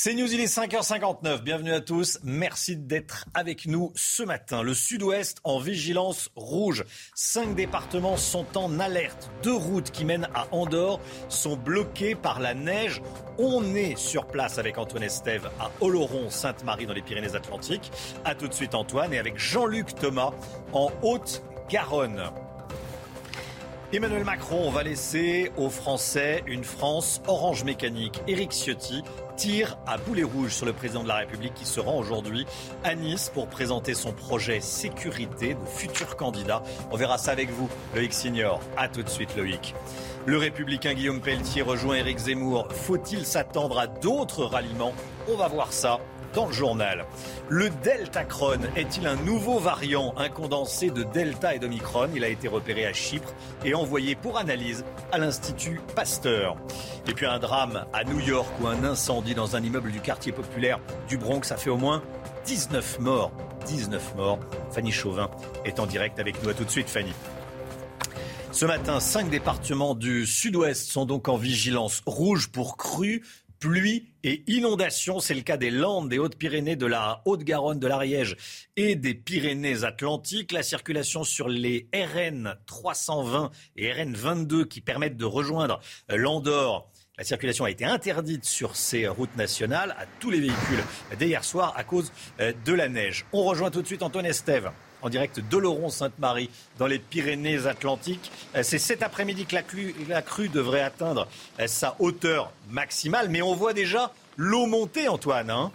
C'est News, il est 5h59. Bienvenue à tous. Merci d'être avec nous ce matin. Le sud-ouest en vigilance rouge. Cinq départements sont en alerte. Deux routes qui mènent à Andorre sont bloquées par la neige. On est sur place avec Antoine Estève à Oloron, Sainte-Marie dans les Pyrénées-Atlantiques. A tout de suite Antoine et avec Jean-Luc Thomas en Haute-Garonne. Emmanuel Macron va laisser aux Français une France orange mécanique. Éric Ciotti tire à boulet rouge sur le président de la République qui se rend aujourd'hui à Nice pour présenter son projet sécurité de futurs candidats. On verra ça avec vous, Loïc Signor. A tout de suite, Loïc. Le républicain Guillaume Pelletier rejoint Éric Zemmour. Faut-il s'attendre à d'autres ralliements? On va voir ça dans le journal. Le Deltacron est-il un nouveau variant, un condensé de Delta et d'Omicron? Il a été repéré à Chypre et envoyé pour analyse à l'Institut Pasteur. Et puis un drame à New York où un incendie dans un immeuble du quartier populaire du Bronx a fait au moins 19 morts. 19 morts. Fanny Chauvin est en direct avec nous. À tout de suite, Fanny. Ce matin, cinq départements du sud-ouest sont donc en vigilance rouge pour crues pluie et inondations. C'est le cas des Landes, des Hautes-Pyrénées, de la Haute-Garonne, de l'Ariège et des Pyrénées-Atlantiques. La circulation sur les RN 320 et RN 22 qui permettent de rejoindre l'Andorre. La circulation a été interdite sur ces routes nationales à tous les véhicules dès hier soir à cause de la neige. On rejoint tout de suite Antoine Estève en direct d'Oloron-Sainte-Marie dans les Pyrénées-Atlantiques. C'est cet après-midi que la crue, devrait atteindre sa hauteur maximale, mais on voit déjà l'eau monter, Antoine. Hein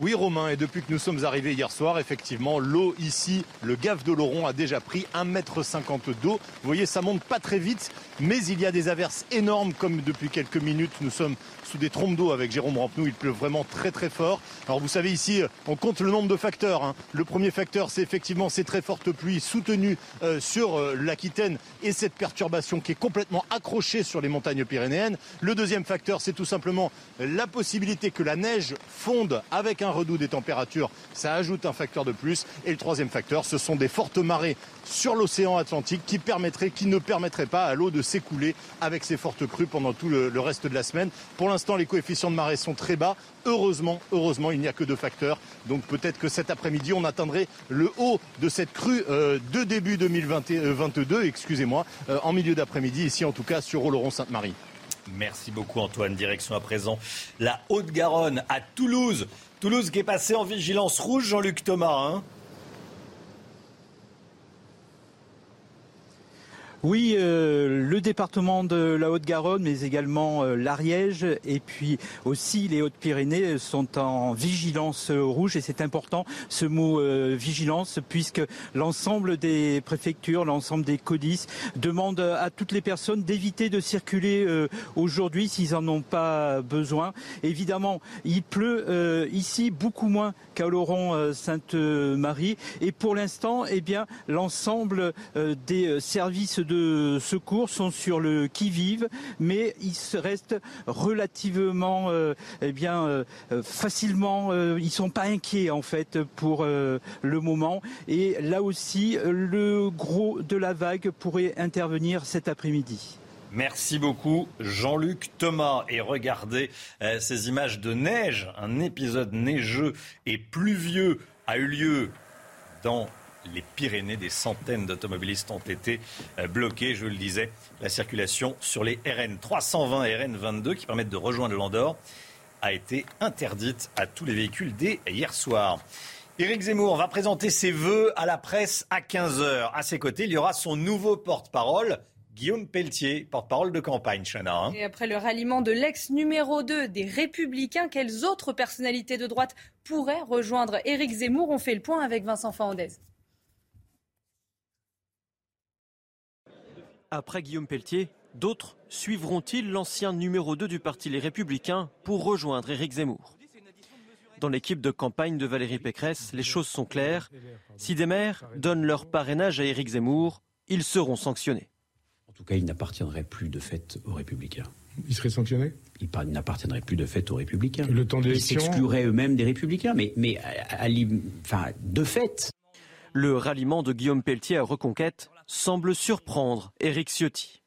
oui, Romain, et depuis que nous sommes arrivés hier soir, effectivement, l'eau ici, le gave de Laurent a déjà pris 1,50 m d'eau. Vous voyez, ça monte pas très vite, mais il y a des averses énormes, comme depuis quelques minutes, nous sommes sous des trompes d'eau avec Jérôme Rampenou. Il pleut vraiment très très fort. Alors vous savez ici, on compte le nombre de facteurs. Hein. Le premier facteur, c'est effectivement ces très fortes pluies soutenues euh, sur euh, l'Aquitaine et cette perturbation qui est complètement accrochée sur les montagnes pyrénéennes. Le deuxième facteur, c'est tout simplement la possibilité que la neige fonde avec un redout des températures. Ça ajoute un facteur de plus. Et le troisième facteur, ce sont des fortes marées sur l'océan Atlantique qui permettraient, qui ne permettraient pas à l'eau de s'écouler avec ces fortes crues pendant tout le, reste de la semaine. Pour l'instant, les coefficients de marée sont très bas. Heureusement, heureusement, il n'y a que deux facteurs. Donc peut-être que cet après-midi, on atteindrait le haut de cette crue euh, de début 2022, euh, excusez-moi, euh, en milieu d'après-midi, ici en tout cas sur Oloron-Sainte-Marie. Merci beaucoup Antoine. Direction à présent la Haute-Garonne à Toulouse. Toulouse qui est passé en vigilance rouge, Jean-Luc Thomas. Hein Oui, euh, le département de la Haute-Garonne, mais également euh, l'Ariège et puis aussi les Hautes-Pyrénées sont en vigilance rouge et c'est important ce mot euh, vigilance puisque l'ensemble des préfectures, l'ensemble des codices demandent à toutes les personnes d'éviter de circuler aujourd'hui s'ils en ont pas besoin. Évidemment, il pleut ici beaucoup moins qu'à Oloron-Sainte-Marie et pour l'instant, eh bien, l'ensemble des services de secours sont sur le qui-vive, mais ils restent relativement, euh, eh bien, euh, facilement. Euh, ils sont pas inquiets en fait pour le moment. Et là aussi, le gros de la vague pourrait intervenir cet après-midi. Merci beaucoup Jean-Luc Thomas. Et regardez euh, ces images de neige. Un épisode neigeux et pluvieux a eu lieu dans les Pyrénées. Des centaines d'automobilistes ont été euh, bloqués, je le disais. La circulation sur les RN 320 et RN 22 qui permettent de rejoindre l'Andorre a été interdite à tous les véhicules dès hier soir. Éric Zemmour va présenter ses vœux à la presse à 15h. À ses côtés, il y aura son nouveau porte-parole, Guillaume Pelletier, porte-parole de campagne, Chana. Hein. Et après le ralliement de l'ex numéro 2 des Républicains, quelles autres personnalités de droite pourraient rejoindre Éric Zemmour? On fait le point avec Vincent Fandez. Après Guillaume Pelletier, d'autres suivront-ils l'ancien numéro 2 du parti Les Républicains pour rejoindre Éric Zemmour? Dans l'équipe de campagne de Valérie Pécresse, les choses sont claires. Si des maires donnent leur parrainage à Éric Zemmour, ils seront sanctionnés. En tout cas, il n'appartiendrait plus de fait aux Républicains. Il serait sanctionné? Il n'appartiendrait plus de fait aux Républicains. Le temps Ils s'excluraient eux-mêmes des Républicains, mais, mais à, enfin, de fait. Le ralliement de Guillaume Pelletier à Reconquête semble surprendre Éric Ciotti.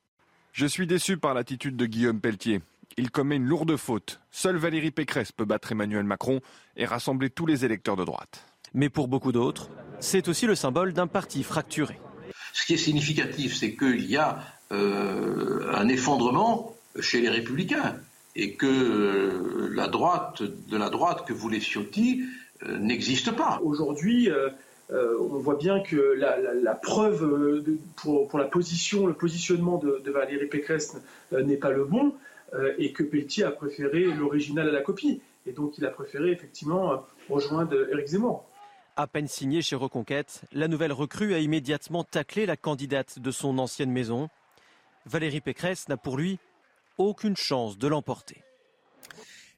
Je suis déçu par l'attitude de Guillaume Pelletier. Il commet une lourde faute. Seule Valérie Pécresse peut battre Emmanuel Macron et rassembler tous les électeurs de droite. Mais pour beaucoup d'autres, c'est aussi le symbole d'un parti fracturé. Ce qui est significatif, c'est qu'il y a euh, un effondrement chez les républicains et que euh, la droite de la droite que voulait Ciotti euh, n'existe pas. Aujourd'hui, on voit bien que la, preuve pour, la position, le positionnement de, Valérie Pécresse n'est pas le bon et que Pelletier a préféré l'original à la copie. Et donc il a préféré effectivement rejoindre Éric Zemmour. À peine signé chez Reconquête, la nouvelle recrue a immédiatement taclé la candidate de son ancienne maison. Valérie Pécresse n'a pour lui aucune chance de l'emporter.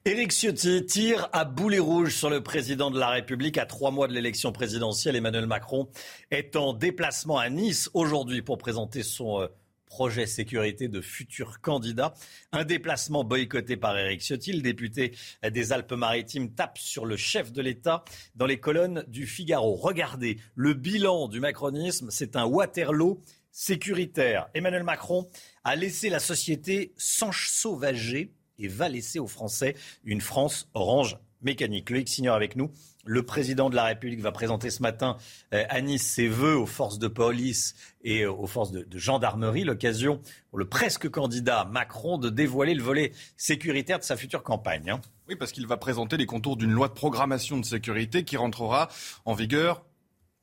Éric Ciotti tire à boulet rouge sur le président de la République à trois mois de l'élection présidentielle. Emmanuel Macron est en déplacement à Nice aujourd'hui pour présenter son euh, projet sécurité de futurs candidats. Un déplacement boycotté par Éric Ciotti. Le député des Alpes-Maritimes tape sur le chef de l'État dans les colonnes du Figaro. Regardez, le bilan du macronisme, c'est un Waterloo sécuritaire. Emmanuel Macron a laissé la société s'ensauvager et va laisser aux Français une France orange mécanique. Loïc Signor avec nous. Le président de la République va présenter ce matin euh, à Nice ses voeux aux forces de police et euh, aux forces de, gendarmerie. L'occasion pour le presque candidat Macron de dévoiler le volet sécuritaire de sa future campagne. Hein. Oui, parce qu'il va présenter les contours d'une loi de programmation de sécurité qui rentrera en vigueur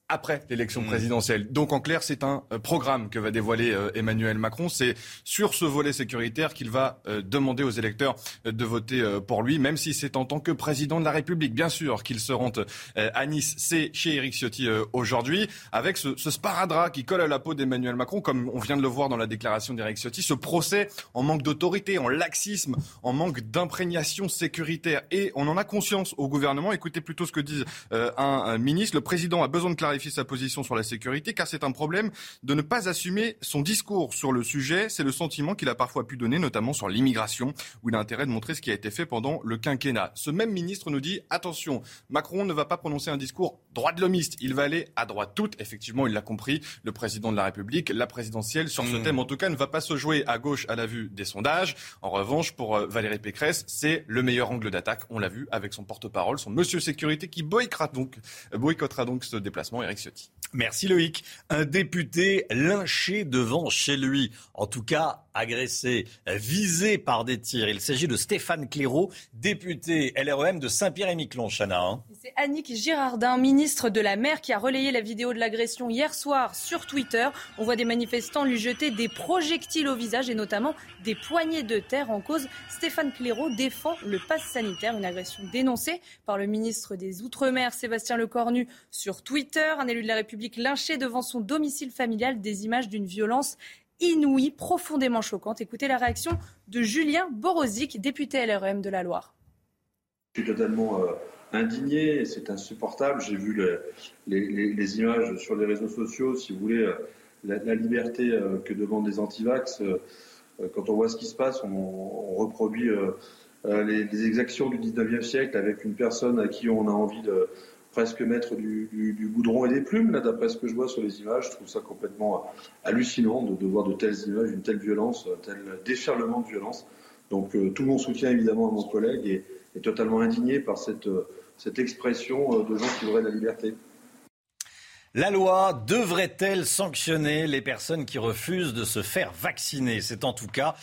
après l'élection mmh. présidentielle. Donc en clair, c'est un euh, programme que va dévoiler euh, Emmanuel Macron. C'est sur ce volet sécuritaire qu'il va euh, demander aux électeurs de voter pour lui, même si c'est en tant que président de la République, bien sûr, qu'il se rend à Nice. C'est chez Éric Ciotti aujourd'hui, avec ce, ce, sparadrap qui colle à la peau d'Emmanuel Macron, comme on vient de le voir dans la déclaration d'Éric Ciotti, ce procès en manque d'autorité, en laxisme, en manque d'imprégnation sécuritaire. Et on en a conscience au gouvernement. Écoutez plutôt ce que dit un, un ministre. Le président a besoin de clarifier sa position sur la sécurité, car c'est un problème de ne pas assumer son discours sur le sujet. C'est le sentiment qu'il a parfois pu donner, notamment sur l'immigration, où il a intérêt de montrer ce qui a été fait pendant le quinquennat. Ce même ministre nous dit attention, Macron ne va pas prononcer un discours droit de l'homiste, il va aller à droite toute. Effectivement, il l'a compris, le président de la République, la présidentielle sur ce hmm. thème, en tout cas, ne va pas se jouer à gauche à la vue des sondages. En revanche, pour euh, Valérie Pécresse, c'est le meilleur angle d'attaque. On l'a vu avec son porte-parole, son monsieur sécurité, qui boycottera donc, boycottera donc ce déplacement. Eric Ciotti. Merci Loïc. Un député lynché devant chez lui, en tout cas agressé, visé par des tirs. Il s'agit de Stéphane Clairaut, député LREM de Saint-Pierre-et-Miquelon, Chana. Hein. C'est Annick Girardin, ministre de la Mer, qui a relayé la vidéo de l'agression hier soir sur Twitter. On voit des manifestants lui jeter des projectiles au visage et notamment des poignées de terre en cause. Stéphane Clairaut défend le pass sanitaire, une agression dénoncée par le ministre des Outre-mer, Sébastien Lecornu, sur Twitter. Un élu de la République lynché devant son domicile familial, des images d'une violence inouïe, profondément choquante. Écoutez la réaction de Julien Borozic, député LREM de la Loire. Je suis totalement euh, indigné, c'est insupportable. J'ai vu les, images sur les réseaux sociaux, si vous voulez, euh, la, liberté euh, que demandent les antivax. quand on voit ce qui se passe, on, reproduit les, les, exactions du 19e siècle avec une personne à qui on a envie de presque mettre du, goudron et des plumes, là, d'après ce que je vois sur les images. Je trouve ça complètement hallucinant de, voir de telles images, une telle violence, un tel déferlement de violence. Donc euh, tout mon soutien évidemment à mon collègue est, est totalement indigné par cette, euh, cette expression euh, de gens qui voudraient la liberté. La loi devrait-elle sanctionner les personnes qui refusent de se faire vacciner? C'est en tout cas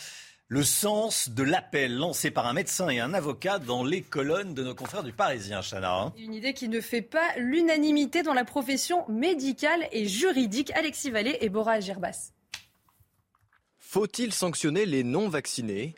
le sens de l'appel lancé par un médecin et un avocat dans les colonnes de nos confrères du Parisien, Chana. Hein. Une idée qui ne fait pas l'unanimité dans la profession médicale et juridique. Alexis Vallée et Bora Gerbas. Faut-il sanctionner les non-vaccinés?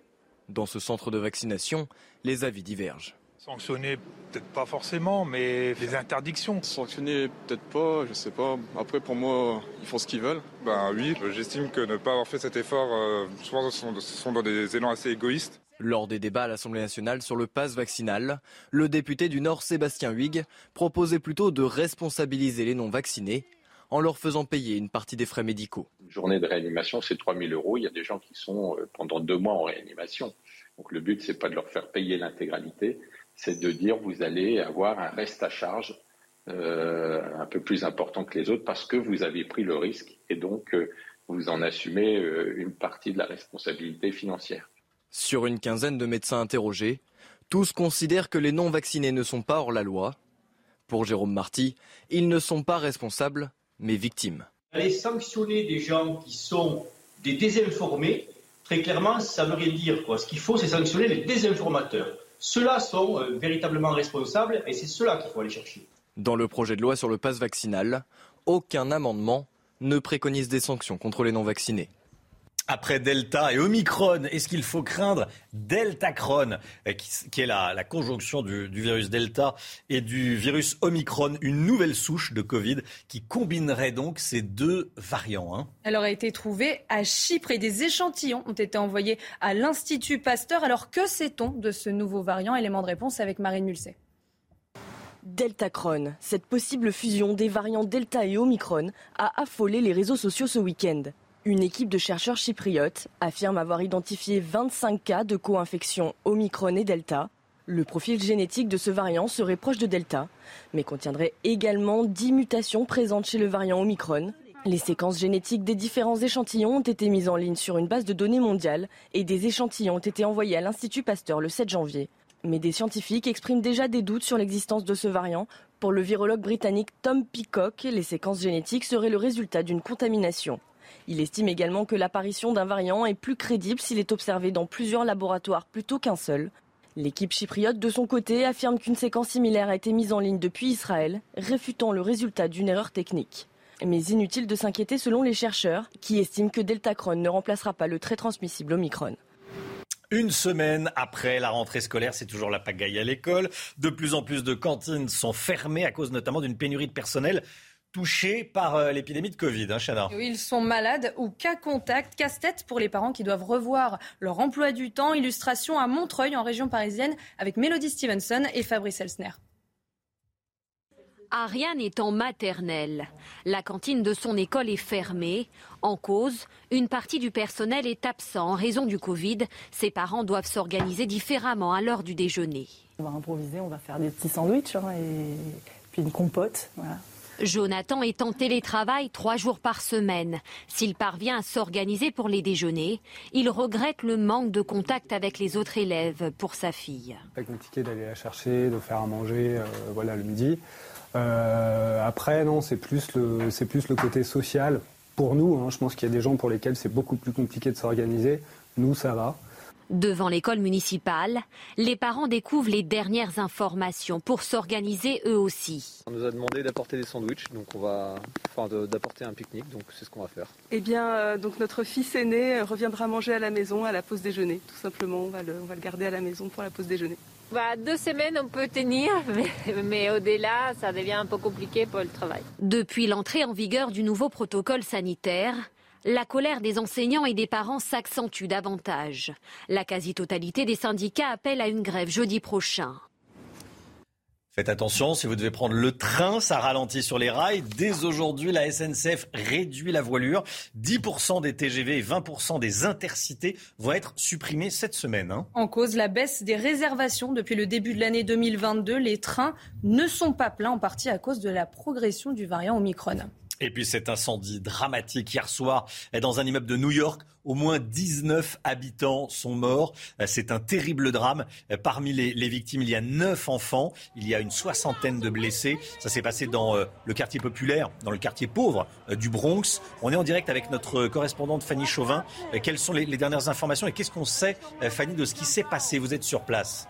Dans ce centre de vaccination, les avis divergent. Sanctionner, peut-être pas forcément, mais des interdictions. Sanctionner, peut-être pas, je sais pas. Après, pour moi, ils font ce qu'ils veulent. Ben oui, j'estime que ne pas avoir fait cet effort, euh, souvent ce sont, ce sont dans des élans assez égoïstes. Lors des débats à l'Assemblée nationale sur le pass vaccinal, le député du Nord Sébastien Huyghe proposait plutôt de responsabiliser les non-vaccinés en leur faisant payer une partie des frais médicaux. Une journée de réanimation, c'est 3 000 euros. Il y a des gens qui sont euh, pendant deux mois en réanimation. Donc le but, c'est pas de leur faire payer l'intégralité, c'est de dire vous allez avoir un reste à charge euh, un peu plus important que les autres parce que vous avez pris le risque et donc euh, vous en assumez euh, une partie de la responsabilité financière. Sur une quinzaine de médecins interrogés, tous considèrent que les non-vaccinés ne sont pas hors la loi. Pour Jérôme Marty, ils ne sont pas responsables, mais victimes. Aller sanctionner des gens qui sont des désinformés, très clairement, ça veut rien dire. Quoi. Ce qu'il faut, c'est sanctionner les désinformateurs. Ceux-là sont euh, véritablement responsables et c'est ceux-là qu'il faut aller chercher. Dans le projet de loi sur le pass vaccinal, aucun amendement ne préconise des sanctions contre les non-vaccinés. Après Delta et Omicron, est-ce qu'il faut craindre Deltacron, euh, qui, est la, conjonction du, virus Delta et du virus Omicron, une nouvelle souche de Covid qui combinerait donc ces deux variants hein? Elle aurait été trouvée à Chypre et des échantillons ont été envoyés à l'Institut Pasteur. Alors que sait-on de ce nouveau variant? Élément de réponse avec Marine Mulset. Deltacron, cette possible fusion des variants Delta et Omicron, a affolé les réseaux sociaux ce week-end. Une équipe de chercheurs chypriotes affirme avoir identifié 25 cas de co-infection Omicron et Delta. Le profil génétique de ce variant serait proche de Delta, mais contiendrait également 10 mutations présentes chez le variant Omicron. Les séquences génétiques des différents échantillons ont été mises en ligne sur une base de données mondiale et des échantillons ont été envoyés à l'Institut Pasteur le 7 janvier. Mais des scientifiques expriment déjà des doutes sur l'existence de ce variant. Pour le virologue britannique Tom Peacock, les séquences génétiques seraient le résultat d'une contamination. Il estime également que l'apparition d'un variant est plus crédible s'il est observé dans plusieurs laboratoires plutôt qu'un seul. L'équipe chypriote, de son côté, affirme qu'une séquence similaire a été mise en ligne depuis Israël, réfutant le résultat d'une erreur technique. Mais inutile de s'inquiéter selon les chercheurs, qui estiment que Deltacron ne remplacera pas le très transmissible Omicron. Une semaine après la rentrée scolaire, c'est toujours la pagaille à l'école. De plus en plus de cantines sont fermées à cause notamment d'une pénurie de personnel touchés par euh, l'épidémie de Covid, hein, Chana. Ils sont malades ou cas contact, casse-tête pour les parents qui doivent revoir leur emploi du temps. Illustration à Montreuil, en région parisienne, avec Mélodie Stevenson et Fabrice Elsner. Ariane est en maternelle. La cantine de son école est fermée. En cause, une partie du personnel est absent en raison du Covid. Ses parents doivent s'organiser différemment à l'heure du déjeuner. On va improviser, on va faire des petits sandwichs hein, et puis une compote. Voilà. Jonathan est en télétravail trois jours par semaine. S'il parvient à s'organiser pour les déjeuners, il regrette le manque de contact avec les autres élèves pour sa fille. C'est compliqué d'aller la chercher, de faire à manger euh, voilà, le midi. Euh, après, non, c'est plus, le, plus le côté social. Pour nous, hein, je pense qu'il y a des gens pour lesquels c'est beaucoup plus compliqué de s'organiser. Nous, ça va. Devant l'école municipale, les parents découvrent les dernières informations pour s'organiser eux aussi. On nous a demandé d'apporter des sandwichs, donc on va, enfin, d'apporter un pique-nique, donc c'est ce qu'on va faire. Eh bien, euh, donc notre fils aîné reviendra manger à la maison à la pause déjeuner, tout simplement. On va le, on va le garder à la maison pour la pause déjeuner. Bah, deux semaines, on peut tenir, mais, mais au-delà, ça devient un peu compliqué pour le travail. Depuis l'entrée en vigueur du nouveau protocole sanitaire, la colère des enseignants et des parents s'accentue davantage. La quasi-totalité des syndicats appellent à une grève jeudi prochain. Faites attention, si vous devez prendre le train, ça ralentit sur les rails. Dès aujourd'hui, la SNCF réduit la voilure. 10% des TGV et 20% des intercités vont être supprimés cette semaine. Hein. En cause, la baisse des réservations depuis le début de l'année 2022. Les trains ne sont pas pleins, en partie à cause de la progression du variant Omicron. Et puis cet incendie dramatique hier soir dans un immeuble de New York. Au moins 19 habitants sont morts. C'est un terrible drame. Parmi les, victimes, il y a 9 enfants. Il y a une soixantaine de blessés. Ça s'est passé dans euh, le quartier populaire, dans le quartier pauvre euh, du Bronx. On est en direct avec notre correspondante Fanny Chauvin. Euh, quelles sont les dernières informations et qu'est-ce qu'on sait, Fanny, de ce qui s'est passé? Vous êtes sur place.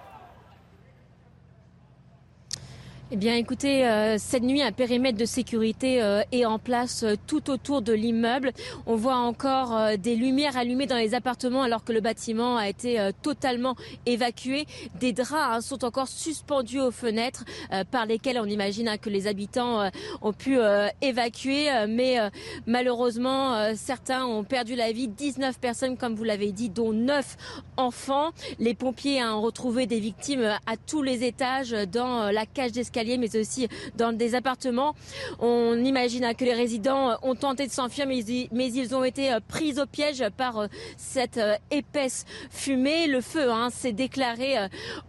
Eh bien, écoutez, euh, cette nuit, un périmètre de sécurité euh, est en place euh, tout autour de l'immeuble. On voit encore des lumières allumées dans les appartements alors que le bâtiment a été totalement évacué. Des draps hein, sont encore suspendus aux fenêtres par lesquelles on imagine hein, que les habitants ont pu évacuer. mais malheureusement, certains ont perdu la vie. 19 personnes, comme vous l'avez dit, dont 9 enfants. Les pompiers hein, ont retrouvé des victimes à tous les étages dans la cage d'escalier mais aussi dans des appartements. On imagine hein, que les résidents ont tenté de s'enfuir, mais, ils ont été euh, pris au piège par euh, cette euh, épaisse fumée. Le feu hein, s'est déclaré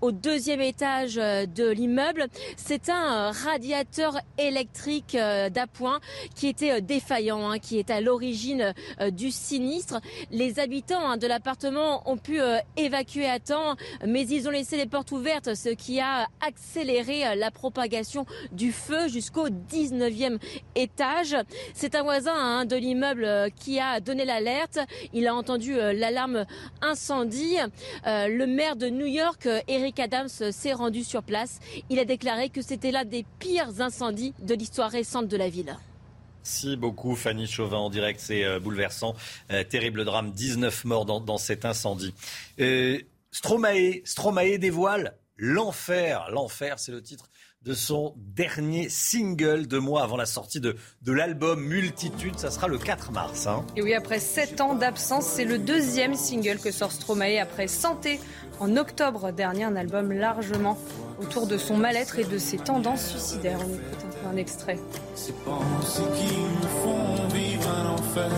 au deuxième étage de l'immeuble. C'est un radiateur électrique d'appoint qui était défaillant, hein, qui est à l'origine du sinistre. Les habitants de l'appartement ont pu évacuer à temps, mais ils ont laissé les portes ouvertes, ce qui a accéléré la propagation du feu jusqu'au 19e étage. C'est un voisin hein, de l'immeuble euh, qui a donné l'alerte. Il a entendu euh, l'alarme incendie. Euh, le maire de New York, Eric Adams, s'est rendu sur place. Il a déclaré que c'était l'un des pires incendies de l'histoire récente de la ville. Merci beaucoup Fanny Chauvin en direct, c'est bouleversant. terrible drame, 19 morts dans, cet incendie. Stromae, Stromae dévoile l'enfer. L'enfer, c'est le titre de son dernier single deux mois avant la sortie de, de l'album Multitude. Ça sera le 4 mars. Hein. Et oui, après sept ans d'absence, c'est le deuxième single que sort Stromae après Santé en octobre dernier. Un album largement autour de son mal-être et de ses tendances suicidaires. On écoute un peu un extrait. Pensées qui me font vivre un enfer.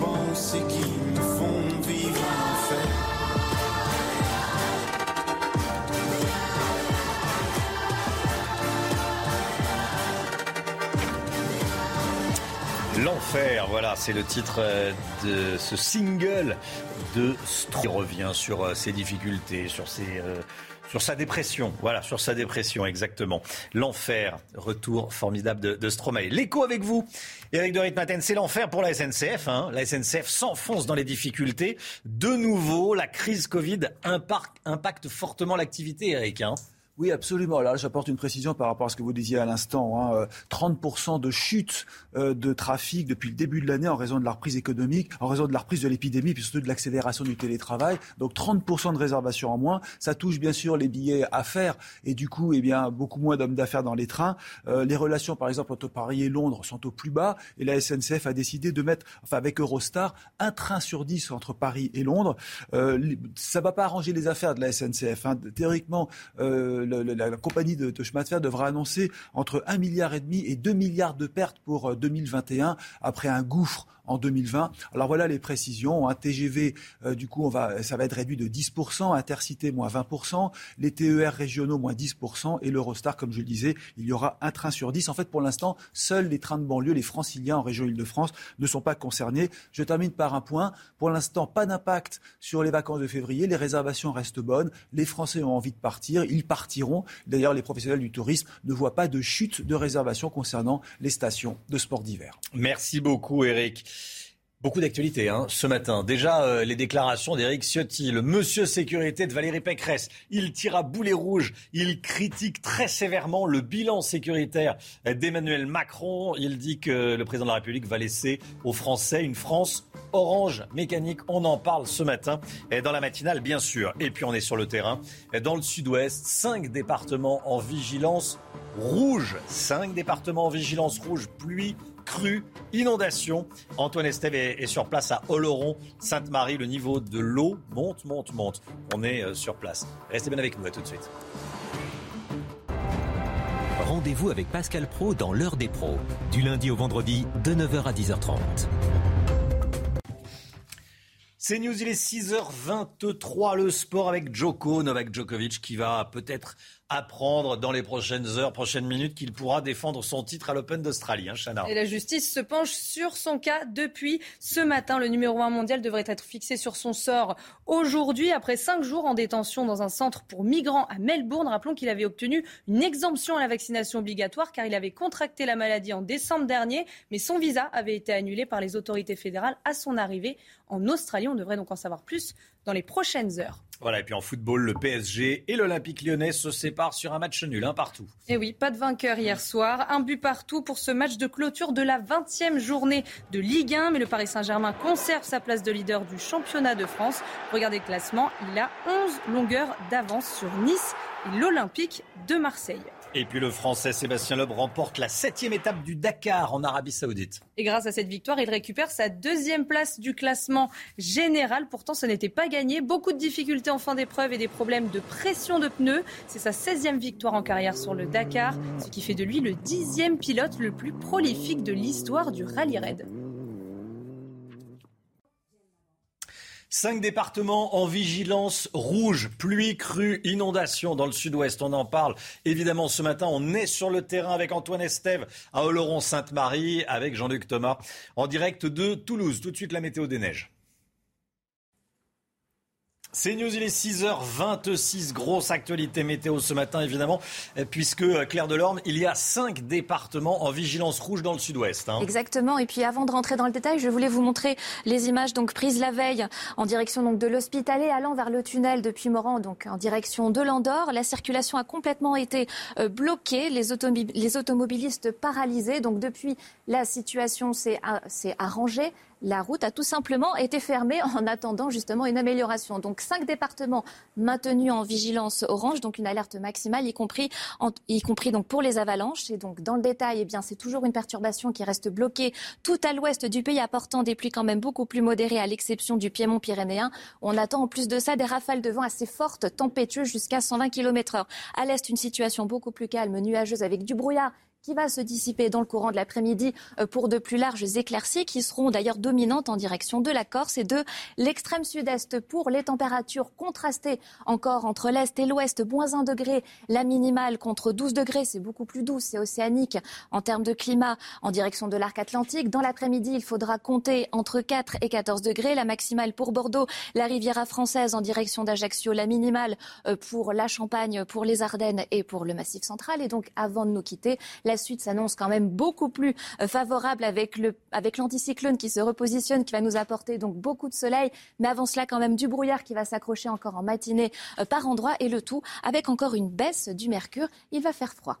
Pensées qui me font vivre un enfer. L'enfer, voilà, c'est le titre euh, de ce single de Stro. Il revient sur euh, ses difficultés, sur ses euh, sur sa dépression, voilà, sur sa dépression, exactement. L'enfer, retour formidable de, de Stromae. L'écho avec vous, Eric de Ritmaten, c'est l'enfer pour la SNCF. Hein. La SNCF s'enfonce dans les difficultés. De nouveau, la crise Covid impacte, impacte fortement l'activité, Eric. Hein. Oui, absolument. Alors, j'apporte une précision par rapport à ce que vous disiez à l'instant. Hein. 30% euh, de chute euh, de trafic depuis le début de l'année en raison de la reprise économique, en raison de la reprise de l'épidémie, puis surtout de l'accélération du télétravail. Donc, 30% de réservations en moins. Ça touche bien sûr les billets à faire et du coup, eh bien, beaucoup moins d'hommes d'affaires dans les trains. Euh, les relations, par exemple, entre Paris et Londres sont au plus bas et la SNCF a décidé de mettre, enfin, avec Eurostar, un train sur dix entre Paris et Londres. Ça va pas arranger les affaires de la SNCF. Hein. Théoriquement, euh, la, compagnie de, de, chemin de fer devra annoncer entre 1 milliard et 2 milliards de pertes pour 2021 euh, après un gouffre en 2020. Alors voilà les précisions. Un TGV, euh, du coup, va, ça va être réduit de 10%, Intercité moins 20%, les TER régionaux moins 10% et l'Eurostar, comme je le disais, il y aura un train sur 10. En fait, pour l'instant, seuls les trains de banlieue, les franciliens en région Île-de-France, ne sont pas concernés. Je termine par un point. Pour l'instant, pas d'impact sur les vacances de février. Les réservations restent bonnes. Les Français ont envie de partir. Ils partiront. D'ailleurs, les professionnels du tourisme ne voient pas de chute de réservations concernant les stations de sport d'hiver. Merci beaucoup, Eric. Beaucoup d'actualités hein, ce matin. Déjà, euh, les déclarations d'Éric Ciotti, le monsieur sécurité de Valérie Pécresse. Il tire à boulet rouge. Il critique très sévèrement le bilan sécuritaire d'Emmanuel Macron. Il dit que le président de la République va laisser aux Français une France orange mécanique. On en parle ce matin dans la matinale, bien sûr. Et puis on est sur le terrain. Dans le sud-ouest, cinq départements en vigilance rouge. Cinq départements en vigilance rouge. Pluie crue, inondation. Antoine Estève est, sur place à Oloron, Sainte-Marie. Le niveau de l'eau monte, monte, monte. On est euh, sur place. Restez bien avec nous, à tout de suite. Rendez-vous avec Pascal Pro dans l'heure des pros, du lundi au vendredi de 9h à 10h30. C'est News, il est 6h23, le sport avec Djoko, Novak Djokovic qui va peut-être apprendre dans les prochaines heures, prochaines minutes qu'il pourra défendre son titre à l'Open d'Australie. Hein, Et la justice se penche sur son cas depuis ce matin. Le numéro 1 mondial devrait être fixé sur son sort aujourd'hui, après cinq jours en détention dans un centre pour migrants à Melbourne. Rappelons qu'il avait obtenu une exemption à la vaccination obligatoire car il avait contracté la maladie en décembre dernier, mais son visa avait été annulé par les autorités fédérales à son arrivée en Australie. On devrait donc en savoir plus dans les prochaines heures. Voilà, et puis en football, le PSG et l'Olympique lyonnais se séparent sur un match nul, un partout. Et oui, pas de vainqueur hier soir. Un but partout pour ce match de clôture de la 20e journée de Ligue 1. Mais le Paris Saint-Germain conserve sa place de leader du championnat de France. Regardez le classement, il a 11 longueurs d'avance sur Nice et l'Olympique de Marseille. Et puis le Français Sébastien Loeb remporte la septième étape du Dakar en Arabie Saoudite. Et grâce à cette victoire, il récupère sa deuxième place du classement général. Pourtant, ce n'était pas gagné. Beaucoup de difficultés en fin d'épreuve et des problèmes de pression de pneus. C'est sa 16e victoire en carrière sur le Dakar, ce qui fait de lui le dixième pilote le plus prolifique de l'histoire du rallye raid. Cinq départements en vigilance rouge, pluie, crue, inondation dans le sud-ouest. On en parle évidemment ce matin. On est sur le terrain avec Antoine Estève à Oloron-Sainte-Marie, avec Jean-Luc Thomas en direct de Toulouse. Tout de suite la météo des neiges. C'est News, il est 6h26, grosse actualité météo ce matin évidemment, puisque euh, Claire Delorme, il y a cinq départements en vigilance rouge dans le sud-ouest. Hein. Exactement, et puis avant de rentrer dans le détail, je voulais vous montrer les images donc prises la veille en direction donc de l'hospitalet allant vers le tunnel depuis Moran, donc en direction de l'Andorre. La circulation a complètement été euh, bloquée, les automobilistes paralysés, donc depuis la situation s'est arrangée la route a tout simplement été fermée en attendant justement une amélioration. Donc cinq départements maintenus en vigilance orange, donc une alerte maximale, y compris, donc pour les avalanches. Et donc dans le détail, eh c'est toujours une perturbation qui reste bloquée tout à l'ouest du pays, apportant des pluies quand même beaucoup plus modérées, à l'exception du Piémont pyrénéen. On attend en plus de ça des rafales de vent assez fortes, tempétueuses jusqu'à 120 km/h. À l'est, une situation beaucoup plus calme, nuageuse avec du brouillard qui va se dissiper dans le courant de l'après-midi euh, pour de plus larges éclaircies qui seront d'ailleurs dominantes en direction de la Corse et de l'extrême sud-est pour les températures contrastées encore entre l'est et l'ouest, moins 1 degré, la minimale contre 12 degrés, c'est beaucoup plus doux, c'est océanique en termes de climat en direction de l'arc atlantique. Dans l'après-midi, il faudra compter entre 4 et 14 degrés, la maximale pour Bordeaux, la Riviera française en direction d'Ajaccio, la minimale euh, pour la Champagne, pour les Ardennes et pour le Massif central. Et donc, avant de nous quitter, suite s'annonce quand même beaucoup plus euh, favorable avec avec l'anticyclone qui se repositionne, qui va nous apporter donc beaucoup de soleil, mais avant cela quand même du brouillard qui va s'accrocher encore en matinée euh, par endroits et le tout avec encore une baisse du mercure. Il va faire froid.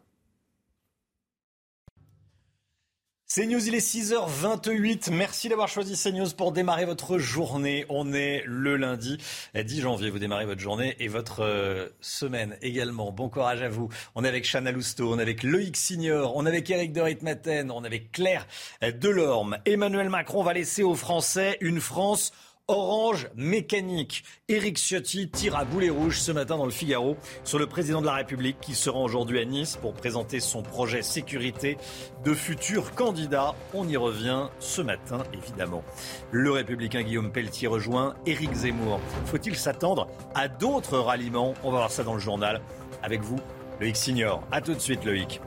CNews, il est 6h28. Merci d'avoir choisi CNews pour démarrer votre journée. On est le lundi 10 janvier. Vous démarrez votre journée et votre euh, semaine également. Bon courage à vous. On est avec Chana Lousteau, on est avec Loïc Signor, on est avec Eric de Ritmaten, on est avec Claire Delorme. Emmanuel Macron va laisser aux Français une France Orange mécanique. Éric Ciotti tire à boulet rouge ce matin dans le Figaro sur le président de la République qui sera aujourd'hui à Nice pour présenter son projet sécurité de futurs candidats. On y revient ce matin évidemment. Le républicain Guillaume Pelletier rejoint Éric Zemmour. Faut-il s'attendre à d'autres ralliements? On va voir ça dans le journal avec vous, Loïc Signor. A tout de suite Loïc.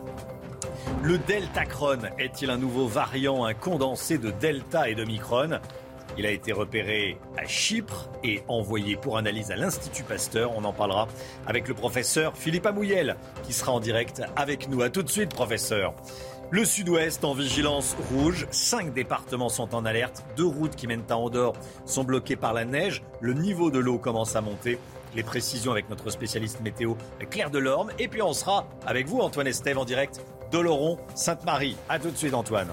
Le Deltacron est-il un nouveau variant, un condensé de Delta et de Micron il a été repéré à Chypre et envoyé pour analyse à l'Institut Pasteur. On en parlera avec le professeur Philippe Amouyel qui sera en direct avec nous. A tout de suite, professeur. Le sud-ouest en vigilance rouge. Cinq départements sont en alerte. Deux routes qui mènent à Andorre sont bloquées par la neige. Le niveau de l'eau commence à monter. Les précisions avec notre spécialiste météo Claire Delorme. Et puis on sera avec vous, Antoine Estève, en direct d'Oloron, Sainte-Marie. A tout de suite, Antoine.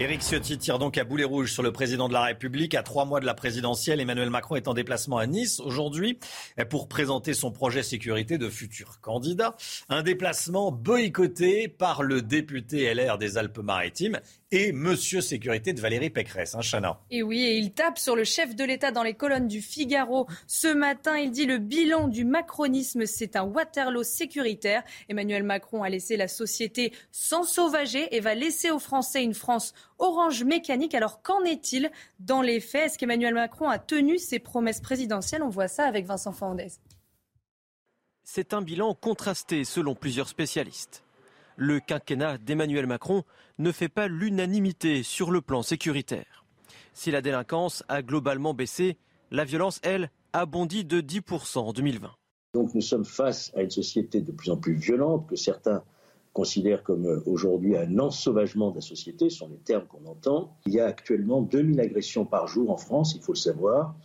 Éric Ciotti tire donc à boulet rouge sur le président de la République. À trois mois de la présidentielle, Emmanuel Macron est en déplacement à Nice aujourd'hui pour présenter son projet sécurité de futur candidat. Un déplacement boycotté par le député LR des Alpes-Maritimes et Monsieur Sécurité de Valérie Pécresse, hein, Chana. Et oui, et il tape sur le chef de l'État dans les colonnes du Figaro. Ce matin, il dit le bilan du macronisme, c'est un Waterloo sécuritaire. Emmanuel Macron a laissé la société sans sauvager et va laisser aux Français une France orange mécanique. Alors qu'en est-il dans les faits? Est-ce qu'Emmanuel Macron a tenu ses promesses présidentielles? On voit ça avec Vincent Fandez. C'est un bilan contrasté selon plusieurs spécialistes le quinquennat d'Emmanuel Macron ne fait pas l'unanimité sur le plan sécuritaire. Si la délinquance a globalement baissé, la violence, elle, a bondi de 10% en 2020. Donc nous sommes face à une société de plus en plus violente que certains considère comme euh, aujourd'hui un ensauvagement de la société, ce sont les termes qu'on entend. Il y a actuellement 2000 agressions par jour en France, il faut le savoir.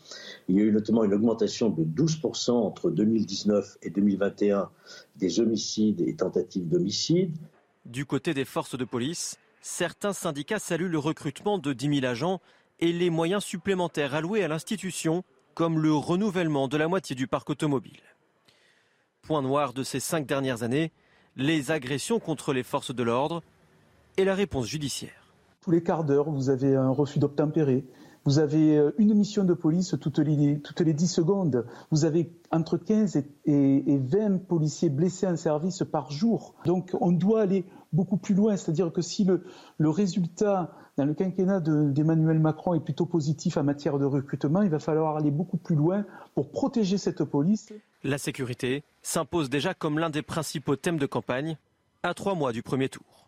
Il y a eu notamment une augmentation de 12% entre 2019 et 2021 des homicides et tentatives d'homicide. Du côté des forces de police, certains syndicats saluent le recrutement de 10 000 agents et les moyens supplémentaires alloués à l'institution, comme le renouvellement de la moitié du parc automobile. Point noir de ces cinq dernières années, les agressions contre les forces de l'ordre et la réponse judiciaire. Tous les quarts d'heure, vous avez un refus d'obtempérer. Vous avez euh, une mission de police toutes les, toutes les 10 secondes. Vous avez entre 15 et, et 20 policiers blessés en service par jour. Donc on doit aller beaucoup plus loin. C'est-à-dire que si le, le résultat dans le quinquennat d'Emmanuel Macron est plutôt positif en matière de recrutement, il va falloir aller beaucoup plus loin pour protéger cette police. La sécurité s'impose déjà comme l'un des principaux thèmes de campagne à trois mois du premier tour.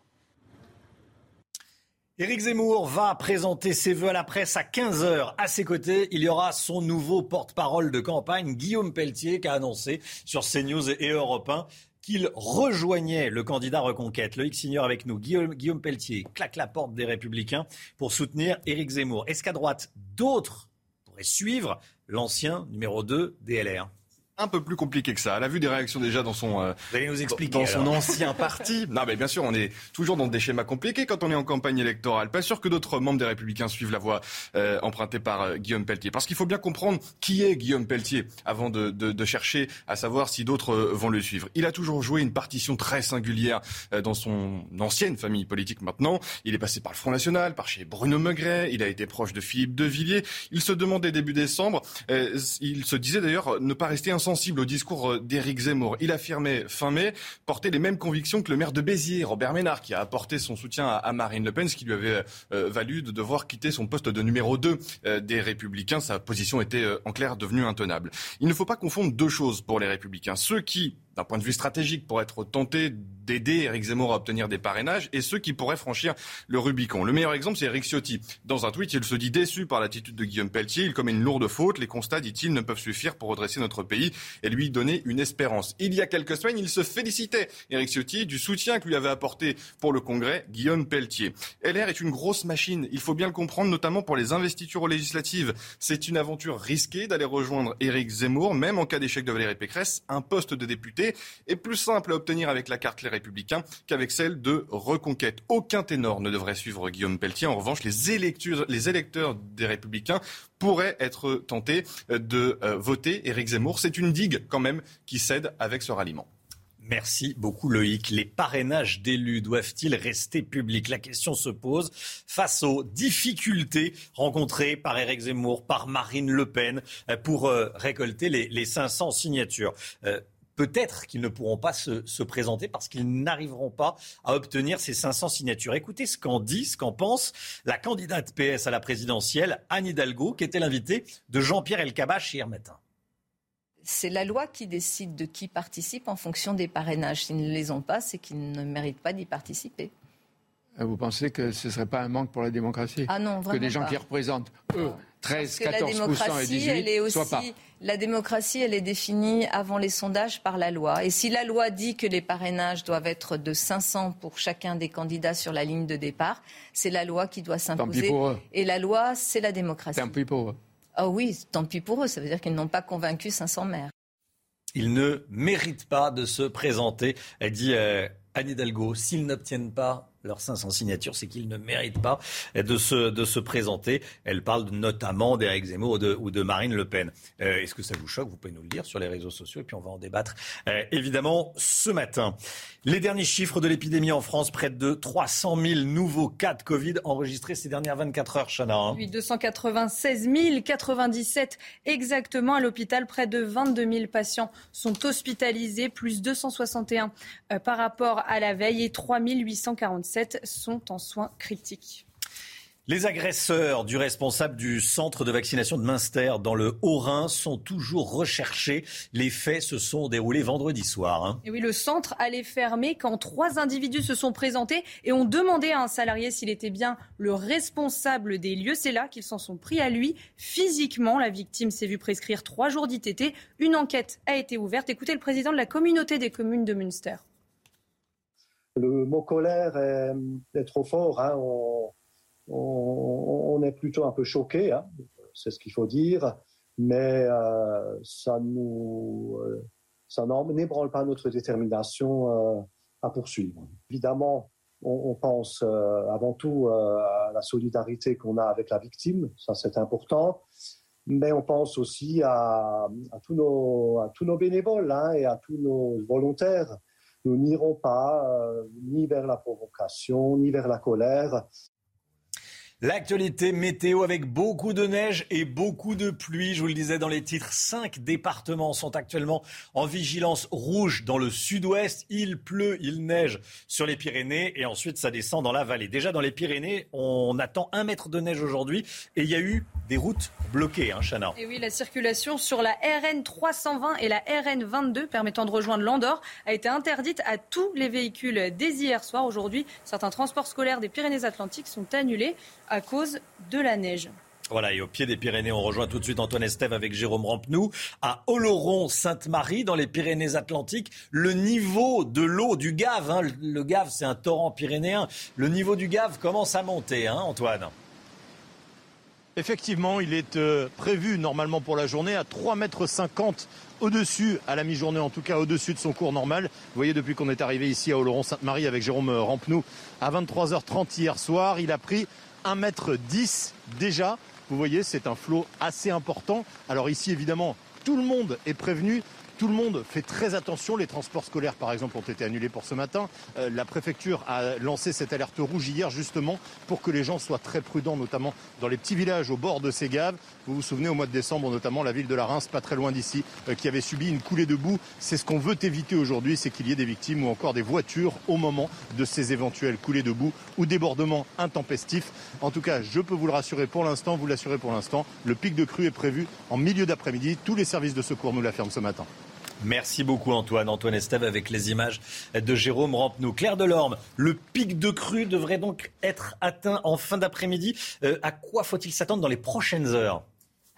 Éric Zemmour va présenter ses vœux à la presse à 15h. À ses côtés, il y aura son nouveau porte-parole de campagne, Guillaume Pelletier, qui a annoncé sur CNews et Europe 1 qu'il rejoignait le candidat Reconquête. Loïc Signor avec nous. Guillaume, Pelletier claque la porte des Républicains pour soutenir Éric Zemmour. Est-ce qu'à droite, d'autres pourraient suivre l'ancien numéro 2 DLR un peu plus compliqué que ça. À la vue des réactions déjà dans son, euh, nous expliquer, dans son ancien parti. Non, mais bien sûr, on est toujours dans des schémas compliqués quand on est en campagne électorale. Pas sûr que d'autres membres des Républicains suivent la voie euh, empruntée par euh, Guillaume Pelletier. Parce qu'il faut bien comprendre qui est Guillaume Pelletier avant de, de, de chercher à savoir si d'autres vont le suivre. Il a toujours joué une partition très singulière dans son ancienne famille politique maintenant. Il est passé par le Front National, par chez Bruno Megret. Il a été proche de Philippe de Villiers. Il se demandait début décembre, il se disait d'ailleurs ne pas rester un sensible au discours euh, d'Éric Zemmour. Il affirmait fin mai porter les mêmes convictions que le maire de Béziers, Robert Ménard, qui a apporté son soutien à Marine Le Pen, ce qui lui avait euh, valu de devoir quitter son poste de numéro 2 euh, des Républicains. Sa position était en clair devenue intenable. Il ne faut pas confondre deux choses pour les Républicains. Ceux qui d'un point de vue stratégique pour être tenté d'aider Eric Zemmour à obtenir des parrainages et ceux qui pourraient franchir le Rubicon. Le meilleur exemple, c'est Eric Ciotti. Dans un tweet, il se dit déçu par l'attitude de Guillaume Pelletier. Il commet une lourde faute. Les constats, dit-il, ne peuvent suffire pour redresser notre pays et lui donner une espérance. Il y a quelques semaines, il se félicitait, Eric Ciotti, du soutien que lui avait apporté pour le Congrès Guillaume Pelletier. LR est une grosse machine. Il faut bien le comprendre, notamment pour les investitures législatives. C'est une aventure risquée d'aller rejoindre Eric Zemmour, même en cas d'échec de Valérie Pécresse, un poste de député est plus simple à obtenir avec la carte Les Républicains qu'avec celle de Reconquête. Aucun ténor ne devrait suivre Guillaume Pelletier. En revanche, les électeurs, des Républicains pourraient être tentés de euh, voter Éric Zemmour. C'est une digue quand même qui cède avec ce ralliement. Merci beaucoup Loïc. Les parrainages d'élus doivent-ils rester publics? La question se pose face aux difficultés rencontrées par Éric Zemmour, par Marine Le Pen euh, pour euh, récolter les 500 signatures peut-être qu'ils ne pourront pas se, présenter parce qu'ils n'arriveront pas à obtenir ces 500 signatures. Écoutez ce qu'en dit, ce qu'en pense la candidate PS à la présidentielle, Anne Hidalgo, qui était l'invitée de Jean-Pierre Elkabbach hier matin. C'est la loi qui décide de qui participe en fonction des parrainages. S'ils ne les ont pas, c'est qu'ils ne méritent pas d'y participer. Euh, vous pensez que ce ne serait pas un manque pour la démocratie Ah non, vraiment Que des gens qui représentent, eux, 13, 14 et 18 elle est aussi, pas. La démocratie, elle est définie avant les sondages par la loi. Et si la loi dit que les parrainages doivent être de 500 pour chacun des candidats sur la ligne de départ, c'est la loi qui doit s'imposer. Et la loi, c'est la démocratie. Tant pis pour eux. Ah oui, tant pis pour eux. Ça veut dire qu'ils n'ont pas convaincu 500 maires. Ils ne méritent pas de se présenter, elle dit euh, Anne Hidalgo. S'ils n'obtiennent pas leurs 500 signatures, c'est qu'ils ne méritent pas de se, de se présenter. Elle parle notamment d'Éric Zemmour ou de, ou de, Marine Le Pen. Euh, est-ce que ça vous choque? Vous pouvez nous le dire sur les réseaux sociaux et puis on va en débattre euh, évidemment ce matin. Les derniers chiffres de l'épidémie en France, près de 300 000 nouveaux cas de Covid enregistrés ces dernières 24 heures, Chana. Hein. Oui, 296 097 exactement à l'hôpital. Près de 22 000 patients sont hospitalisés, plus 261 euh, par rapport à la veille et 3 847 sont en soins critiques. Les agresseurs du responsable du centre de vaccination de Münster dans le Haut-Rhin sont toujours recherchés. Les faits se sont déroulés vendredi soir. Hein. Et oui, le centre allait fermer quand trois individus se sont présentés et ont demandé à un salarié s'il était bien le responsable des lieux. C'est là qu'ils s'en sont pris à lui physiquement. La victime s'est vue prescrire trois jours d'ITT. Une enquête a été ouverte. Écoutez le président de la communauté des communes de Münster. Le mot colère est, trop fort. Hein. On, est plutôt un peu choqué, hein. c'est ce qu'il faut dire, mais euh, ça nous, euh, ça n'ébranle pas notre détermination euh, à poursuivre. Évidemment, on, pense avant tout à la solidarité qu'on a avec la victime, ça c'est important, mais on pense aussi à, tous, nos, à tous nos bénévoles hein, et à tous nos volontaires. Nous n'irons pas ni vers la provocation, ni vers la colère. L'actualité météo avec beaucoup de neige et beaucoup de pluie. Je vous le disais dans les titres, cinq départements sont actuellement en vigilance rouge dans le sud-ouest. Il pleut, il neige sur les Pyrénées et ensuite ça descend dans la vallée. Déjà dans les Pyrénées, on attend un mètre de neige aujourd'hui et il y a eu des routes bloquées, hein, Chana. Et oui, la circulation sur la RN 320 et la RN 22 permettant de rejoindre l'Andorre a été interdite à tous les véhicules dès hier soir. Aujourd'hui, certains transports scolaires des Pyrénées-Atlantiques sont annulés à cause de la neige. Voilà, et au pied des Pyrénées, on rejoint tout de suite Antoine Estève avec Jérôme Rampenou. À Oloron-Sainte-Marie, dans les Pyrénées-Atlantiques, le niveau de l'eau du Gave, hein, le Gave c'est un torrent pyrénéen, le niveau du Gave commence à monter, hein, Antoine Effectivement, il est euh, prévu normalement pour la journée à 3,50 mètres au-dessus, à la mi-journée en tout cas, au-dessus de son cours normal. Vous voyez, depuis qu'on est arrivé ici à Oloron-Sainte-Marie avec Jérôme Rampenou à 23h30 hier soir, il a pris 1m10 déjà. Vous voyez, c'est un flot assez important. Alors ici, évidemment, tout le monde est prévenu. Tout le monde fait très attention. Les transports scolaires, par exemple, ont été annulés pour ce matin. Euh, la préfecture a lancé cette alerte rouge hier, justement, pour que les gens soient très prudents, notamment dans les petits villages au bord de ces gaves. Vous vous souvenez, au mois de décembre, notamment, la ville de la Reims, pas très loin d'ici, euh, qui avait subi une coulée de boue. C'est ce qu'on veut éviter aujourd'hui, c'est qu'il y ait des victimes ou encore des voitures au moment de ces éventuelles coulées de boue ou débordements intempestifs. En tout cas, je peux vous le rassurer pour l'instant, vous l'assurer pour l'instant, le pic de crue est prévu en milieu d'après-midi. Tous les services de secours nous l'affirment ce matin. Merci beaucoup Antoine. Antoine Estève avec les images de Jérôme Rampenou. Claire Delorme, le pic de crue devrait donc être atteint en fin d'après-midi. Euh, à quoi faut-il s'attendre dans les prochaines heures?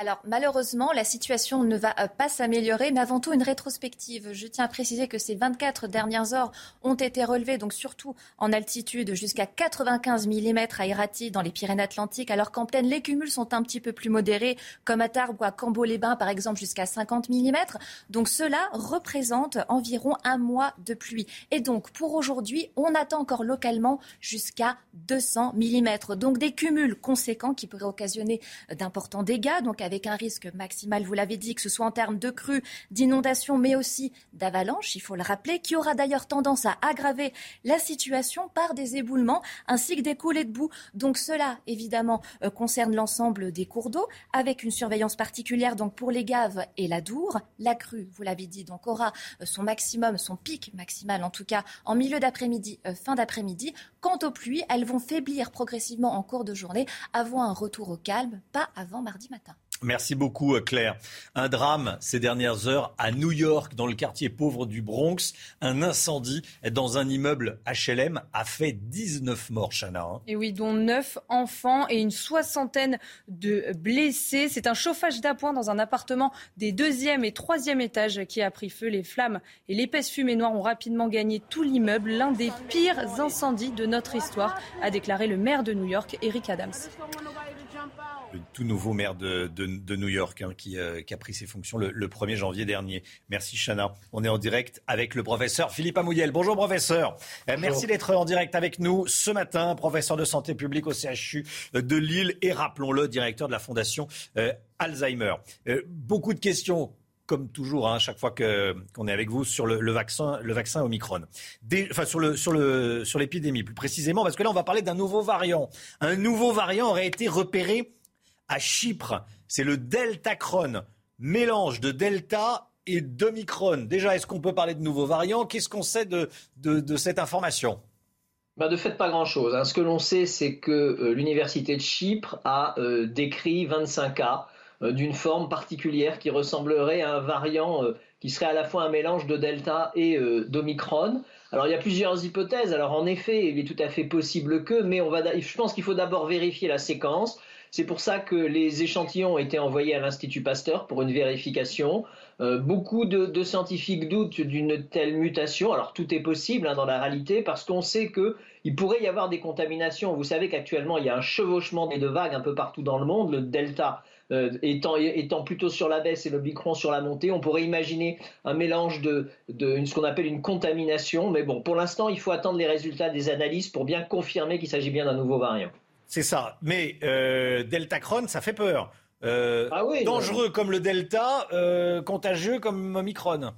Alors malheureusement, la situation ne va euh, pas s'améliorer, mais avant tout une rétrospective. Je tiens à préciser que ces 24 dernières heures ont été relevées, donc surtout en altitude, jusqu'à 95 mm à Irati dans les Pyrénées-Atlantiques, alors qu'en pleine, les cumuls sont un petit peu plus modérés, comme à Tarbes ou à Cambo-les-Bains, par exemple, jusqu'à 50 mm. Donc cela représente environ un mois de pluie. Et donc pour aujourd'hui, on attend encore localement jusqu'à 200 mm. Donc des cumuls conséquents qui pourraient occasionner d'importants dégâts. Donc avec un risque maximal, vous l'avez dit, que ce soit en termes de crues, d'inondations, mais aussi d'avalanches, il faut le rappeler, qui aura d'ailleurs tendance à aggraver la situation par des éboulements ainsi que des coulées de boue. Donc cela, évidemment, euh, concerne l'ensemble des cours d'eau, avec une surveillance particulière donc pour les gaves et la Dour. La crue, vous l'avez dit, donc aura euh, son maximum, son pic maximal en tout cas, en milieu d'après-midi, euh, fin d'après-midi. Quant aux pluies, elles vont faiblir progressivement en cours de journée avant un retour au calme, pas avant mardi matin. Merci beaucoup euh, Claire. Un drame ces dernières heures à New York, dans le quartier pauvre du Bronx. Un incendie dans un immeuble HLM a fait 19 morts, Chana. Hein. Et oui, dont 9 enfants et une soixantaine de blessés. C'est un chauffage d'appoint dans un appartement des deuxième et troisième étages qui a pris feu. Les flammes et l'épaisse fumée noire ont rapidement gagné tout l'immeuble. L'un des pires incendies de notre histoire, a déclaré le maire de New York, Eric Adams le tout nouveau maire de, New York hein, euh, qui, a pris ses fonctions le, 1er janvier dernier. Merci Chana. On est en direct avec le professeur Philippe Amouyel. Bonjour professeur. Euh, merci d'être en direct avec nous ce matin, professeur de santé publique au CHU de Lille et rappelons-le, directeur de la fondation euh, Alzheimer. beaucoup de questions comme toujours, à hein, chaque fois qu'on est avec vous, sur le, vaccin, le vaccin Omicron. enfin, sur, le, sur, le, sur l'épidémie, plus précisément, parce que là, on va parler d'un nouveau variant. Un nouveau variant aurait été repéré à Chypre. C'est le Deltacron, mélange de Delta et d'Omicron. Déjà, est-ce qu'on peut parler de nouveaux variants? Qu'est-ce qu'on sait de, cette information? Bah de fait, pas grand-chose. Hein. Ce que l'on sait, c'est que euh, l'Université de Chypre a euh, décrit 25 cas euh, d'une forme particulière qui ressemblerait à un variant qui serait à la fois un mélange de Delta et d'Omicron. Alors il y a plusieurs hypothèses. Alors en effet, il est tout à fait possible que, mais on va, je pense qu'il faut d'abord vérifier la séquence C'est pour ça que les échantillons ont été envoyés à l'Institut Pasteur pour une vérification. Euh, beaucoup de, scientifiques doutent d'une telle mutation. Alors tout est possible hein, dans la réalité parce qu'on sait qu'il pourrait y avoir des contaminations. Vous savez qu'actuellement il y a un chevauchement des deux vagues un peu partout dans le monde. Le delta euh, étant, plutôt sur la baisse et le micron sur la montée, on pourrait imaginer un mélange de ce qu'on appelle une contamination. Mais bon, pour l'instant, il faut attendre les résultats des analyses pour bien confirmer qu'il s'agit bien d'un nouveau variant. C'est ça. Mais euh, Delta Cron, ça fait peur. Euh, ah dangereux comme le Delta, euh, contagieux comme Omicron.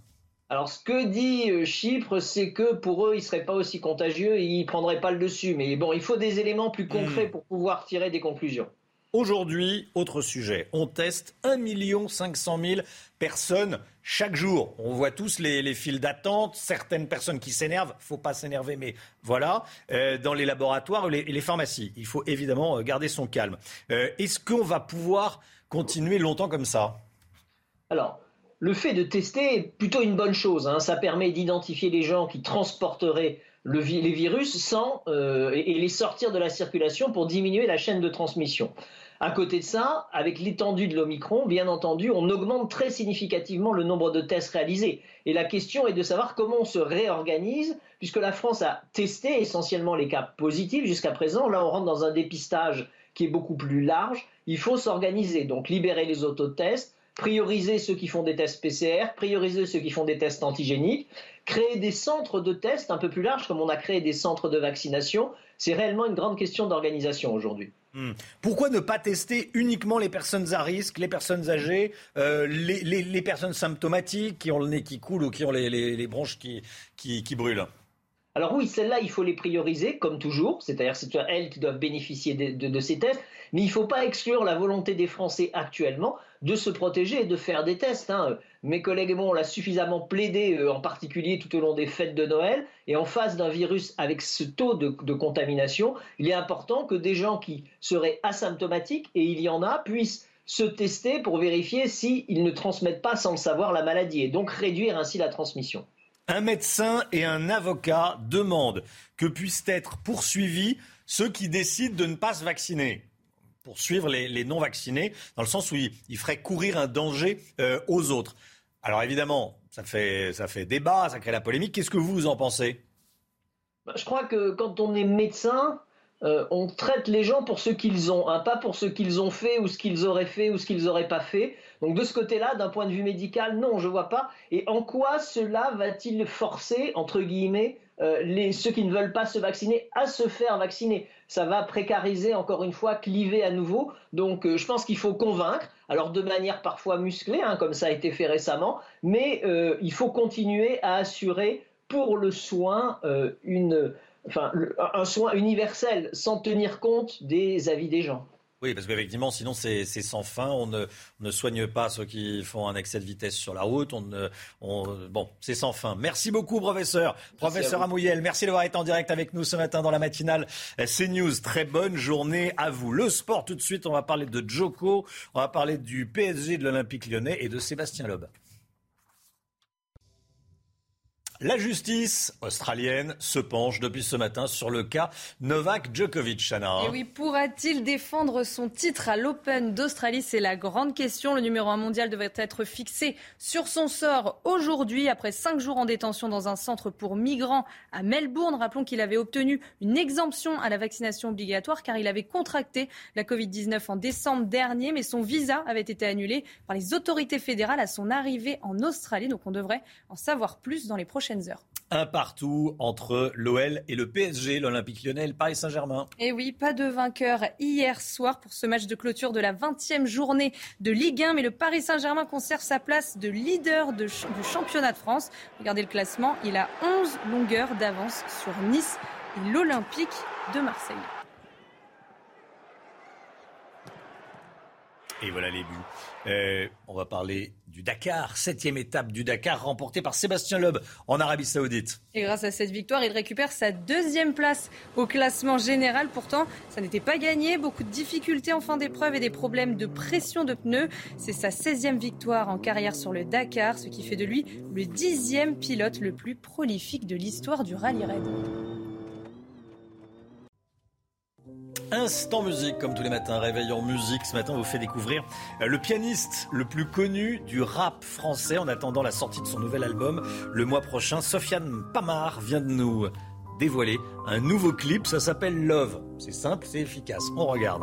Alors, ce que dit euh, Chypre, c'est que pour eux, il ne serait pas aussi contagieux et il ne prendrait pas le dessus. Mais bon, il faut des éléments plus concrets hmm. pour pouvoir tirer des conclusions. Aujourd'hui, autre sujet. On teste 1 500 000 personnes chaque jour. On voit tous les, files d'attente, certaines personnes qui s'énervent. faut pas s'énerver, mais voilà. Euh, dans les laboratoires et les, pharmacies. Il faut évidemment euh, garder son calme. Euh, est-ce qu'on va pouvoir continuer longtemps comme ça? Alors, le fait de tester est plutôt une bonne chose. Hein. Ça permet d'identifier les gens qui transporteraient les virus sans, et les sortir de la circulation pour diminuer la chaîne de transmission. À côté de ça, avec l'étendue de l'Omicron, bien entendu, on augmente très significativement le nombre de tests réalisés. Et la question est de savoir comment on se réorganise, puisque la France a testé essentiellement les cas positifs jusqu'à présent. Là, on rentre dans un dépistage qui est beaucoup plus large. Il faut s'organiser, donc libérer les autotests, prioriser ceux qui font des tests PCR, prioriser ceux qui font des tests antigéniques, créer des centres de tests un peu plus larges, comme on a créé des centres de vaccination. C'est réellement une grande question d'organisation aujourd'hui. Hmm. Pourquoi ne pas tester uniquement les personnes à risque, les personnes âgées, euh, les, personnes symptomatiques qui ont le nez qui coule ou qui ont les, bronches qui, qui brûlent? Alors oui, celles-là, il faut les prioriser, comme toujours, c'est-à-dire c'est elles qui doivent bénéficier de, ces tests, mais il ne faut pas exclure la volonté des Français actuellement de se protéger et de faire des tests. Hein. Mes collègues et moi, on l'a suffisamment plaidé, euh, en particulier tout au long des fêtes de Noël, et en face d'un virus avec ce taux de, de contamination, il est important que des gens qui seraient asymptomatiques, et il y en a, puissent se tester pour vérifier s'ils ne transmettent pas sans le savoir la maladie, et donc réduire ainsi la transmission. Un médecin et un avocat demandent que puissent être poursuivis ceux qui décident de ne pas se vacciner poursuivre les, non-vaccinés, dans le sens où ils, feraient courir un danger euh, aux autres. Alors évidemment, ça fait, débat, ça crée la polémique. Qu'est-ce que vous, vous en pensez? Bah, Je crois que quand on est médecin, euh, on traite les gens pour ce qu'ils ont, hein, pas pour ce qu'ils ont fait ou ce qu'ils auraient fait ou ce qu'ils n'auraient pas fait. Donc de ce côté-là, d'un point de vue médical, non, je ne vois pas. Et en quoi cela va-t-il forcer, entre guillemets, euh, ceux qui ne veulent pas se vacciner à se faire vacciner? Ça va précariser, encore une fois, cliver à nouveau. Donc euh, je pense qu'il faut convaincre, alors de manière parfois musclée, hein, comme ça a été fait récemment, mais il faut continuer à assurer pour le soin un soin universel sans tenir compte des avis des gens. Oui, parce qu'effectivement, sinon c'est sans fin. On ne, ne, soigne pas ceux qui font un excès de vitesse sur la route. On, on bon, c'est sans fin. Merci beaucoup, professeur. professeur Amouyel, merci d'avoir été en direct avec nous ce matin dans la matinale CNews. Très bonne journée à vous. Le sport, tout de suite, on va parler de Joko, on va parler du PSG de l'Olympique lyonnais et de Sébastien Loeb. La justice australienne se penche depuis ce matin sur le cas Novak Djokovic. Chana. Et oui, pourra-t-il défendre son titre à l'Open d'Australie? C'est la grande question. Le numéro 1 mondial devrait être fixé sur son sort aujourd'hui, après cinq jours en détention dans un centre pour migrants à Melbourne. Rappelons qu'il avait obtenu une exemption à la vaccination obligatoire car il avait contracté la Covid-19 en décembre dernier, mais son visa avait été annulé par les autorités fédérales à son arrivée en Australie. Donc on devrait en savoir plus dans les prochaines un partout entre l'OL et le PSG, l'Olympique lyonnais et le Paris Saint-Germain. Et oui, pas de vainqueur hier soir pour ce match de clôture de la 20e journée de Ligue 1, mais le Paris Saint-Germain conserve sa place de leader du championnat de France. Regardez le classement, il a 11 longueurs d'avance sur Nice et l'Olympique de Marseille. Et voilà les buts. Euh, on va parler du Dakar, septième étape du Dakar remportée par Sébastien Loeb en Arabie Saoudite. Et grâce à cette victoire, il récupère sa deuxième place au classement général. Pourtant, ça n'était pas gagné. Beaucoup de difficultés en fin d'épreuve et des problèmes de pression de pneus. C'est sa 16e victoire en carrière sur le Dakar, ce qui fait de lui le dixième pilote le plus prolifique de l'histoire du rallye raid. Instant musique, comme tous les matins, réveil en musique. Ce matin, on vous fait découvrir euh, le pianiste le plus connu du rap français en attendant la sortie de son nouvel album le mois prochain. Sofiane Pamar vient de nous dévoiler un nouveau clip. Ça s'appelle Love. C'est simple, c'est efficace. On regarde.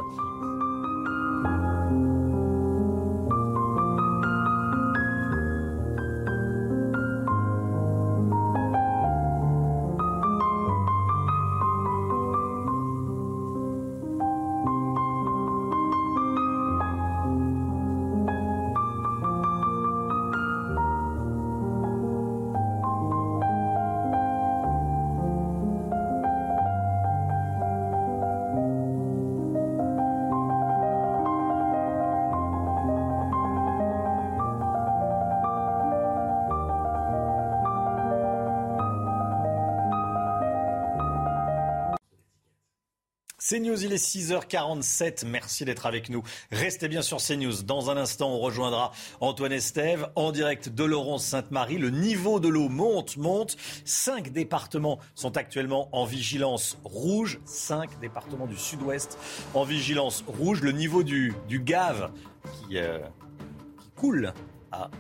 CNews, il est 6h47. Merci d'être avec nous. Restez bien sur CNews. Dans un instant, on rejoindra Antoine Estève en direct de Laurence Sainte-Marie. Le niveau de l'eau monte, monte. Cinq départements sont actuellement en vigilance rouge. Cinq départements du sud-ouest en vigilance rouge. Le niveau du, du Gave qui, euh, qui coule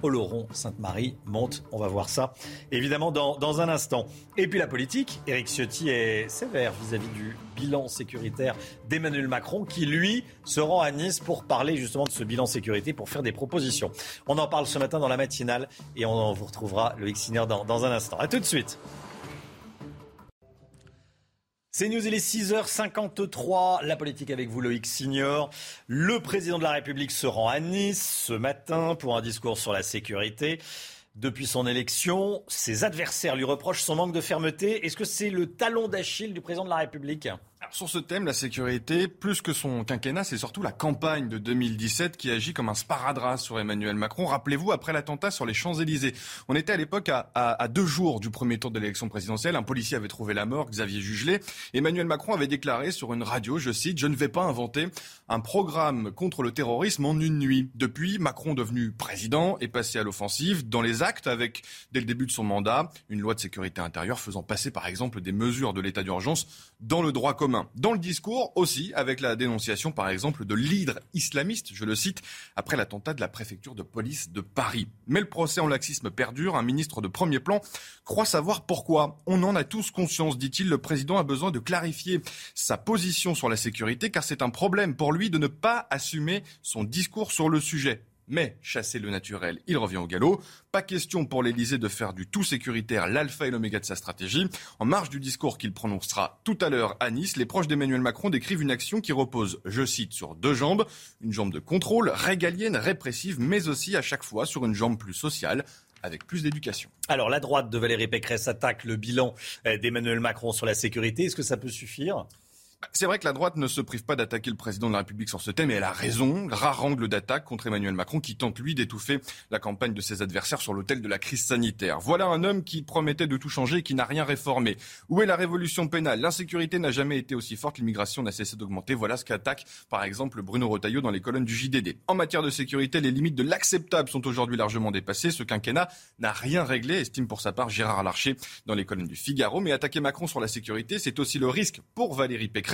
Oloron, Sainte-Marie, monte. On va voir ça évidemment dans, un instant. Et puis la politique, Éric Ciotti est sévère vis-à-vis du bilan sécuritaire d'Emmanuel Macron qui, lui, se rend à Nice pour parler justement de ce bilan sécurité, pour faire des propositions. On en parle ce matin dans la matinale et on vous retrouvera le Xiner dans, dans un instant. A tout de suite. C'est News, il est 6h53. La politique avec vous, Loïc Signor. Le président de la République se rend à Nice ce matin pour un discours sur la sécurité. Depuis son élection, ses adversaires lui reprochent son manque de fermeté. Est-ce que c'est le talon d'Achille du président de la République? Sur ce thème, la sécurité, plus que son quinquennat, c'est surtout la campagne de 2017 qui agit comme un sparadrap sur Emmanuel Macron. Rappelez-vous, après l'attentat sur les Champs-Élysées, on était à l'époque à, deux jours du premier tour de l'élection présidentielle. Un policier avait trouvé la mort, Xavier Jugelet. Emmanuel Macron avait déclaré sur une radio, je cite, Je ne vais pas inventer un programme contre le terrorisme en une nuit. Depuis, Macron devenu président est passé à l'offensive dans les actes avec, dès le début de son mandat, une loi de sécurité intérieure faisant passer par exemple des mesures de l'état d'urgence dans le droit commun. Dans le discours aussi, avec la dénonciation par exemple de l'hydre islamiste, je le cite, après l'attentat de la préfecture de police de Paris. Mais le procès en laxisme perdure. Un ministre de premier plan croit savoir pourquoi. On en a tous conscience, dit-il. Le président a besoin de clarifier sa position sur la sécurité car c'est un problème pour lui de ne pas assumer son discours sur le sujet. Mais chasser le naturel, il revient au galop. Pas question pour l'Elysée de faire du tout sécuritaire l'alpha et l'oméga de sa stratégie. En marge du discours qu'il prononcera tout à l'heure à Nice, les proches d'Emmanuel Macron décrivent une action qui repose, je cite, sur deux jambes. Une jambe de contrôle, régalienne, répressive, mais aussi à chaque fois sur une jambe plus sociale, avec plus d'éducation. Alors la droite de Valérie Pécresse attaque le bilan euh, d'Emmanuel Macron sur la sécurité. Est-ce que ça peut suffire? C'est vrai que la droite ne se prive pas d'attaquer le président de la République sur ce thème et elle a raison. Rare angle d'attaque contre Emmanuel Macron qui tente, lui, d'étouffer la campagne de ses adversaires sur l'autel de la crise sanitaire. Voilà un homme qui promettait de tout changer et qui n'a rien réformé. Où est la révolution pénale? L'insécurité n'a jamais été aussi forte, l'immigration n'a cessé d'augmenter. Voilà ce qu'attaque, par exemple, Bruno Retailleau dans les colonnes du JDD. En matière de sécurité, les limites de l'acceptable sont aujourd'hui largement dépassées. Ce quinquennat n'a rien réglé, estime pour sa part Gérard Larcher dans les colonnes du Figaro. Mais attaquer Macron sur la sécurité, c'est aussi le risque pour Valérie Pécresse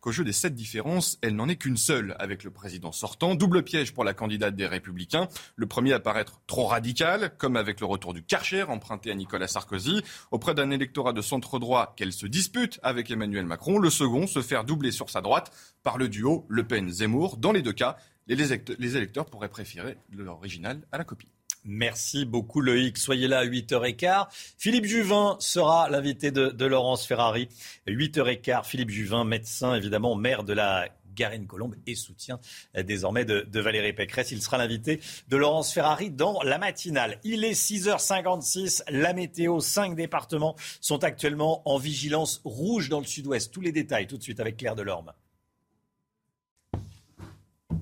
qu'au jeu des sept différences, elle n'en est qu'une seule avec le président sortant. Double piège pour la candidate des Républicains. Le premier à paraître trop radical, comme avec le retour du Karcher emprunté à Nicolas Sarkozy, auprès d'un électorat de centre droit qu'elle se dispute avec Emmanuel Macron. Le second, se faire doubler sur sa droite par le duo Le Pen-Zemmour. Dans les deux cas, les électeurs pourraient préférer l'original à la copie. Merci beaucoup Loïc. Soyez là à 8h15. Philippe Juvin sera l'invité de, Laurence Ferrari. 8h15, Philippe Juvin, médecin évidemment, maire de la Garenne-Colombe et soutien euh, désormais de, de, Valérie Pécresse. Il sera l'invité de Laurence Ferrari dans la matinale. Il est 6h56. La météo, cinq départements sont actuellement en vigilance rouge dans le sud-ouest. Tous les détails tout de suite avec Claire Delorme.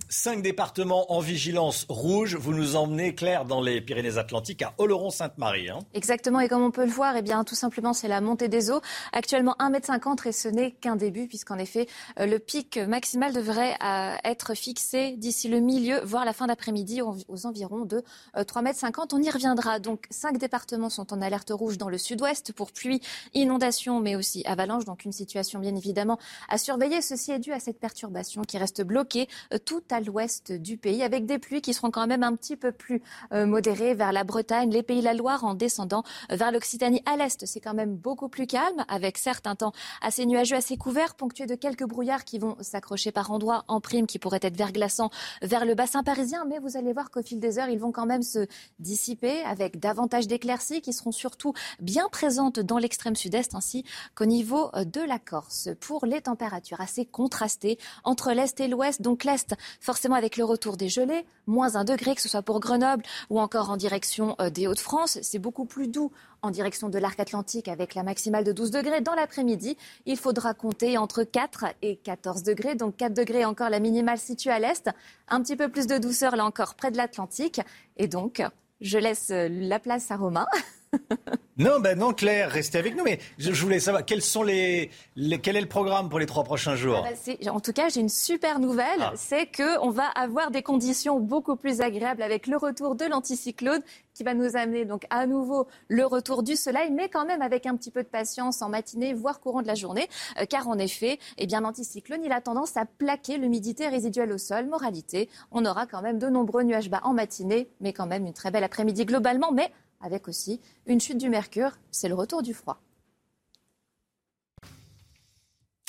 Cinq départements en vigilance rouge. Vous nous emmenez, Claire, dans les Pyrénées-Atlantiques, à Oloron-Sainte-Marie. Hein. Exactement, et comme on peut le voir, eh bien, tout simplement, c'est la montée des eaux. Actuellement 1,50 m et ce n'est qu'un début, puisqu'en effet, euh, le pic maximal devrait euh, être fixé d'ici le milieu, voire la fin d'après-midi, aux environs de 3,50 m. On y reviendra. Donc, cinq départements sont en alerte rouge dans le sud-ouest pour pluie, inondation, mais aussi avalanche. Donc, une situation, bien évidemment, à surveiller. Ceci est dû à cette perturbation qui reste bloquée tout à l'ouest du pays, avec des pluies qui seront quand même un petit peu plus euh, modérées vers la Bretagne, les Pays de la Loire, en descendant vers l'Occitanie à l'est. C'est quand même beaucoup plus calme, avec certes un temps assez nuageux, assez couvert, ponctué de quelques brouillards qui vont s'accrocher par endroits en prime, qui pourraient être verglaçants vers le bassin parisien. Mais vous allez voir qu'au fil des heures, ils vont quand même se dissiper avec davantage d'éclaircies qui seront surtout bien présentes dans l'extrême sud-est ainsi qu'au niveau de la Corse. Pour les températures assez contrastées entre l'est et l'ouest, donc l'est forcément avec le retour des gelées, moins un degré, que ce soit pour Grenoble ou encore en direction euh, des Hauts-de-France. C'est beaucoup plus doux en direction de l'arc atlantique avec la maximale de 12 degrés. Dans l'après-midi, il faudra compter entre 4 et 14 degrés. Donc 4 degrés encore la minimale située à l'est. Un petit peu plus de douceur là encore près de l'Atlantique. Et donc, je laisse euh, la place à Romain. non, ben non, Claire, restez avec nous. Mais je, voulais savoir quels sont les, quel est le programme pour les trois prochains jours. Ah bah, en tout cas, j'ai une super nouvelle, ah. c'est que on va avoir des conditions beaucoup plus agréables avec le retour de l'anticyclone qui va nous amener donc à nouveau le retour du soleil, mais quand même avec un petit peu de patience en matinée, voire courant de la journée, euh, car en effet, eh bien l'anticyclone, il a tendance à plaquer l'humidité résiduelle au sol. Moralité, on aura quand même de nombreux nuages bas en matinée, mais quand même une très belle après-midi globalement, mais avec aussi une chute du mercure. C'est le retour du froid.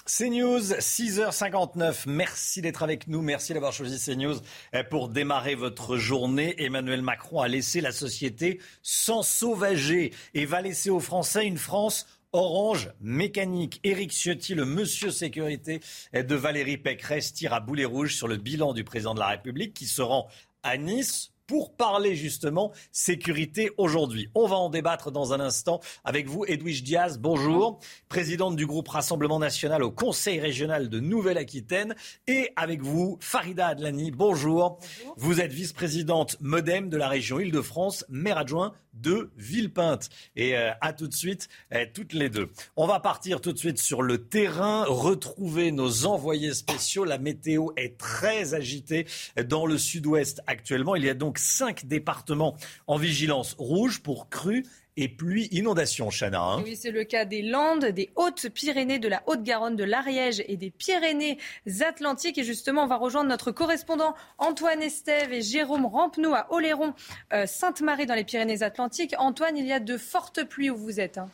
CNews, 6h59. Merci d'être avec nous. Merci d'avoir choisi CNews eh, pour démarrer votre journée. Emmanuel Macron a laissé la société sans sauvager et va laisser aux Français une France orange mécanique. Éric Ciotti, le monsieur sécurité eh, de Valérie Pécresse, tire à boulet rouge sur le bilan du président de la République qui se rend à Nice pour parler justement sécurité aujourd'hui. On va en débattre dans un instant avec vous, Edwige Diaz. Bonjour, présidente du groupe Rassemblement National au Conseil régional de Nouvelle-Aquitaine. Et avec vous, Farida Adlani. Bonjour. Vous êtes vice-présidente Modem de la région Île-de-France, maire adjoint de Villepinte. Et euh, à tout de suite, euh, toutes les deux. On va partir tout de suite sur le terrain, retrouver nos envoyés spéciaux. La météo est très agitée dans le sud-ouest actuellement. Il y a donc cinq départements en vigilance rouge pour crues et pluie inondation, Chana. Hein. Oui, c'est le cas des Landes, des Hautes-Pyrénées, de la Haute-Garonne, de l'Ariège et des Pyrénées-Atlantiques. Et justement, on va rejoindre notre correspondant Antoine Estève et Jérôme Rampenou à Oléron, euh, Sainte-Marie dans les Pyrénées-Atlantiques. Antoine, il y a de fortes pluies où vous êtes. Hein.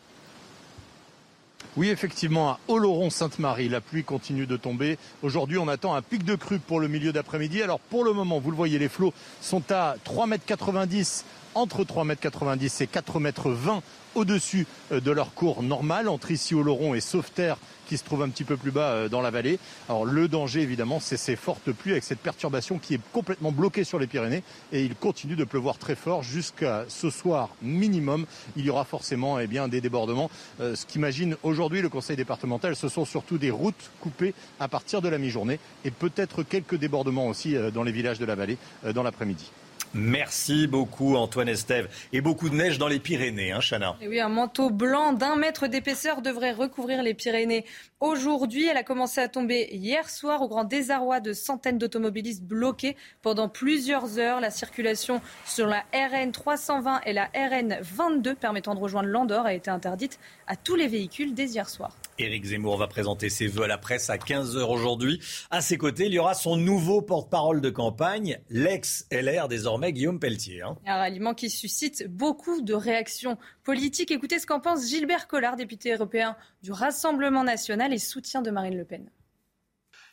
Oui, effectivement, à Oloron-Sainte-Marie, la pluie continue de tomber. Aujourd'hui, on attend un pic de crue pour le milieu d'après-midi. Alors, pour le moment, vous le voyez, les flots sont à 3,90 m entre 3,90 m et 4,20 m au-dessus euh, de leur cours normal, entre ici Oloron et Sauveterre qui se trouve un petit peu plus bas euh, dans la vallée. Alors le danger évidemment c'est ces fortes pluies avec cette perturbation qui est complètement bloquée sur les Pyrénées et il continue de pleuvoir très fort jusqu'à ce soir minimum. Il y aura forcément eh bien, des débordements. Euh, ce qu'imagine aujourd'hui le conseil départemental ce sont surtout des routes coupées à partir de la mi-journée et peut-être quelques débordements aussi dans les villages de la vallée dans l'après-midi. Merci beaucoup Antoine Estève. Et beaucoup de neige dans les Pyrénées, hein, Chana. Et oui, un manteau blanc d'un mètre d'épaisseur devrait recouvrir les Pyrénées aujourd'hui. Elle a commencé à tomber hier soir au grand désarroi de centaines d'automobilistes bloqués pendant plusieurs heures. La circulation sur la RN 320 et la RN 22 permettant de rejoindre l'Andorre a été interdite à tous les véhicules dès hier soir. Éric Zemmour va présenter ses vœux à la presse à 15h aujourd'hui. À ses côtés, il y aura son nouveau porte-parole de campagne, l'ex-LR désormais Guillaume Pelletier. Hein. Un ralliement qui suscite beaucoup de réactions politiques. Écoutez ce qu'en pense Gilbert Collard, député européen du Rassemblement national et soutien de Marine Le Pen.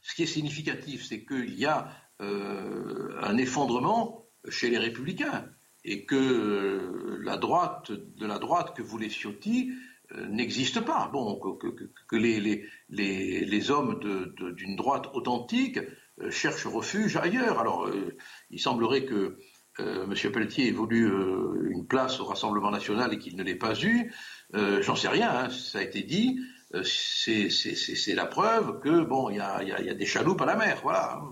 Ce qui est significatif, c'est qu'il y a euh, un effondrement chez les républicains et que euh, la droite, de la droite que voulait Ciotti, n'existe pas. Bon, que, les, hommes d'une droite authentique euh, cherchent refuge ailleurs. Alors, euh, il semblerait que M. Pelletier ait voulu une place au Rassemblement national et qu'il ne l'ait pas eu. J'en sais rien, hein, ça a été dit. C'est la preuve que bon, il y a, des chaloupes à la mer, voilà.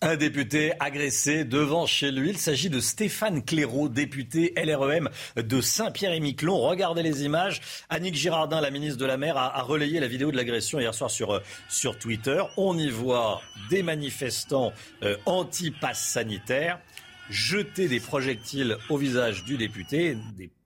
Un député agressé devant chez lui. Il s'agit de Stéphane Clairaut, député LREM de Saint-Pierre-et-Miquelon. Regardez les images. Annick Girardin, la ministre de la Mer, a, relayé la vidéo de l'agression hier soir sur, euh, Twitter. On y voit des manifestants euh, anti-pass sanitaire jeter des projectiles au visage du député,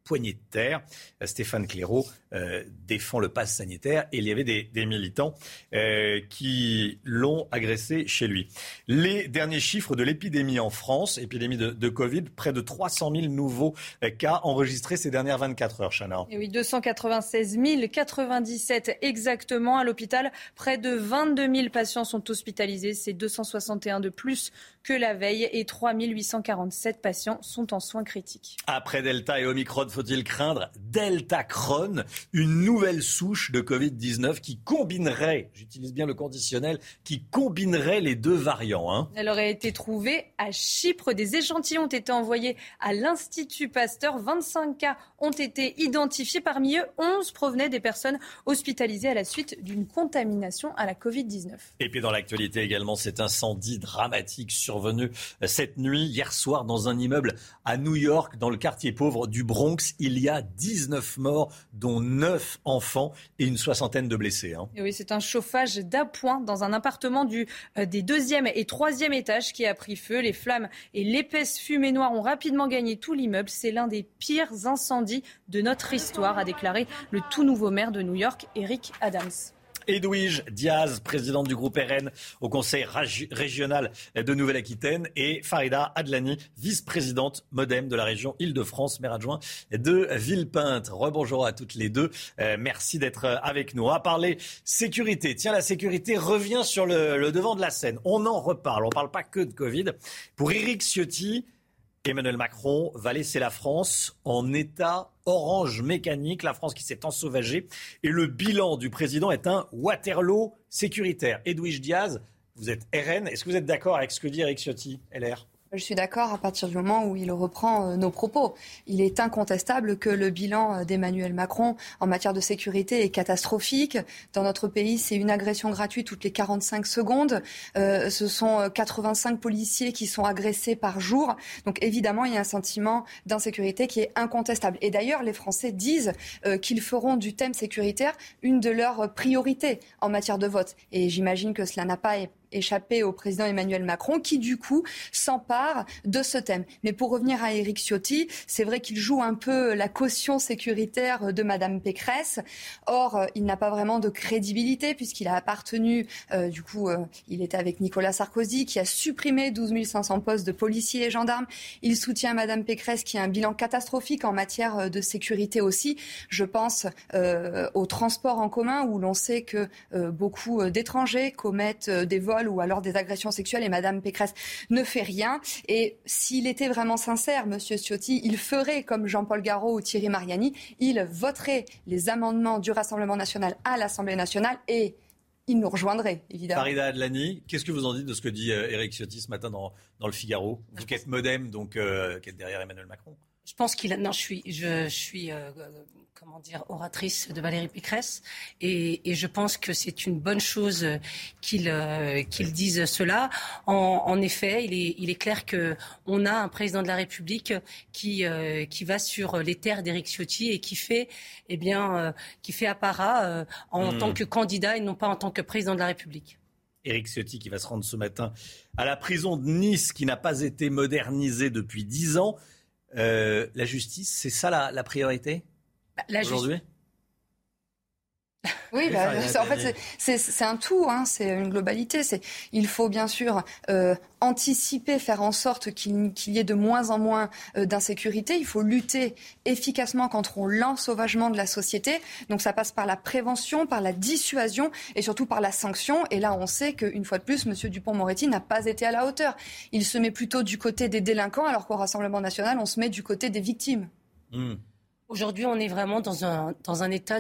poignée de terre. Stéphane Clairaut euh, défend le pass sanitaire et il y avait des, militants euh, qui l'ont agressé chez lui. Les derniers chiffres de l'épidémie en France, épidémie de, Covid, près de 300 000 nouveaux euh, cas enregistrés ces dernières 24 heures, Chana. Et oui, 296 097 exactement à l'hôpital. Près de 22 000 patients sont hospitalisés. C'est 261 de plus que la veille et 3 847 patients sont en soins critiques. Après Delta et Omicron, faut-il craindre Delta Cron, une nouvelle souche de Covid-19 qui combinerait, j'utilise bien le conditionnel, qui combinerait les deux variants. Hein? Elle aurait été trouvée à Chypre. Des échantillons ont été envoyés à l'Institut Pasteur. 25 cas ont été identifiés. Parmi eux, 11 provenaient des personnes hospitalisées à la suite d'une contamination à la Covid-19. Et puis dans l'actualité également, cet incendie dramatique survenu cette nuit, hier soir, dans un immeuble à New York, dans le quartier pauvre du Bronx. Il y a 19 morts, dont 9 enfants et une soixantaine de blessés. Hein. oui, c'est un chauffage d'appoint dans un appartement du, euh, des deuxième et troisième étages qui a pris feu. Les flammes et l'épaisse fumée noire ont rapidement gagné tout l'immeuble. C'est l'un des pires incendies de notre histoire, a déclaré le tout nouveau maire de New York, Eric Adams. Edwige Diaz, présidente du groupe RN au Conseil régional de Nouvelle-Aquitaine, et Farida Adlani, vice-présidente modem de la région Île-de-France, maire adjoint de Villepinte. Rebonjour à toutes les deux. Euh, merci d'être avec nous. On va parler sécurité. Tiens, la sécurité revient sur le, le devant de la scène. On en reparle. On ne parle pas que de Covid. Pour Éric Ciotti, Emmanuel Macron va laisser la France en état orange mécanique, la France qui s'est ensauvagée. Et le bilan du président est un Waterloo sécuritaire. Edwige Diaz, vous êtes RN. Est-ce que vous êtes d'accord avec ce que dit Eric Ciotti, LR je suis d'accord à partir du moment où il reprend euh, nos propos. Il est incontestable que le bilan euh, d'Emmanuel Macron en matière de sécurité est catastrophique. Dans notre pays, c'est une agression gratuite toutes les 45 secondes. Euh, ce sont 85 policiers qui sont agressés par jour. Donc évidemment, il y a un sentiment d'insécurité qui est incontestable. Et d'ailleurs, les Français disent qu'ils feront du thème sécuritaire une de leurs priorités en matière de vote. Et j'imagine que cela n'a pas échappé au président Emmanuel Macron, qui du coup s'empare de ce thème. Mais pour revenir à Éric Ciotti, c'est vrai qu'il joue un peu la caution sécuritaire de Madame Pécresse. Or, euh, il n'a pas vraiment de crédibilité puisqu'il a appartenu, euh, du coup, euh, il était avec Nicolas Sarkozy qui a supprimé 12 500 postes de policiers et gendarmes. Il soutient Madame Pécresse qui a un bilan catastrophique en matière de sécurité aussi. Je pense au transport en commun où l'on sait que beaucoup d'étrangers commettent des vols ou alors des agressions sexuelles et Madame Pécresse ne fait rien. Et s'il était vraiment sincère, Monsieur Ciotti, il ferait comme Jean-Paul Garot ou Thierry Mariani, il voterait les amendements du Rassemblement national à l'Assemblée nationale et il nous rejoindrait, évidemment. Farida Adlani, qu'est-ce que vous en dites de ce que dit euh, Éric Ciotti ce matin dans, dans le Figaro? Vous qui êtes modem, donc euh, qui êtes derrière Emmanuel Macron. Je pense qu'il a. Non, je suis, je, suis euh, comment dire, oratrice de Valérie Pécresse. Et, je pense que c'est une bonne chose qu'il euh, dise cela. En, effet, il est, il est clair qu'on a un président de la République qui, euh, qui va sur les terres d'Éric Ciotti et qui fait, eh bien, euh, qui fait apparat en hmm. tant que candidat et non pas en tant que président de la République. Éric Ciotti qui va se rendre ce matin à la prison de Nice qui n'a pas été modernisée depuis dix ans. la justice, c'est ça la priorité? La Aujourd'hui? Oui, bah, en fait, c'est un tout, hein, c'est une globalité. Il faut bien sûr euh, anticiper, faire en sorte qu'il y ait de moins en moins euh, d'insécurité. Il faut lutter efficacement contre l'ensauvagement de la société. Donc ça passe par la prévention, par la dissuasion et surtout par la sanction. Et là, on sait qu'une fois de plus, M. Dupont-Moretti n'a pas été à la hauteur. Il se met plutôt du côté des délinquants, alors qu'au Rassemblement national, on se met du côté des victimes. Mmh. Aujourd'hui, on est vraiment dans un, état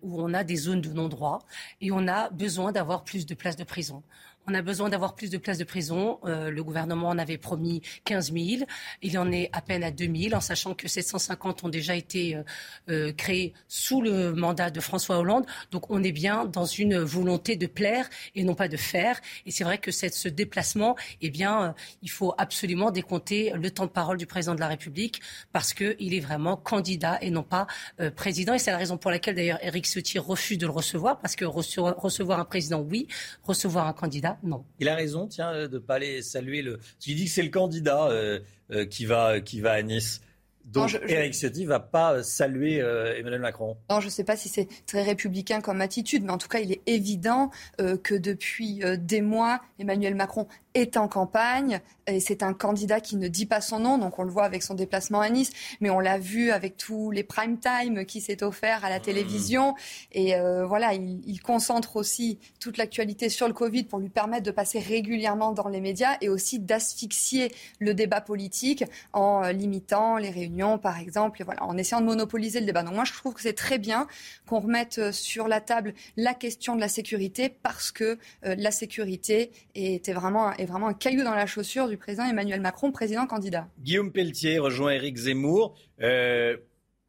où on a des zones de non-droit et on a besoin d'avoir plus de places de prison. On a besoin d'avoir plus de places de prison. Euh, le gouvernement en avait promis 15 000. Il en est à peine à 2 000, en sachant que 750 ont déjà été euh, euh, créés sous le mandat de François Hollande. Donc on est bien dans une volonté de plaire et non pas de faire. Et c'est vrai que cette, ce déplacement, eh bien, il faut absolument décompter le temps de parole du président de la République parce qu'il est vraiment candidat et non pas président. Et c'est la raison pour laquelle d'ailleurs Éric Ciotti refuse de le recevoir parce que recevoir un président, oui, recevoir un candidat, non. Il a raison, tiens, euh, de ne pas aller saluer le. Parce qu'il dit que c'est le candidat euh, euh, qui, va, qui va à Nice. Donc Eric Ciotti ne va pas saluer Emmanuel Macron. Non, je ne sais pas si c'est très républicain comme attitude, mais en tout cas, il est évident que depuis des mois, Emmanuel Macron est en campagne et c'est un candidat qui ne dit pas son nom, donc on le voit avec son déplacement à Nice, mais on l'a vu avec tous les prime time qui s'est offert à la télévision et euh, voilà, il, concentre aussi toute l'actualité sur le Covid pour lui permettre de passer régulièrement dans les médias et aussi d'asphyxier le débat politique en euh, limitant les réunions par exemple, et voilà, en essayant de monopoliser le débat. Donc moi je trouve que c'est très bien qu'on remette euh, sur la table la question de la sécurité parce que la sécurité était vraiment vraiment un caillou dans la chaussure du président Emmanuel Macron, président candidat. Guillaume Pelletier rejoint Éric Zemmour. Euh,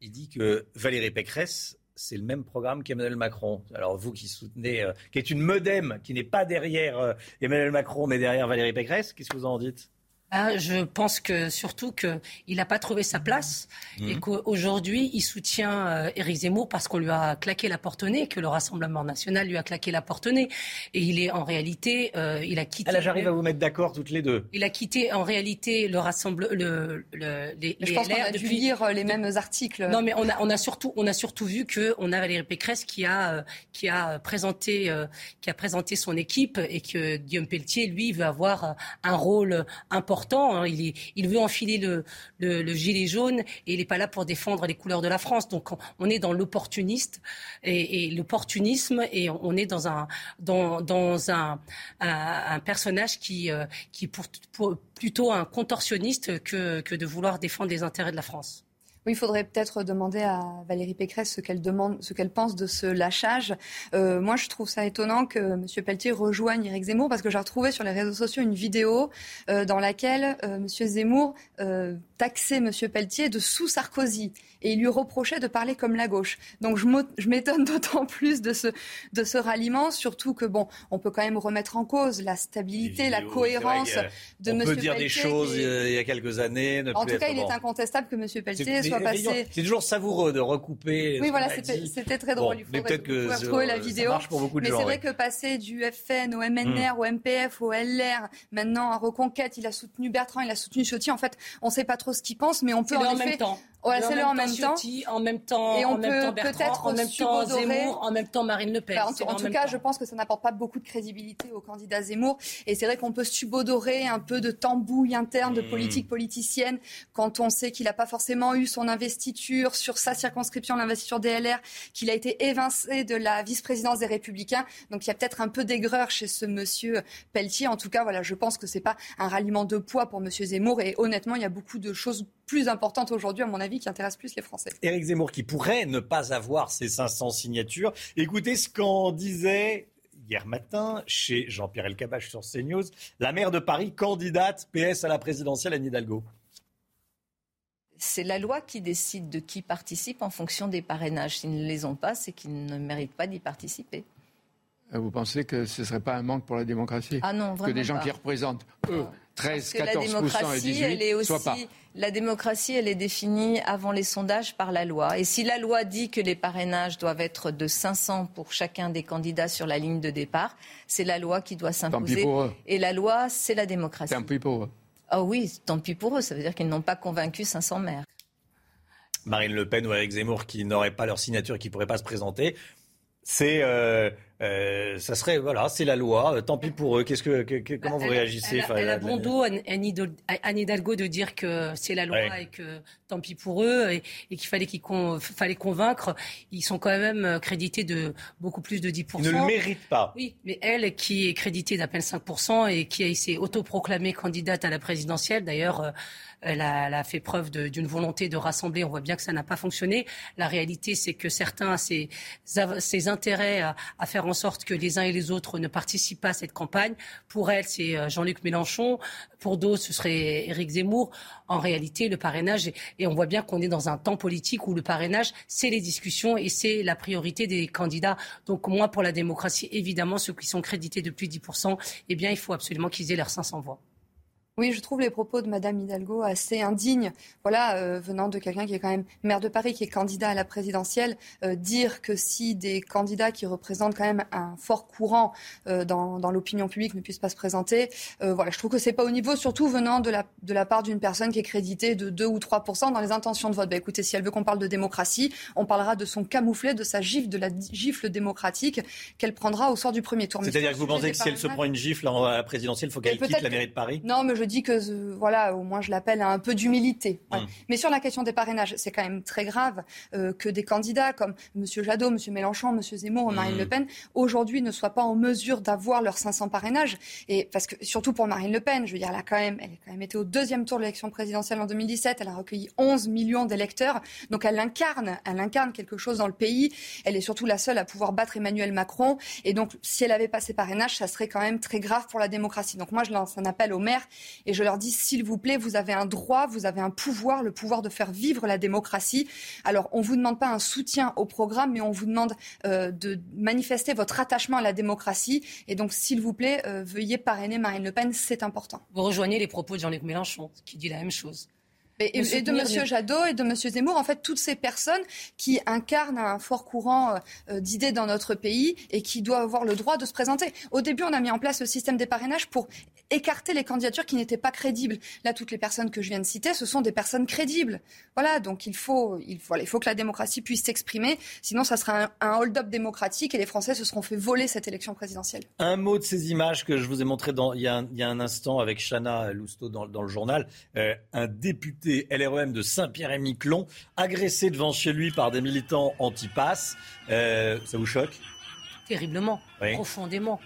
il dit que Valérie Pécresse c'est le même programme qu'Emmanuel Macron. Alors vous qui soutenez, euh, qui est une modem, qui n'est pas derrière euh, Emmanuel Macron, mais derrière Valérie Pécresse, qu'est-ce que vous en dites? Ah, je pense que surtout qu'il n'a pas trouvé sa place et mhm. qu'aujourd'hui il soutient euh, Éric Zemmour parce qu'on lui a claqué la porte au nez, que le Rassemblement national lui a claqué la porte au nez. Et il est en réalité, euh, il a quitté. Ah, là, j'arrive à vous mettre d'accord toutes les deux. Il a quitté en réalité le Rassemblement, le, le, les, Je pense qu'on a dû lire les mêmes articles. Non, mais on a, on a surtout, on a surtout vu que on a Valérie Pécresse qui a, euh, qui a présenté, qui a présenté son équipe et que Guillaume Pelletier, lui, veut avoir un rôle important Hein. Il, veut enfiler le, gilet jaune et il n'est pas là pour défendre les couleurs de la France. Donc on, est dans l'opportuniste et, l'opportunisme et on est dans un, dans, un, un, personnage qui, euh, qui est plutôt un contorsionniste que de vouloir défendre les intérêts de la France. Oui, il faudrait peut-être demander à Valérie Pécresse ce qu'elle demande, ce qu'elle pense de ce lâchage. Euh, moi, je trouve ça étonnant que M. Pelletier rejoigne Éric Zemmour parce que j'ai retrouvé sur les réseaux sociaux une vidéo euh, dans laquelle euh, M. Zemmour taxait M. Pelletier de sous Sarkozy et il lui reprochait de parler comme la gauche. Donc je m'étonne d'autant plus de ce, de ce ralliement, surtout que bon, on peut quand même remettre en cause la stabilité, la cohérence de M. Pelletier. On peut dire des choses il y a quelques années. en tout cas, il est incontestable que M. Pelletier soit passé. C'est toujours savoureux de recouper. Oui, voilà, c'était très drôle. il faudrait peut-être que retrouver la vidéo. pour beaucoup de mais c'est vrai que passer du FN au MNR, hmm. au MPF, au LR, maintenant à Reconquête, il a soutenu Bertrand, il a soutenu Ciotti. En fait, on ne sait pas trop ce qu'il pense, mais on peut en, effet. Même temps. Voilà, c'est le en même temps. En même temps, et on en peut même temps Bertrand, en même temps Zemmour, en même temps Marine Le Pen. Bah, en, tout cas, je pense que ça n'apporte pas beaucoup de crédibilité au candidat Zemmour. Et c'est vrai qu'on peut subodorer un peu de tambouille interne de mmh. politique politicienne quand on sait qu'il n'a pas forcément eu son investiture sur sa circonscription, l'investiture DLR, qu'il a été évincé de la vice-présidence des Républicains. Donc il y a peut-être un peu d'aigreur chez ce monsieur Pelletier. En tout cas, voilà, je pense que c'est pas un ralliement de poids pour monsieur Zemmour. Et honnêtement, il y a beaucoup de choses plus importante aujourd'hui, à mon avis, qui intéresse plus les Français. Éric Zemmour qui pourrait ne pas avoir ses 500 signatures. Écoutez ce qu'en disait hier matin chez Jean-Pierre Elkabach sur CNews, la maire de Paris, candidate PS à la présidentielle, Anne Hidalgo. C'est la loi qui décide de qui participe en fonction des parrainages. S'ils ne les ont pas, c'est qu'ils ne méritent pas d'y participer. Euh, vous pensez que ce ne serait pas un manque pour la démocratie? Ah non, vraiment Que des gens qui représentent, eux, 13, 14 et 18, elle est aussi, pas. La démocratie, elle est définie avant les sondages par la loi. Et si la loi dit que les parrainages doivent être de 500 pour chacun des candidats sur la ligne de départ, c'est la loi qui doit s'imposer. Et la loi, c'est la démocratie. Tant pis pour eux. Ah oui, tant pis pour eux. Ça veut dire qu'ils n'ont pas convaincu 500 maires. Marine Le Pen ou Eric Zemmour qui n'auraient pas leur signature et qui ne pourraient pas se présenter, c'est euh, euh, ça serait voilà, c'est la loi. Euh, tant pis pour eux. Qu'est-ce que, comment vous réagissez Elle, a, bon dos Anne Hidalgo de dire que c'est la loi et que tant pis pour eux et, qu'il fallait qu'il fallait convaincre. Ils sont quand même crédités de beaucoup plus de 10 Ils ne le méritent pas. Oui, mais elle qui est créditée d'à peine 5 et qui s'est autoproclamée candidate à la présidentielle, d'ailleurs. Elle a, fait preuve d'une volonté de rassembler. On voit bien que ça n'a pas fonctionné. La réalité, c'est que certains, ces, ces intérêts à, faire en sorte que les uns et les autres ne participent pas à cette campagne. Pour elle, c'est euh, Jean-Luc Mélenchon. Pour d'autres, ce serait Éric Zemmour. En réalité, le parrainage, et on voit bien qu'on est dans un temps politique où le parrainage, c'est les discussions et c'est la priorité des candidats. Donc moi, pour la démocratie, évidemment, ceux qui sont crédités de plus de 10%, eh bien, il faut absolument qu'ils aient leurs 500 voix. Oui, je trouve les propos de Madame Hidalgo assez indignes. Voilà, euh, venant de quelqu'un qui est quand même maire de Paris, qui est candidat à la présidentielle, euh, dire que si des candidats qui représentent quand même un fort courant euh, dans, dans l'opinion publique ne puissent pas se présenter, voilà, je trouve que c'est pas au niveau, surtout venant de la, de la part d'une personne qui est créditée de 2 ou 3% dans les intentions de vote. Bah, écoutez, si elle veut qu'on parle de démocratie, on parlera de son camouflet, de sa gifle, de la gifle démocratique qu'elle prendra au sort du premier tour. C'est-à-dire que vous pensez que si elle se prend une gifle à la présidentielle, il faut qu'elle quitte la mairie de Paris? Non, mais je dis que, euh, voilà, au moins je l'appelle à un peu d'humilité. Hum. Mais sur la question des parrainages, c'est quand même très grave euh, que des candidats comme M. Jadot, M. Mélenchon, M. Zemmour, Marine hum. Le Pen, aujourd'hui ne soient pas en mesure d'avoir leurs 500 parrainages. Et parce que, surtout pour Marine Le Pen, je veux dire, elle a quand même, elle a quand même été au deuxième tour de l'élection présidentielle en 2017. Elle a recueilli 11 millions d'électeurs. Donc elle incarne, elle incarne quelque chose dans le pays. Elle est surtout la seule à pouvoir battre Emmanuel Macron. Et donc, si elle avait pas ses parrainages, ça serait quand même très grave pour la démocratie. Donc moi, je lance un appel aux maires et je leur dit s'il vous plaît, vous avez un droit, vous avez un pouvoir, le pouvoir de faire vivre la démocratie. Alors, on ne vous demande pas un soutien au programme, mais on vous demande euh, de manifester votre attachement à la démocratie. Et donc, s'il vous plaît, euh, veuillez parrainer Marine Le Pen, c'est important. Vous rejoignez les propos de Jean-Luc Mélenchon, qui dit la même chose. Et, de M. Jadot et de M. Zemmour, en fait, toutes ces personnes qui incarnent un fort courant euh, euh, d'idées dans notre pays et qui doivent avoir le droit de se présenter. Au début, on a mis en place le système des parrainages pour écarter les candidatures qui n'étaient pas crédibles. Là, toutes les personnes que je viens de citer, ce sont des personnes crédibles. Voilà, donc il faut, il, il faut que la démocratie puisse s'exprimer. Sinon, ça sera un, hold-up démocratique et les Français se seront fait voler cette élection présidentielle. Un mot de ces images que je vous ai montrées dans, il, y a un, instant avec Chana Lousteau dans, le journal. Euh, un député LREM de Saint-Pierre-et-Miquelon, agressé devant chez lui par des militants anti-pass. Euh, ça vous choque? Terriblement, profondément.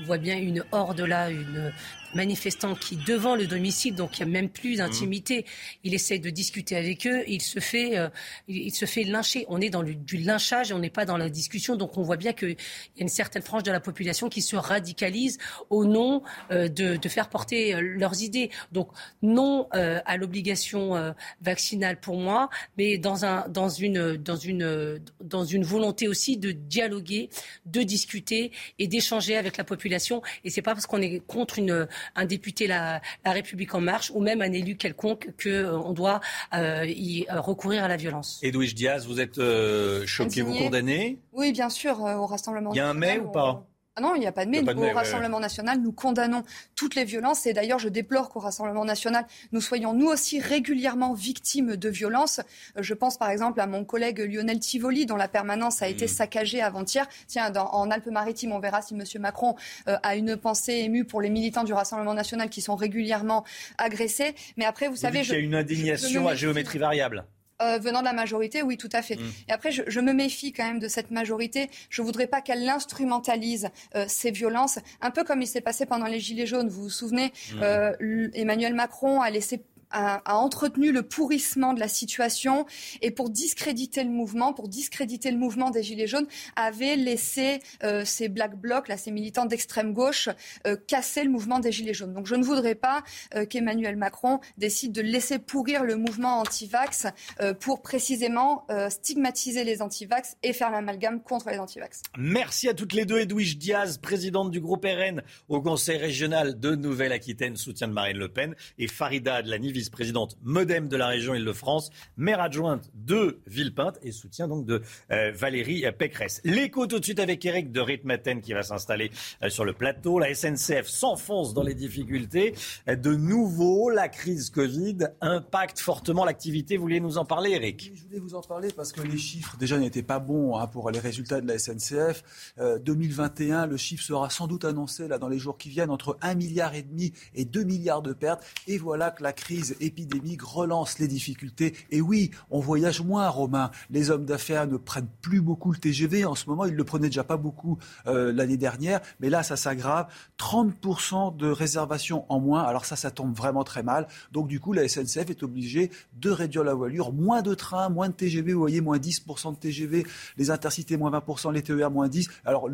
On voit bien une horde là, une, manifestant qui, devant le domicile, donc il n'y a même plus d'intimité, il essaie de discuter avec eux, il se fait, euh, il, se fait lyncher. On est dans du lynchage on n'est pas dans la discussion. Donc on voit bien qu'il y a une certaine frange de la population qui se radicalise au nom euh, de, de, faire porter euh, leurs idées. Donc non à l'obligation vaccinale pour moi, mais dans, un, dans, une, dans, une, dans une volonté aussi de dialoguer, de discuter et d'échanger avec la population. Et c'est pas parce qu'on est contre une un député la, la République en marche ou même un élu quelconque qu'on euh, doit euh, y euh, recourir à la violence. Edwige Diaz, vous êtes choqué, vous condamnez Oui, bien sûr, au Rassemblement Il y a un mais ou pas? Ah non, il n'y a pas de mais. au Rassemblement national, nous condamnons toutes les violences. Et d'ailleurs, je déplore qu'au Rassemblement national, nous soyons nous aussi régulièrement victimes de violences. Euh, je pense par exemple à mon collègue Lionel Tivoli, dont la permanence a été mmh. saccagée avant-hier. Tiens, en Alpes-Maritimes, on verra si M. Macron euh, a une pensée émue pour les militants du Rassemblement national qui sont régulièrement agressés. Mais après, vous, savez... Il y a une indignation à géométrie variable. Euh, venant de la majorité, oui, tout à fait. Mm. Et après, je, me méfie quand même de cette majorité. Je voudrais pas qu'elle instrumentalise euh, ces violences, un peu comme il s'est passé pendant les Gilets jaunes. Vous vous souvenez, mm. euh, Emmanuel Macron a laissé a, entretenu le pourrissement de la situation et pour discréditer le mouvement, pour discréditer le mouvement des Gilets jaunes, avait laissé euh, ces black blocs, là, ces militants d'extrême gauche, euh, casser le mouvement des Gilets jaunes. Donc je ne voudrais pas euh, qu'Emmanuel Macron décide de laisser pourrir le mouvement anti-vax pour précisément stigmatiser les anti-vax et faire l'amalgame contre les anti-vax. Merci à toutes les deux. Edwige Diaz, présidente du groupe RN au Conseil régional de Nouvelle-Aquitaine, soutien de Marine Le Pen, et Farida de la vice-présidente modem de la région Île-de-France, maire adjointe de Villepinte et soutien donc de euh, Valérie Pécresse. L'écho tout de suite avec Eric de Ritmaten qui va s'installer euh, sur le plateau. La SNCF s'enfonce dans les difficultés. Euh, de nouveau, la crise Covid impacte fortement l'activité. Vous vouliez nous en parler, Eric Je voulais vous en parler parce que les chiffres déjà n'étaient pas bons hein, pour les résultats de la SNCF. 2021, le chiffre sera sans doute annoncé là dans les jours qui viennent entre 1 milliard et demi et 2 milliards de pertes. Et voilà que la crise reprise épidémique relance les difficultés. Et oui, on voyage moins, Romain. Les hommes d'affaires ne prennent plus beaucoup le TGV. En ce moment, ils ne le prenaient déjà pas beaucoup euh, l'année dernière. Mais là, ça s'aggrave. 30% de réservations en moins. Alors ça, ça tombe vraiment très mal. Donc du coup, la SNCF est obligée de réduire la voilure. Moins de trains, moins de TGV. Vous voyez, moins 10% de TGV. Les intercités, moins 20%. Les TER, moins 10. Alors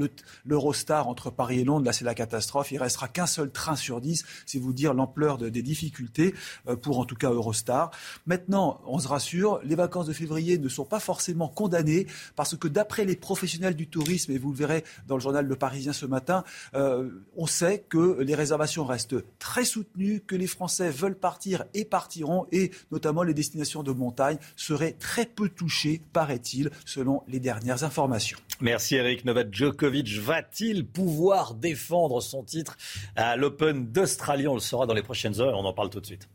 l'Eurostar entre Paris et Londres, là, c'est la catastrophe. Il restera qu'un seul train sur 10. C'est vous dire l'ampleur des difficultés euh, pour en tout cas Eurostar. Maintenant, on se rassure, les vacances de février ne sont pas forcément condamnées parce que d'après les professionnels du tourisme, et vous le verrez dans le journal Le Parisien ce matin, euh, on sait que les réservations restent très soutenues, que les Français veulent partir et partiront, et notamment les destinations de montagne seraient très peu touchées, paraît-il, selon les dernières informations. Merci Eric. Novak Djokovic va-t-il pouvoir défendre son titre à l'Open d'Australie? On le saura dans les prochaines heures. On en parle tout de suite.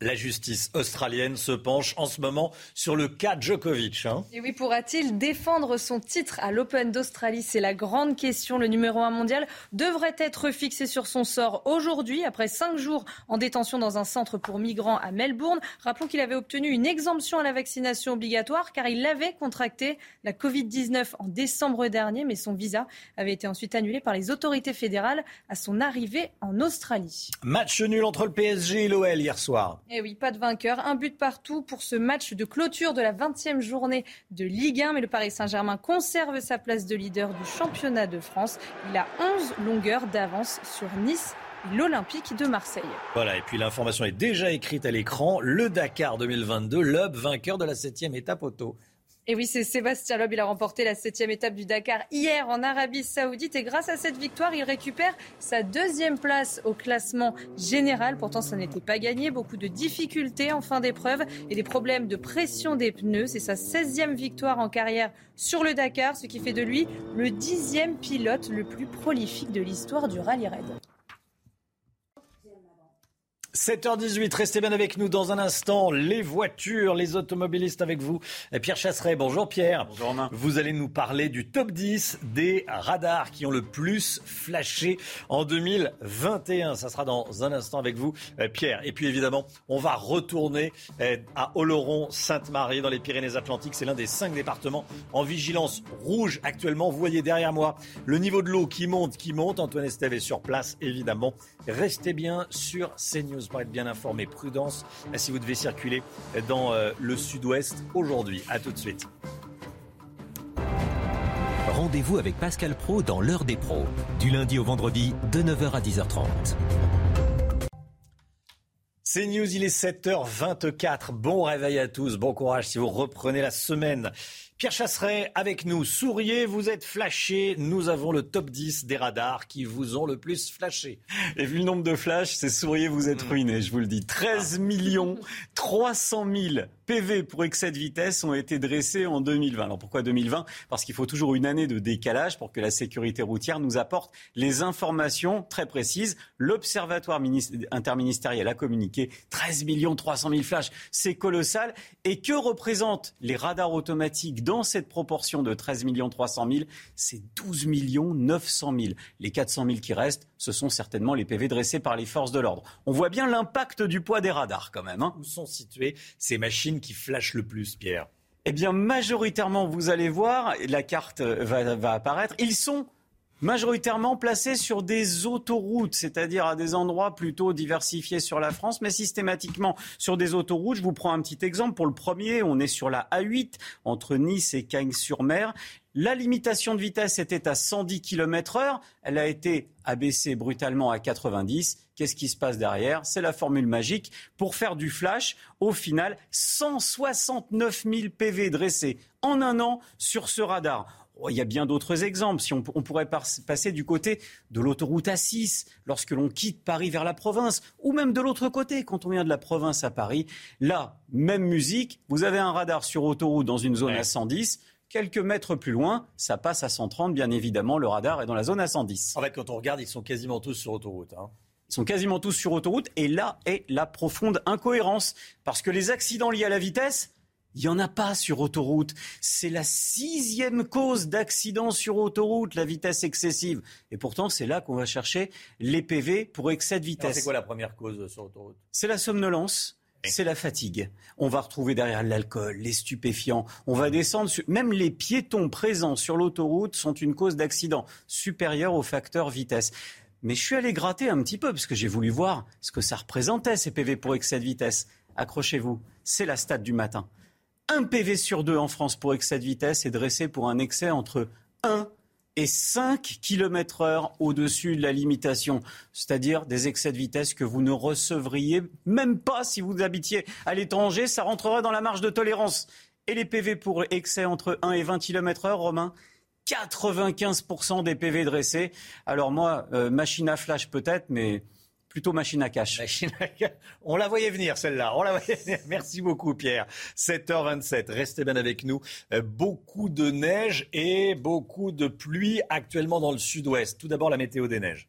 La justice australienne se penche en ce moment sur le cas Djokovic. Hein. Et oui, pourra-t-il défendre son titre à l'Open d'Australie? C'est la grande question. Le numéro 1 mondial devrait être fixé sur son sort aujourd'hui, après cinq jours en détention dans un centre pour migrants à Melbourne. Rappelons qu'il avait obtenu une exemption à la vaccination obligatoire car il avait contracté la Covid-19 en décembre dernier, mais son visa avait été ensuite annulé par les autorités fédérales à son arrivée en Australie. Match nul entre le PSG et l'OL hier soir. Eh oui, pas de vainqueur. Un but partout pour ce match de clôture de la 20e journée de Ligue 1. Mais le Paris Saint-Germain conserve sa place de leader du championnat de France. Il a 11 longueurs d'avance sur Nice et l'Olympique de Marseille. Voilà, et puis l'information est déjà écrite à l'écran. Le Dakar 2022, l'UB vainqueur de la 7e étape auto. Et oui, c'est Sébastien Loeb. Il a remporté la septième étape du Dakar hier en Arabie Saoudite. Et grâce à cette victoire, il récupère sa deuxième place au classement général. Pourtant, ça n'était pas gagné. Beaucoup de difficultés en fin d'épreuve et des problèmes de pression des pneus. C'est sa 16e victoire en carrière sur le Dakar, ce qui fait de lui le dixième pilote le plus prolifique de l'histoire du rallye raid. 7h18, restez bien avec nous dans un instant. Les voitures, les automobilistes avec vous. Pierre Chasseret, bonjour Pierre. Bonjour Romain. Vous allez nous parler du top 10 des radars qui ont le plus flashé en 2021. Ça sera dans un instant avec vous euh, Pierre. Et puis évidemment, on va retourner euh, à Oloron-Sainte-Marie dans les Pyrénées-Atlantiques. C'est l'un des cinq départements en vigilance rouge actuellement. Vous voyez derrière moi le niveau de l'eau qui monte, qui monte. Antoine Estève est sur place évidemment. Restez bien sur CNews pour être bien informé. Prudence si vous devez circuler dans euh, le sud-ouest aujourd'hui. A tout de suite. Rendez-vous avec Pascal Pro dans l'heure des pros, du lundi au vendredi de 9h à 10h30. C'est News, il est 7h24. Bon réveil à tous, bon courage si vous reprenez la semaine. Pierre Chasseret avec nous. Souriez, vous êtes flashé. Nous avons le top 10 des radars qui vous ont le plus flashé. Et vu le nombre de flashs, c'est souriez, vous êtes ruiné, je vous le dis. 13 millions 300 000 PV pour excès de vitesse ont été dressés en 2020. Alors pourquoi 2020 Parce qu'il faut toujours une année de décalage pour que la sécurité routière nous apporte les informations très précises. L'Observatoire interministériel a communiqué 13 millions 300 000 flashs. C'est colossal. Et que représentent les radars automatiques dans cette proportion de 13 300 000, c'est 12 900 000. Les 400 000 qui restent, ce sont certainement les PV dressés par les forces de l'ordre. On voit bien l'impact du poids des radars quand même. Hein. Où sont situées ces machines qui flashent le plus, Pierre Eh bien, majoritairement, vous allez voir, la carte va, va apparaître, ils sont majoritairement placés sur des autoroutes, c'est-à-dire à des endroits plutôt diversifiés sur la France, mais systématiquement sur des autoroutes. Je vous prends un petit exemple. Pour le premier, on est sur la A8 entre Nice et Cagnes-sur-Mer. La limitation de vitesse était à 110 km heure. Elle a été abaissée brutalement à 90. Qu'est-ce qui se passe derrière? C'est la formule magique. Pour faire du flash, au final, 169 000 PV dressés en un an sur ce radar. Oh, il y a bien d'autres exemples. Si on, pourrait passer du côté de l'autoroute A6 lorsque l'on quitte Paris vers la province, ou même de l'autre côté quand on vient de la province à Paris. Là, même musique. Vous avez un radar sur autoroute dans une zone à 110. Quelques mètres plus loin, ça passe à 130. Bien évidemment, le radar est dans la zone à 110. En fait, quand on regarde, ils sont quasiment tous sur autoroute. Hein. Ils sont quasiment tous sur autoroute. Et là est la profonde incohérence. Parce que les accidents liés à la vitesse, Il n'y en a pas sur autoroute. C'est la sixième cause d'accident sur autoroute, la vitesse excessive. Et pourtant, c'est là qu'on va chercher les PV pour excès de vitesse. C'est quoi la première cause sur autoroute? C'est la somnolence. C'est la fatigue. On va retrouver derrière l'alcool, les stupéfiants. On va descendre. Même les piétons présents sur l'autoroute sont une cause d'accident supérieure au facteur vitesse. Mais je suis allé gratter un petit peu parce que j'ai voulu voir ce que ça représentait ces PV pour excès de vitesse. Accrochez-vous, c'est la stade du matin un PV sur deux en France pour excès de vitesse est dressé pour un excès entre 1 et 5 km heure au-dessus de la limitation, c'est-à-dire des excès de vitesse que vous ne recevriez même pas si vous habitiez à l'étranger, ça rentrerait dans la marge de tolérance. Et les PV pour excès entre 1 et 20 km heure, Romain 95% des PV dressés. Alors moi, euh, machine à flash peut-être, mais plutôt machine à cash. On la voyait venir celle-là. On la voyait venir. Merci beaucoup Pierre. 7h27. Restez bien avec nous. Euh, beaucoup de neige et beaucoup de pluie actuellement dans le sud-ouest. Tout d'abord la météo des neiges.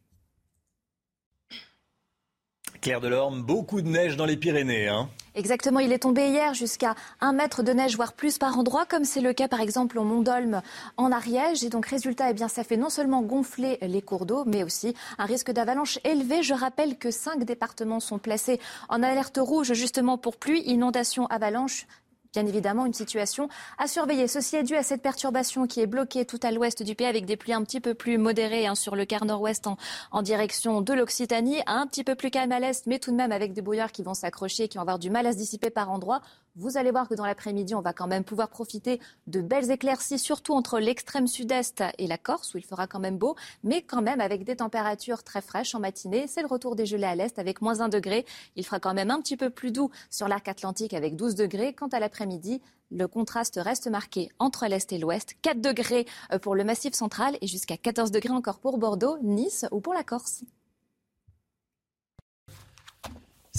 Claire Delorme, beaucoup de neige dans les Pyrénées. Hein. Exactement, il est tombé hier jusqu'à un mètre de neige, voire plus par endroit, comme c'est le cas par exemple au Mont d'Olme en Ariège. Et donc résultat, eh bien, ça fait non seulement gonfler les cours d'eau, mais aussi un risque d'avalanche élevé. Je rappelle que cinq départements sont placés en alerte rouge justement pour pluie, inondation, avalanche bien évidemment une situation à surveiller. Ceci est dû à cette perturbation qui est bloquée tout à l'ouest du pays avec des pluies un petit peu plus modérées hein, sur le quart nord-ouest en, direction de l'Occitanie, un petit peu plus calme à l'est, mais tout de même avec des brouillards qui vont s'accrocher et qui vont avoir du mal à se dissiper par endroits. Vous allez voir que dans l'après-midi, on va quand même pouvoir profiter de belles éclaircies, surtout entre l'extrême sud-est et la Corse, où il fera quand même beau, mais quand même avec des températures très fraîches en matinée. C'est le retour des gelées à l'est avec moins 1 degré. Il fera quand même un petit peu plus doux sur l'arc atlantique avec 12 degrés. Quant à l'après-midi, le contraste reste marqué entre l'Est et l'Ouest. 4 degrés pour le Massif central et jusqu'à 14 degrés encore pour Bordeaux, Nice ou pour la Corse.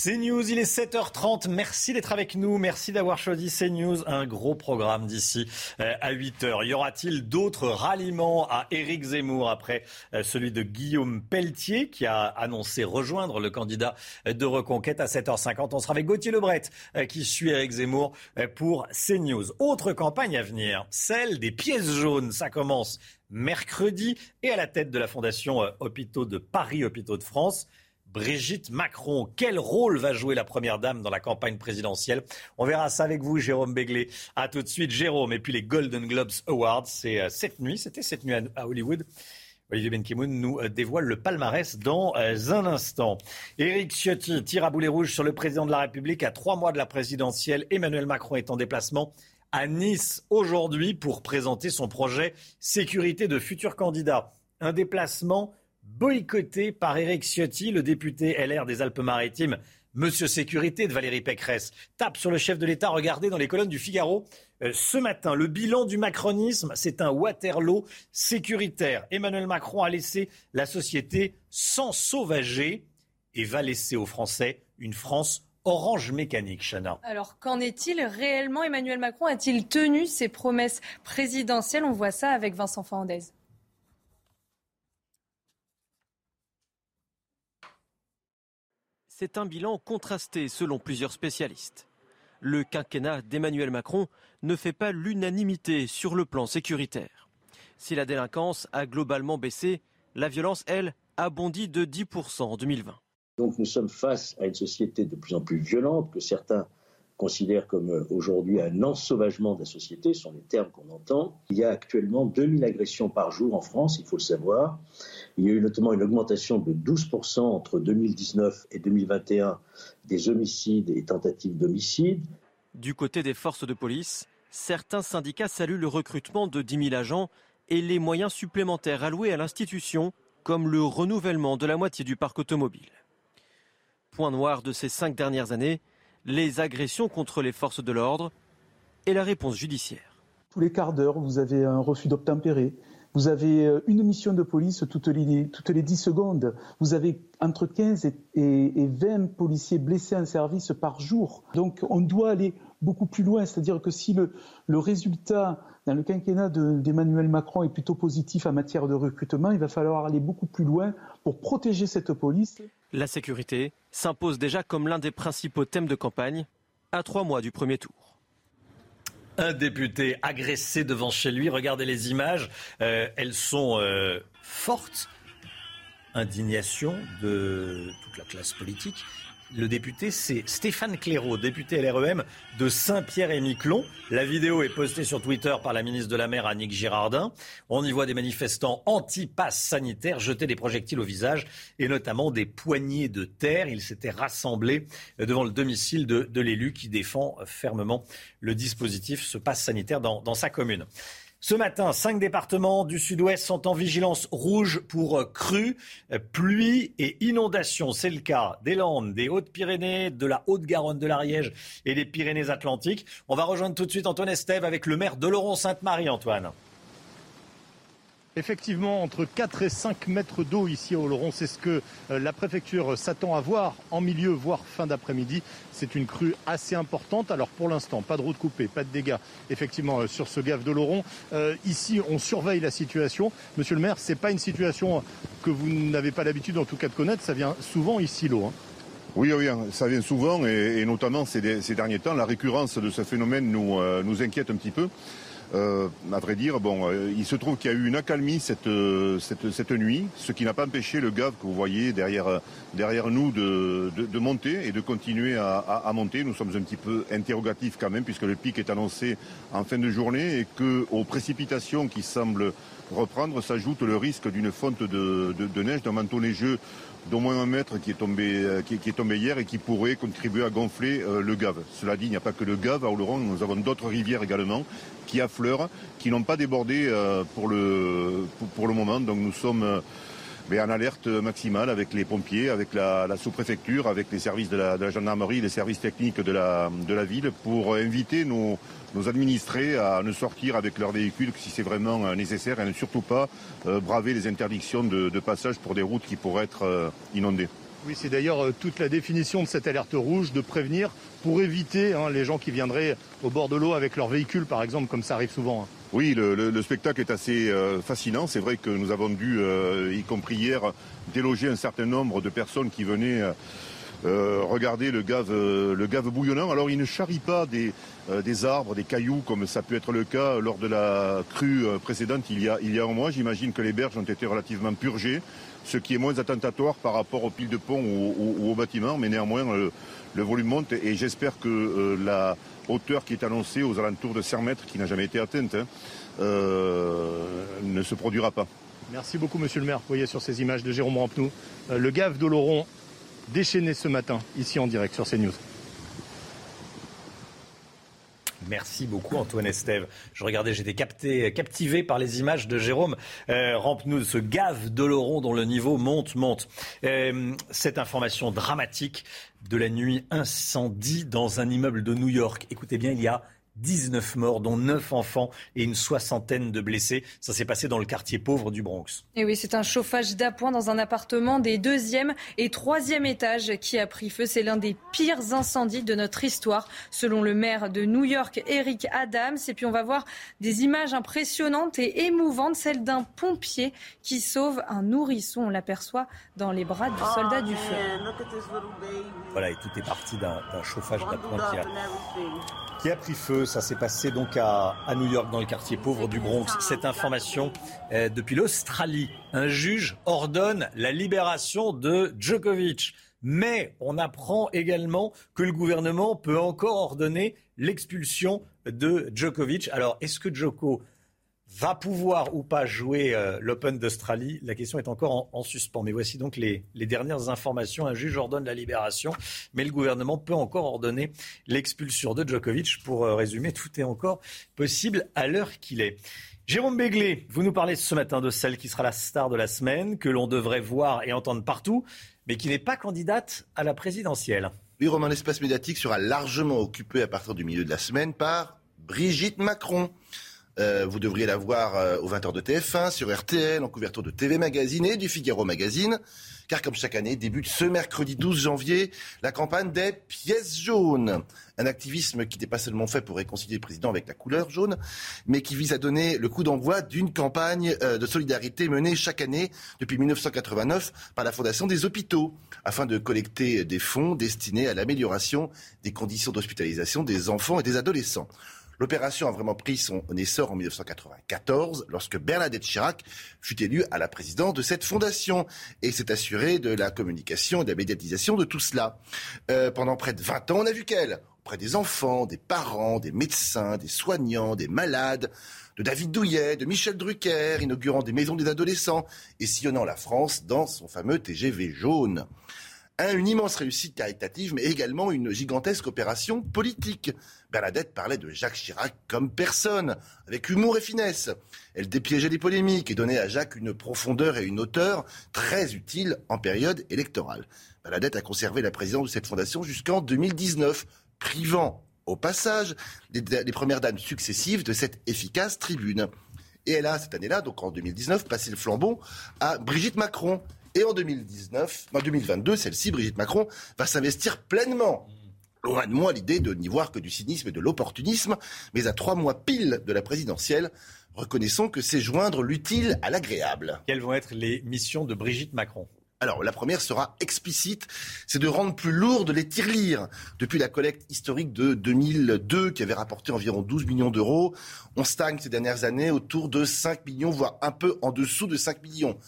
CNews, il est 7h30. Merci d'être avec nous. Merci d'avoir choisi CNews. Un gros programme d'ici euh, à 8h. Y aura-t-il d'autres ralliements à Éric Zemmour après euh, celui de Guillaume Pelletier qui a annoncé rejoindre le candidat de reconquête à 7h50 On sera avec Gauthier Lebret euh, qui suit Éric Zemmour pour CNews. Autre campagne à venir, celle des pièces jaunes. Ça commence mercredi et à la tête de la Fondation Hôpitaux de Paris, Hôpitaux de France. Brigitte Macron. Quel rôle va jouer la Première Dame dans la campagne présidentielle? On verra ça avec vous, Jérôme Béglé. A tout de suite, Jérôme. Et puis les Golden Globes Awards, c'est euh, cette nuit, c'était cette nuit à Hollywood. Olivier Benkimoun nous euh, dévoile le palmarès dans euh, un instant. Éric Ciotti tire à boulet rouge sur le président de la République à trois mois de la présidentielle. Emmanuel Macron est en déplacement à Nice aujourd'hui pour présenter son projet sécurité de futurs candidats. Un déplacement boycotté par Éric Ciotti, le député LR des Alpes-Maritimes. Monsieur Sécurité de Valérie Pécresse tape sur le chef de l'État. Regardez dans les colonnes du Figaro euh, ce matin. Le bilan du macronisme, c'est un Waterloo sécuritaire. Emmanuel Macron a laissé la société sans sauvager et va laisser aux Français une France orange mécanique, Chana. Alors, qu'en est-il réellement? Emmanuel Macron a-t-il tenu ses promesses présidentielles? On voit ça avec Vincent Fernandez. C'est un bilan contrasté selon plusieurs spécialistes. Le quinquennat d'Emmanuel Macron ne fait pas l'unanimité sur le plan sécuritaire. Si la délinquance a globalement baissé, la violence, elle, a bondi de 10% en 2020. Donc nous sommes face à une société de plus en plus violente que certains considère comme euh, aujourd'hui un ensauvagement de la société, ce sont les termes qu'on entend. Il y a actuellement 2000 agressions par jour en France, il faut le savoir. Il y a eu notamment une augmentation de 12% entre 2019 et 2021 des homicides et tentatives d'homicide. Du côté des forces de police, certains syndicats saluent le recrutement de 10 000 agents et les moyens supplémentaires alloués à l'institution, comme le renouvellement de la moitié du parc automobile. Point noir de ces cinq dernières années, les agressions contre les forces de l'ordre et la réponse judiciaire. Tous les quarts d'heure, vous avez un refus d'obtempérer. Vous avez euh, une mission de police toutes les, toutes les 10 secondes. Vous avez entre 15 et, 20 policiers blessés en service par jour. Donc on doit aller beaucoup plus loin. C'est-à-dire que si le, le, résultat dans le quinquennat d'Emmanuel Macron est plutôt positif en matière de recrutement, il va falloir aller beaucoup plus loin pour protéger cette police. La sécurité s'impose déjà comme l'un des principaux thèmes de campagne à trois mois du premier tour. Un député agressé devant chez lui. Regardez les images. Euh, elles sont euh, fortes. Indignation de toute la classe politique le député, c'est Stéphane Clairaut, député LREM de Saint-Pierre-et-Miquelon. La vidéo est postée sur Twitter par la ministre de la Mer, Annick Girardin. On y voit des manifestants anti-pass sanitaires jeter des projectiles au visage et notamment des poignées de terre. Ils s'étaient rassemblés devant le domicile de, l'élu qui défend fermement le dispositif, ce pass sanitaire dans sa commune. Ce matin, cinq départements du sud-ouest sont en vigilance rouge pour crues, pluie et inondations. C'est le cas des Landes, des Hautes-Pyrénées, de la Haute-Garonne, de l'Ariège et des Pyrénées-Atlantiques. On va rejoindre tout de suite Antoine Estève avec le maire de Laurent-Sainte-Marie, Antoine. Effectivement, entre 4 et 5 mètres d'eau ici au Laurent, c'est ce que euh, la préfecture s'attend à voir en milieu, voire fin d'après-midi. C'est une crue assez importante. Alors pour l'instant, pas de route coupée, pas de dégâts effectivement euh, sur ce gave Laurent. Euh, ici, on surveille la situation. Monsieur le maire, ce n'est pas une situation que vous n'avez pas l'habitude en tout cas de connaître. Ça vient souvent ici l'eau. Hein. Oui, oui, ça vient souvent et, notamment ces, derniers temps, la récurrence de ce phénomène nous inquiète un petit peu. Euh, à vrai dire, bon, euh, il se trouve qu'il y a eu une accalmie cette, euh, cette, cette nuit, ce qui n'a pas empêché le gave que vous voyez derrière, derrière nous de, de, monter et de continuer à, à, monter. Nous sommes un petit peu interrogatifs quand même, puisque le pic est annoncé en fin de journée et qu'aux précipitations qui semblent reprendre s'ajoute le risque d'une fonte de, de neige, d'un manteau neigeux d'au moins un mètre qui est, tombé, euh, qui, est tombé hier et qui pourrait contribuer à gonfler euh, le Gave. Cela dit, il n'y a pas que le Gave à Oloron, nous avons d'autres rivières également qui affleurent, qui n'ont pas débordé euh, pour, le, moment. Donc nous sommes en alerte maximale avec les pompiers, avec la, sous-préfecture, avec les services de la, gendarmerie, les services techniques de la ville pour inviter nos, nos administrés à ne sortir avec leur véhicule que si c'est vraiment euh, nécessaire et ne surtout pas euh, braver les interdictions de, passage pour des routes qui pourraient être euh, inondées. Oui, c'est d'ailleurs toute la définition de cette alerte rouge, de prévenir pour éviter hein, les gens qui viendraient au bord de l'eau avec leur véhicule, par exemple, comme ça arrive souvent. Hein. Oui, le, spectacle est assez fascinant. C'est vrai que nous avons dû, y compris hier, déloger un certain nombre de personnes qui venaient regarder le gave, le gave bouillonnant. Alors, il ne charrie pas des, euh, des arbres, des cailloux, comme ça peut être le cas lors de la crue euh, précédente il y a, il y a un mois. J'imagine que les berges ont été relativement purgées, ce qui est moins attentatoire par rapport aux piles de pont ou, aux bâtiments, mais néanmoins le, volume monte et j'espère que euh, la hauteur qui est annoncée aux alentours de 100 mètres, qui n'a jamais été atteinte, hein, ne se produira pas. Merci beaucoup, monsieur le maire. Vous voyez sur ces images de Jérôme Rampenou, le gave d'Oloron déchaîné ce matin, ici en direct sur CNews. Merci beaucoup Antoine Estève. Je regardais, j'étais captivé par les images de Jérôme euh, Rampenou, ce gave d'Oloron dont le niveau monte, monte. Euh, cette information dramatique de la nuit incendie dans un immeuble de New York. Écoutez bien, il y a 19 morts, dont 9 enfants et une soixantaine de blessés. Ça s'est passé dans le quartier pauvre du Bronx. Et oui, c'est un chauffage d'appoint dans un appartement des deuxième et troisième étages qui a pris feu. C'est l'un des pires incendies de notre histoire, selon le maire de New York, Eric Adams. Et puis on va voir des images impressionnantes et émouvantes, celles d'un pompier qui sauve un nourrisson. On l'aperçoit dans les bras du soldat du feu. Voilà, et tout est parti d'un chauffage d'appoint qui a qui a pris feu. Ça s'est passé donc à, New York, dans le quartier pauvre du Bronx. Cette information euh, depuis l'Australie. Un juge ordonne la libération de Djokovic. Mais on apprend également que le gouvernement peut encore ordonner l'expulsion de Djokovic. Alors, est-ce que Djoko va pouvoir ou pas jouer euh, l'Open d'Australie La question est encore en, suspens. Mais voici donc les, dernières informations. Un juge ordonne la libération, mais le gouvernement peut encore ordonner l'expulsion de Djokovic. Pour euh, résumer, tout est encore possible à l'heure qu'il est. Jérôme Béglé, vous nous parlez ce matin de celle qui sera la star de la semaine, que l'on devrait voir et entendre partout, mais qui n'est pas candidate à la présidentielle. Oui, Romain, l'espace médiatique sera largement occupé à partir du milieu de la semaine par Brigitte Macron. Euh, vous devriez la voir euh, aux 20h de TF1, sur RTL, en couverture de TV Magazine et du Figaro Magazine. Car comme chaque année, débute ce mercredi 12 janvier la campagne des pièces jaunes. Un activisme qui n'est pas seulement fait pour réconcilier le président avec la couleur jaune, mais qui vise à donner le coup d'envoi d'une campagne euh, de solidarité menée chaque année depuis 1989 par la Fondation des hôpitaux, afin de collecter des fonds destinés à l'amélioration des conditions d'hospitalisation des enfants et des adolescents. L'opération a vraiment pris son essor en 1994, lorsque Bernadette Chirac fut élue à la présidence de cette fondation et s'est assurée de la communication et de la médiatisation de tout cela. Euh, pendant près de 20 ans, on a vu qu'elle, auprès des enfants, des parents, des médecins, des soignants, des malades, de David Douillet, de Michel Drucker, inaugurant des maisons des adolescents et sillonnant la France dans son fameux TGV jaune. Une immense réussite caritative, mais également une gigantesque opération politique. Bernadette parlait de Jacques Chirac comme personne, avec humour et finesse. Elle dépiégeait les polémiques et donnait à Jacques une profondeur et une hauteur très utiles en période électorale. Bernadette a conservé la présidence de cette fondation jusqu'en 2019, privant au passage les, premières dames successives de cette efficace tribune. Et elle a, cette année-là, donc en 2019, passé le flambeau à Brigitte Macron. Et en 2019, en 2022, celle-ci, Brigitte Macron, va s'investir pleinement. Loin de moi l'idée de n'y voir que du cynisme et de l'opportunisme, mais à trois mois pile de la présidentielle, reconnaissons que c'est joindre l'utile à l'agréable. Quelles vont être les missions de Brigitte Macron? Alors, la première sera explicite, c'est de rendre plus lourdes les tirelires. Depuis la collecte historique de 2002, qui avait rapporté environ 12 millions d'euros, on stagne ces dernières années autour de 5 millions, voire un peu en dessous de 5 millions.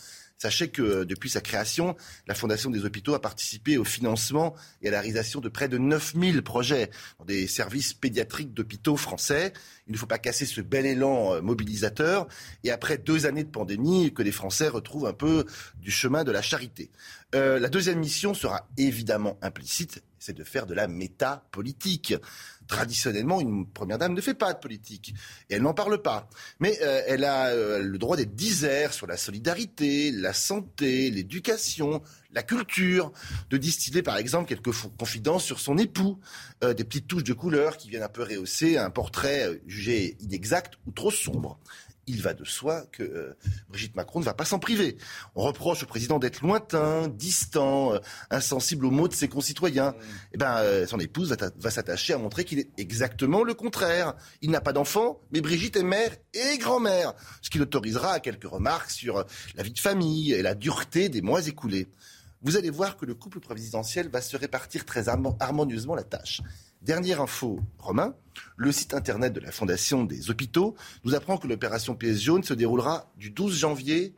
Sachez que euh, depuis sa création, la Fondation des hôpitaux a participé au financement et à la réalisation de près de 9000 projets dans des services pédiatriques d'hôpitaux français. Il ne faut pas casser ce bel élan euh, mobilisateur. Et après deux années de pandémie, que les Français retrouvent un peu du chemin de la charité. Euh, la deuxième mission sera évidemment implicite, c'est de faire de la métapolitique. Traditionnellement, une première dame ne fait pas de politique et elle n'en parle pas. Mais euh, elle a euh, le droit d'être disert sur la solidarité, la santé, l'éducation, la culture, de distiller par exemple quelques confidences sur son époux, des petites touches de couleur qui viennent un peu rehausser un portrait jugé inexact ou trop sombre il va de soi que euh, Brigitte Macron ne va pas s'en priver. On reproche au président d'être lointain, distant, euh, insensible aux mots de ses concitoyens. Eh ben, euh, son épouse va, s'attacher à montrer qu'il est exactement le contraire. Il n'a pas d'enfant, mais Brigitte est mère et grand-mère, ce qui l'autorisera à quelques remarques sur la vie de famille et la dureté des mois écoulés. Vous allez voir que le couple présidentiel va se répartir très harmonieusement la tâche. Dernière info, Romain, le site internet de la Fondation des hôpitaux nous apprend que l'opération PS Jaune se déroulera du 12 janvier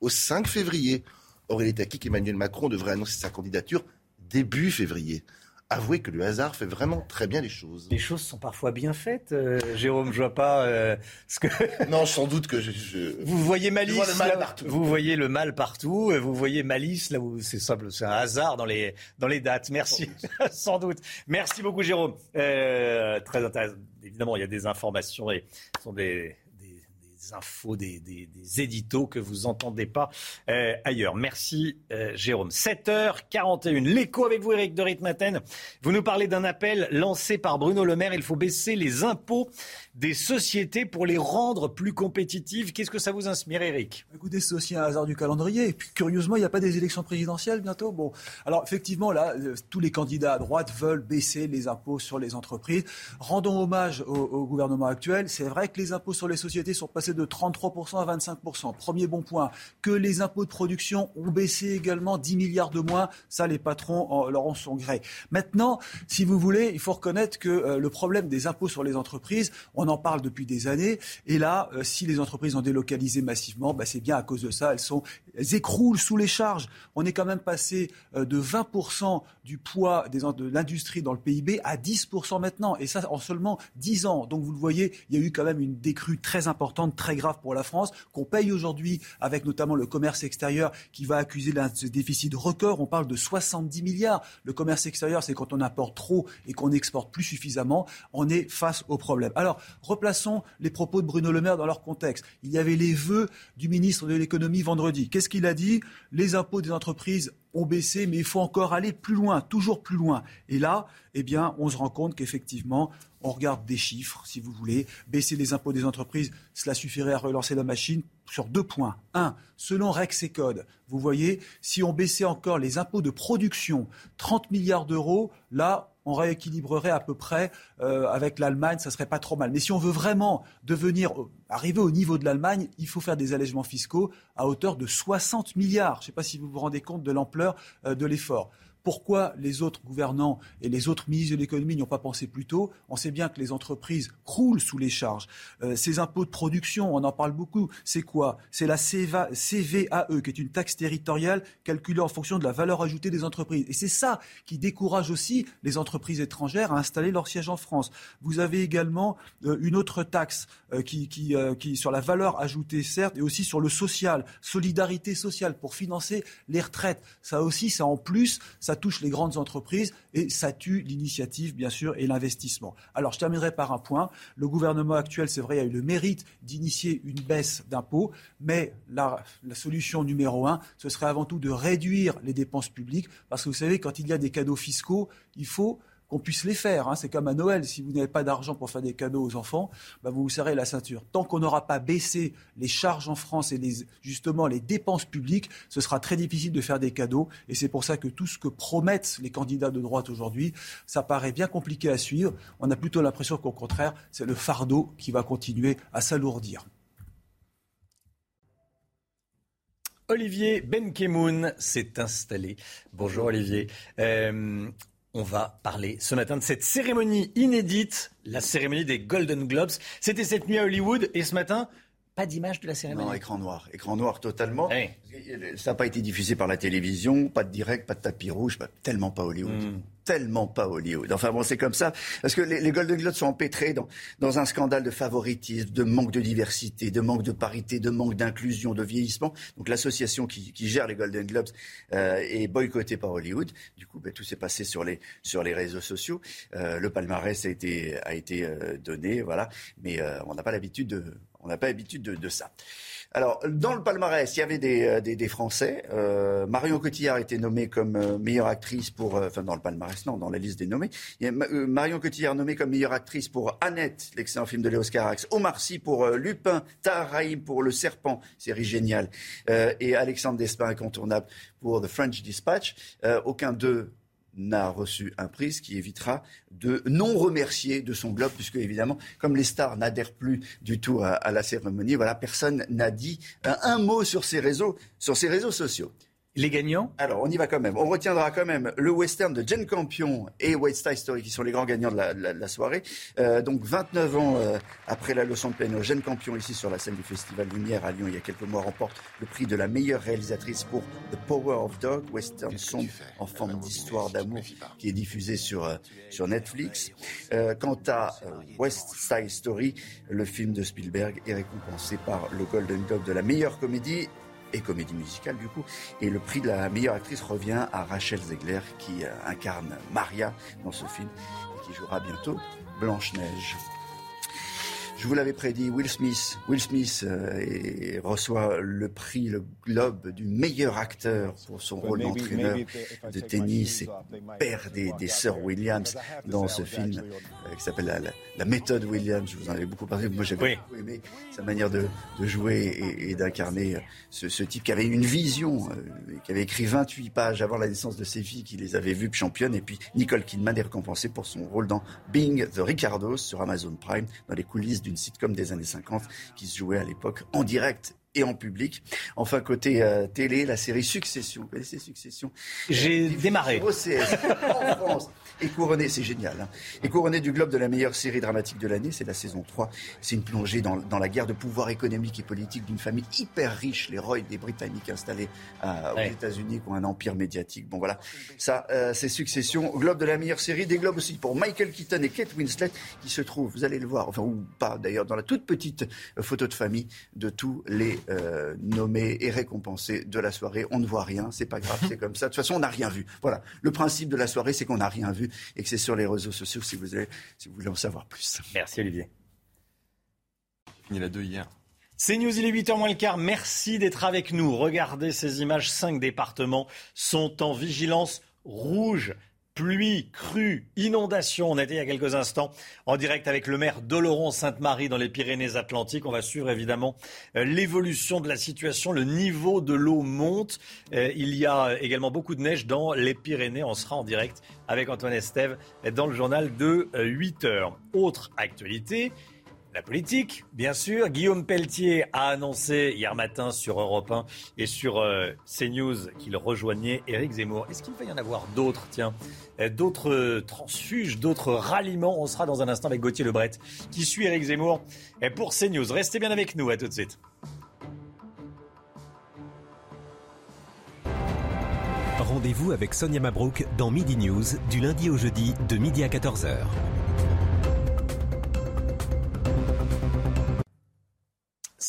au 5 février. Or, il est acquis qu'Emmanuel Macron devrait annoncer sa candidature début février avouez que le hasard fait vraiment très bien les choses. Les choses sont parfois bien faites, euh, Jérôme. Je vois pas euh, ce que. non, sans doute que je. Vous voyez malice. Vous voyez le mal partout. Vous voyez malice là où c'est simple, c'est un hasard dans les dans les dates. Merci, sans doute. Merci beaucoup, Jérôme. Euh, très intéressant. Évidemment, il y a des informations et ce sont des infos, des, éditos que vous n'entendez pas euh, ailleurs. Merci euh, Jérôme. 7h41, l'écho avec vous Eric de Ritmaten. Vous nous parlez d'un appel lancé par Bruno Le Maire. Il faut baisser les impôts des sociétés pour les rendre plus compétitives. Qu'est-ce que ça vous inspire, Eric Écoutez, c'est aussi un hasard du calendrier. Et puis, curieusement, il n'y a pas des élections présidentielles bientôt? Bon, alors effectivement, là, euh, tous les candidats à droite veulent baisser les impôts sur les entreprises. Rendons hommage au, gouvernement actuel. C'est vrai que les impôts sur les sociétés sont passés de 33% à 25%. Premier bon point. Que les impôts de production ont baissé également 10 milliards de moins. Ça, les patrons leur ont son gré. Maintenant, si vous voulez, il faut reconnaître que euh, le problème des impôts sur les entreprises, on on en parle depuis des années. Et là, euh, si les entreprises ont délocalisé massivement, bah, c'est bien à cause de ça. Elles, sont, elles écroulent sous les charges. On est quand même passé euh, de 20% du poids de l'industrie dans le PIB à 10% maintenant. Et ça en seulement 10 ans. Donc vous le voyez, il y a eu quand même une décrue très importante, très grave pour la France, qu'on paye aujourd'hui avec notamment le commerce extérieur qui va accuser d'un déficit record. On parle de 70 milliards. Le commerce extérieur, c'est quand on importe trop et qu'on exporte plus suffisamment. On est face au problème. Alors, Replaçons les propos de Bruno Le Maire dans leur contexte. Il y avait les vœux du ministre de l'économie vendredi. Qu'est-ce qu'il a dit? Les impôts des entreprises ont baissé, mais il faut encore aller plus loin, toujours plus loin. Et là, eh bien, on se rend compte qu'effectivement, on regarde des chiffres, si vous voulez. Baisser les impôts des entreprises, cela suffirait à relancer la machine sur deux points. Un, selon Rex et Code, vous voyez, si on baissait encore les impôts de production, 30 milliards d'euros, là, on rééquilibrerait à peu près euh, avec l'Allemagne, ça serait pas trop mal. Mais si on veut vraiment devenir, euh, arriver au niveau de l'Allemagne, il faut faire des allègements fiscaux à hauteur de 60 milliards. Je ne sais pas si vous vous rendez compte de l'ampleur euh, de l'effort. Pourquoi les autres gouvernants et les autres ministres de l'économie n'y ont pas pensé plus tôt On sait bien que les entreprises croulent sous les charges. Euh, ces impôts de production, on en parle beaucoup. C'est quoi? C'est la CVAE, qui est une taxe territoriale calculée en fonction de la valeur ajoutée des entreprises. Et c'est ça qui décourage aussi les entreprises étrangères à installer leur siège en France. Vous avez également euh, une autre taxe euh, qui, qui, sur la valeur ajoutée, certes, et aussi sur le social, solidarité sociale pour financer les retraites. Ça aussi, ça en plus, ça touche les grandes entreprises et ça tue l'initiative, bien sûr, et l'investissement. Alors, je terminerai par un point. Le gouvernement actuel, c'est vrai, a eu le mérite d'initier une baisse d'impôts, mais la, solution numéro un, ce serait avant tout de réduire les dépenses publiques, parce que vous savez, quand il y a des cadeaux fiscaux, il faut qu'on puisse les faire. Hein. C'est comme à Noël, si vous n'avez pas d'argent pour faire des cadeaux aux enfants, bah vous vous serrez la ceinture. Tant qu'on n'aura pas baissé les charges en France et justement les dépenses publiques, ce sera très difficile de faire des cadeaux. Et c'est pour ça que tout ce que promettent les candidats de droite aujourd'hui, ça paraît bien compliqué à suivre. On a plutôt l'impression qu'au contraire, c'est le fardeau qui va continuer à s'alourdir. Olivier Benkemoun s'est installé. Bonjour Olivier. Euh, on va parler ce matin de cette cérémonie inédite, la cérémonie des Golden Globes. C'était cette nuit à Hollywood et ce matin, pas d'image de la cérémonie. Non, écran noir. Écran noir totalement. Ça n'a pas été diffusé par la télévision, pas de direct, pas de tapis rouge, tellement pas Hollywood. Hmm. Tellement pas Hollywood. Enfin bon, c'est comme ça. Parce que les, Golden Globes sont empêtrés dans, dans un scandale de favoritisme, de manque de diversité, de manque de parité, de manque d'inclusion, de vieillissement. Donc l'association qui, qui, gère les Golden Globes euh, est boycottée par Hollywood. Du coup, ben, tout s'est passé sur les, sur les réseaux sociaux. Euh, le palmarès a été, a été euh, donné, voilà. Mais euh, on n'a pas l'habitude de, on n'a pas l'habitude de, de ça. Alors, dans le palmarès, il y avait des, euh, des, des Français. Euh, Marion Cotillard a été nommée comme euh, meilleure actrice pour... Euh, enfin, dans le palmarès, non, dans la liste des nommés. Il y a Marion Cotillard nommée comme meilleure actrice pour Annette, l'excellent film de Léo Carax. Omar Sy pour Lupin. Tahar pour Le Serpent, série géniale. et Alexandre Despins, incontournable, pour The French Dispatch. aucun d'eux n'a reçu un prix, ce qui évitera de non remercier de son globe, puisque évidemment, comme les stars n'adhèrent plus du tout à, la cérémonie, voilà, personne n'a dit un, mot sur ces réseaux, sur ces réseaux sociaux. Les gagnants Alors, on y va quand même. On retiendra quand même le western de Jane Campion et West Side Story, qui sont les grands gagnants de la, soirée. Euh, donc, 29 ans euh, après la leçon de piano, Jane Campion, ici sur la scène du Festival Lumière à Lyon, il y a quelques mois, remporte le prix de la meilleure réalisatrice pour The Power of Dog, western son en forme d'histoire d'amour, qui est diffusé sur, euh, sur Netflix. quant à West Side Story, le film de Spielberg est récompensé par le Golden Globe de la meilleure comédie et comédie musicale du coup. Et le prix de la meilleure actrice revient à Rachel Zegler qui euh, incarne Maria dans ce film et qui jouera bientôt Blanche-Neige. Je vous l'avais prédit, Will Smith, Will Smith euh, reçoit le prix, le Globe du meilleur acteur pour son rôle d'entraîneur de tennis et père des, des sœurs Williams dans ce film euh, qui s'appelle la, méthode Williams. Je vous en avais beaucoup parlé. Moi, j'avais beaucoup aimé sa manière de, jouer et, d'incarner euh, ce, type qui avait une vision, qui avait écrit 28 pages avant la naissance de ses filles, qui les avait vues championnes. Et puis Nicole Kidman est récompensée pour son rôle dans Being the Ricardos sur Amazon Prime, dans les coulisses d'une sitcom des années 50 qui se jouait à l'époque en direct et en public. Enfin, côté euh, télé, la série Succession. Vous connaissez Succession? J'ai euh, démarré. en France. Et couronné, c'est génial. Hein. Et couronné du Globe de la meilleure série dramatique de l'année, c'est la saison 3. C'est une plongée dans, dans, la guerre de pouvoir économique et politique d'une famille hyper riche, les Roy des Britanniques installés euh, aux États-Unis, qui ont un empire médiatique. Bon voilà, ça, c'est Succession. Globe de la meilleure série, des Globes aussi pour Michael Keaton et Kate Winslet, qui se trouvent, vous allez le voir, enfin ou pas d'ailleurs, dans la toute petite photo de famille de tous les euh, nommé et récompensé de la soirée. On ne voit rien, c'est pas grave, c'est comme ça. De toute façon, on n'a rien vu. Voilà. Le principe de la soirée, c'est qu'on n'a rien vu et que c'est sur les réseaux sociaux si vous, si vous voulez en savoir plus. Merci Olivier. Fini la 2 hier. C'est News, il est 8h moins le quart. Merci d'être avec nous. Regardez ces images. Cinq départements sont en vigilance rouge pluie, crue, inondation. On était il y a quelques instants en direct avec le maire d'Oloron-Sainte-Marie dans les Pyrénées-Atlantiques. On va suivre évidemment euh, l'évolution de la situation. Le niveau de l'eau monte. Euh, il y a également beaucoup de neige dans les Pyrénées. On sera en direct avec Antoine Estève dans le journal de 8 euh, heures. Autre actualité. La politique, bien sûr. Guillaume Pelletier a annoncé hier matin sur Europe 1 et sur euh, CNews qu'il rejoignait Éric Zemmour. Est-ce qu'il va y en avoir d'autres, tiens euh, D'autres transfuges, d'autres ralliements? On sera dans un instant avec Gauthier Lebret qui suit Éric Zemmour pour CNews. Restez bien avec nous, à tout de suite. Rendez-vous avec Sonia Mabrouk dans Midi News du lundi au jeudi de midi à 14h.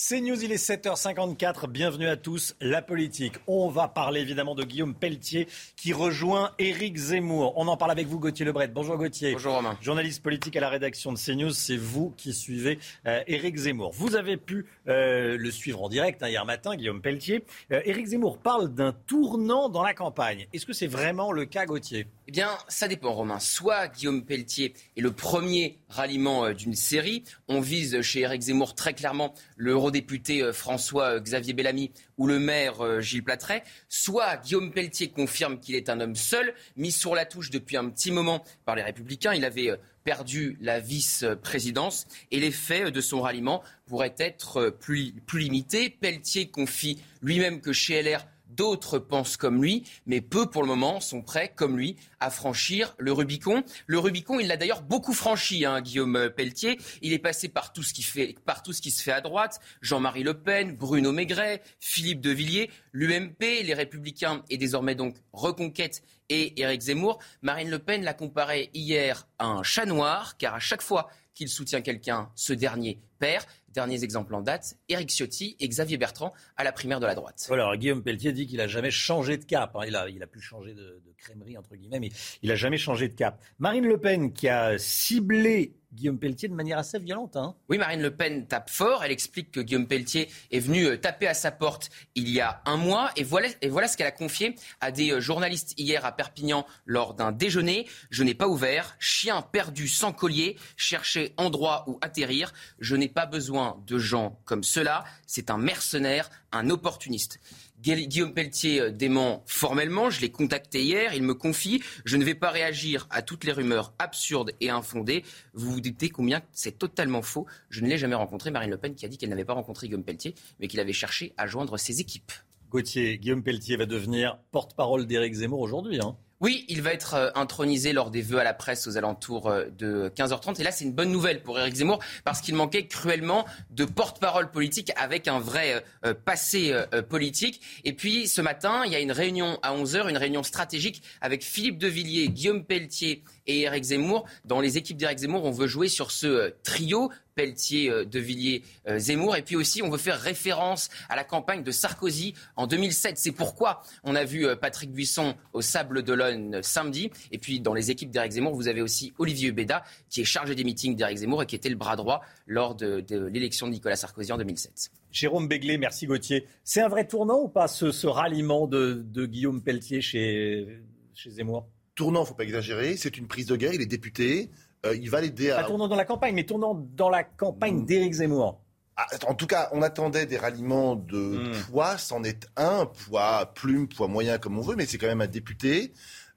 C'est News, il est 7h54. Bienvenue à tous. La politique. On va parler évidemment de Guillaume Pelletier qui rejoint Éric Zemmour. On en parle avec vous, Gauthier Lebret. Bonjour Gauthier. Bonjour Romain. Journaliste politique à la rédaction de CNews. C'est vous qui suivez euh, Éric Zemmour. Vous avez pu euh, le suivre en direct hein, hier matin, Guillaume Pelletier. Euh, Éric Zemmour parle d'un tournant dans la campagne. Est-ce que c'est vraiment le cas, Gauthier? Eh bien, ça dépend, Romain. Soit Guillaume Pelletier est le premier ralliement euh, d'une série. On vise chez Éric Zemmour très clairement l'eurodéputé euh, François-Xavier euh, Bellamy ou le maire Gilles Platret. Soit Guillaume Pelletier confirme qu'il est un homme seul, mis sur la touche depuis un petit moment par les Républicains. Il avait perdu la vice-présidence et l'effet de son ralliement pourrait être plus, plus limité. Pelletier confie lui-même que chez LR, D'autres pensent comme lui, mais peu pour le moment sont prêts, comme lui, à franchir le Rubicon. Le Rubicon, il l'a d'ailleurs beaucoup franchi, hein, Guillaume Pelletier. Il est passé par tout, ce qui se fait à droite. Jean-Marie Le Pen, Bruno Maigret, Philippe de Villiers, l'UMP, les Républicains et désormais donc Reconquête et Éric Zemmour. Marine Le Pen l'a comparé hier à un chat noir, car à chaque fois qu'il soutient quelqu'un, ce dernier perd. Derniers exemples en date, Éric Ciotti et Xavier Bertrand à la primaire de la droite. Alors Guillaume Pelletier dit qu'il n'a jamais changé de cap. Hein. Il, a, il a pu changer de, de entre guillemets, mais il n'a jamais changé de cap. Marine Le Pen qui a ciblé Guillaume Pelletier de manière assez violente. Hein. Oui, Marine Le Pen tape fort. Elle explique que Guillaume Pelletier est venu euh, taper à sa porte il y a un mois. Et voilà, ce qu'elle a confié à des euh, journalistes hier à Perpignan lors d'un déjeuner. Je n'ai pas ouvert. Chien perdu sans collier. Chercher endroit où atterrir. Je n'ai pas besoin de gens comme cela. C'est un mercenaire, un opportuniste. Guillaume Pelletier euh, dément formellement, je l'ai contacté hier, il me confie, je ne vais pas réagir à toutes les rumeurs absurdes et infondées. Vous vous doutez combien c'est totalement faux. Je ne l'ai jamais rencontré, Marine Le Pen qui a dit qu'elle n'avait pas rencontré Guillaume Pelletier, mais qu'il avait cherché à joindre ses équipes. Gauthier, Guillaume Pelletier va devenir porte-parole d'Éric Zemmour aujourd'hui. Hein. Oui, il va être euh, intronisé lors des vœux à la presse aux alentours euh, de 15h30. Et là, c'est une bonne nouvelle pour Éric Zemmour parce qu'il manquait cruellement de porte-parole politique avec un vrai euh, passé politique. Et puis, ce matin, il y a une réunion à 11h, une réunion stratégique avec Philippe Devilliers, Guillaume Pelletier et Éric Zemmour. Dans les équipes d'Éric Zemmour, on veut jouer sur ce trio Pelletier, euh, De Villiers, euh, Zemmour. Et puis aussi, on veut faire référence à la campagne de Sarkozy en 2007. C'est pourquoi on a vu euh, Patrick Buisson au Sable d'Olonne samedi. Et puis, dans les équipes d'Éric Zemmour, vous avez aussi Olivier Béda, qui est chargé des meetings d'Éric Zemmour et qui était le bras droit lors de, l'élection de Nicolas Sarkozy en 2007. Jérôme Béglé, merci Gauthier. C'est un vrai tournant ou pas, ce, ralliement de, Guillaume Pelletier chez, chez Zemmour? Tournant, faut pas exagérer. C'est une prise de guerre. Il est député. Euh, il va l'aider à. Pas tournant dans la campagne, mais tournant dans la campagne d'Éric Zemmour. Ah, en tout cas, on attendait des ralliements de hmm. poids, c'en est un, poids plume, poids moyen comme on veut, mais c'est quand même un député,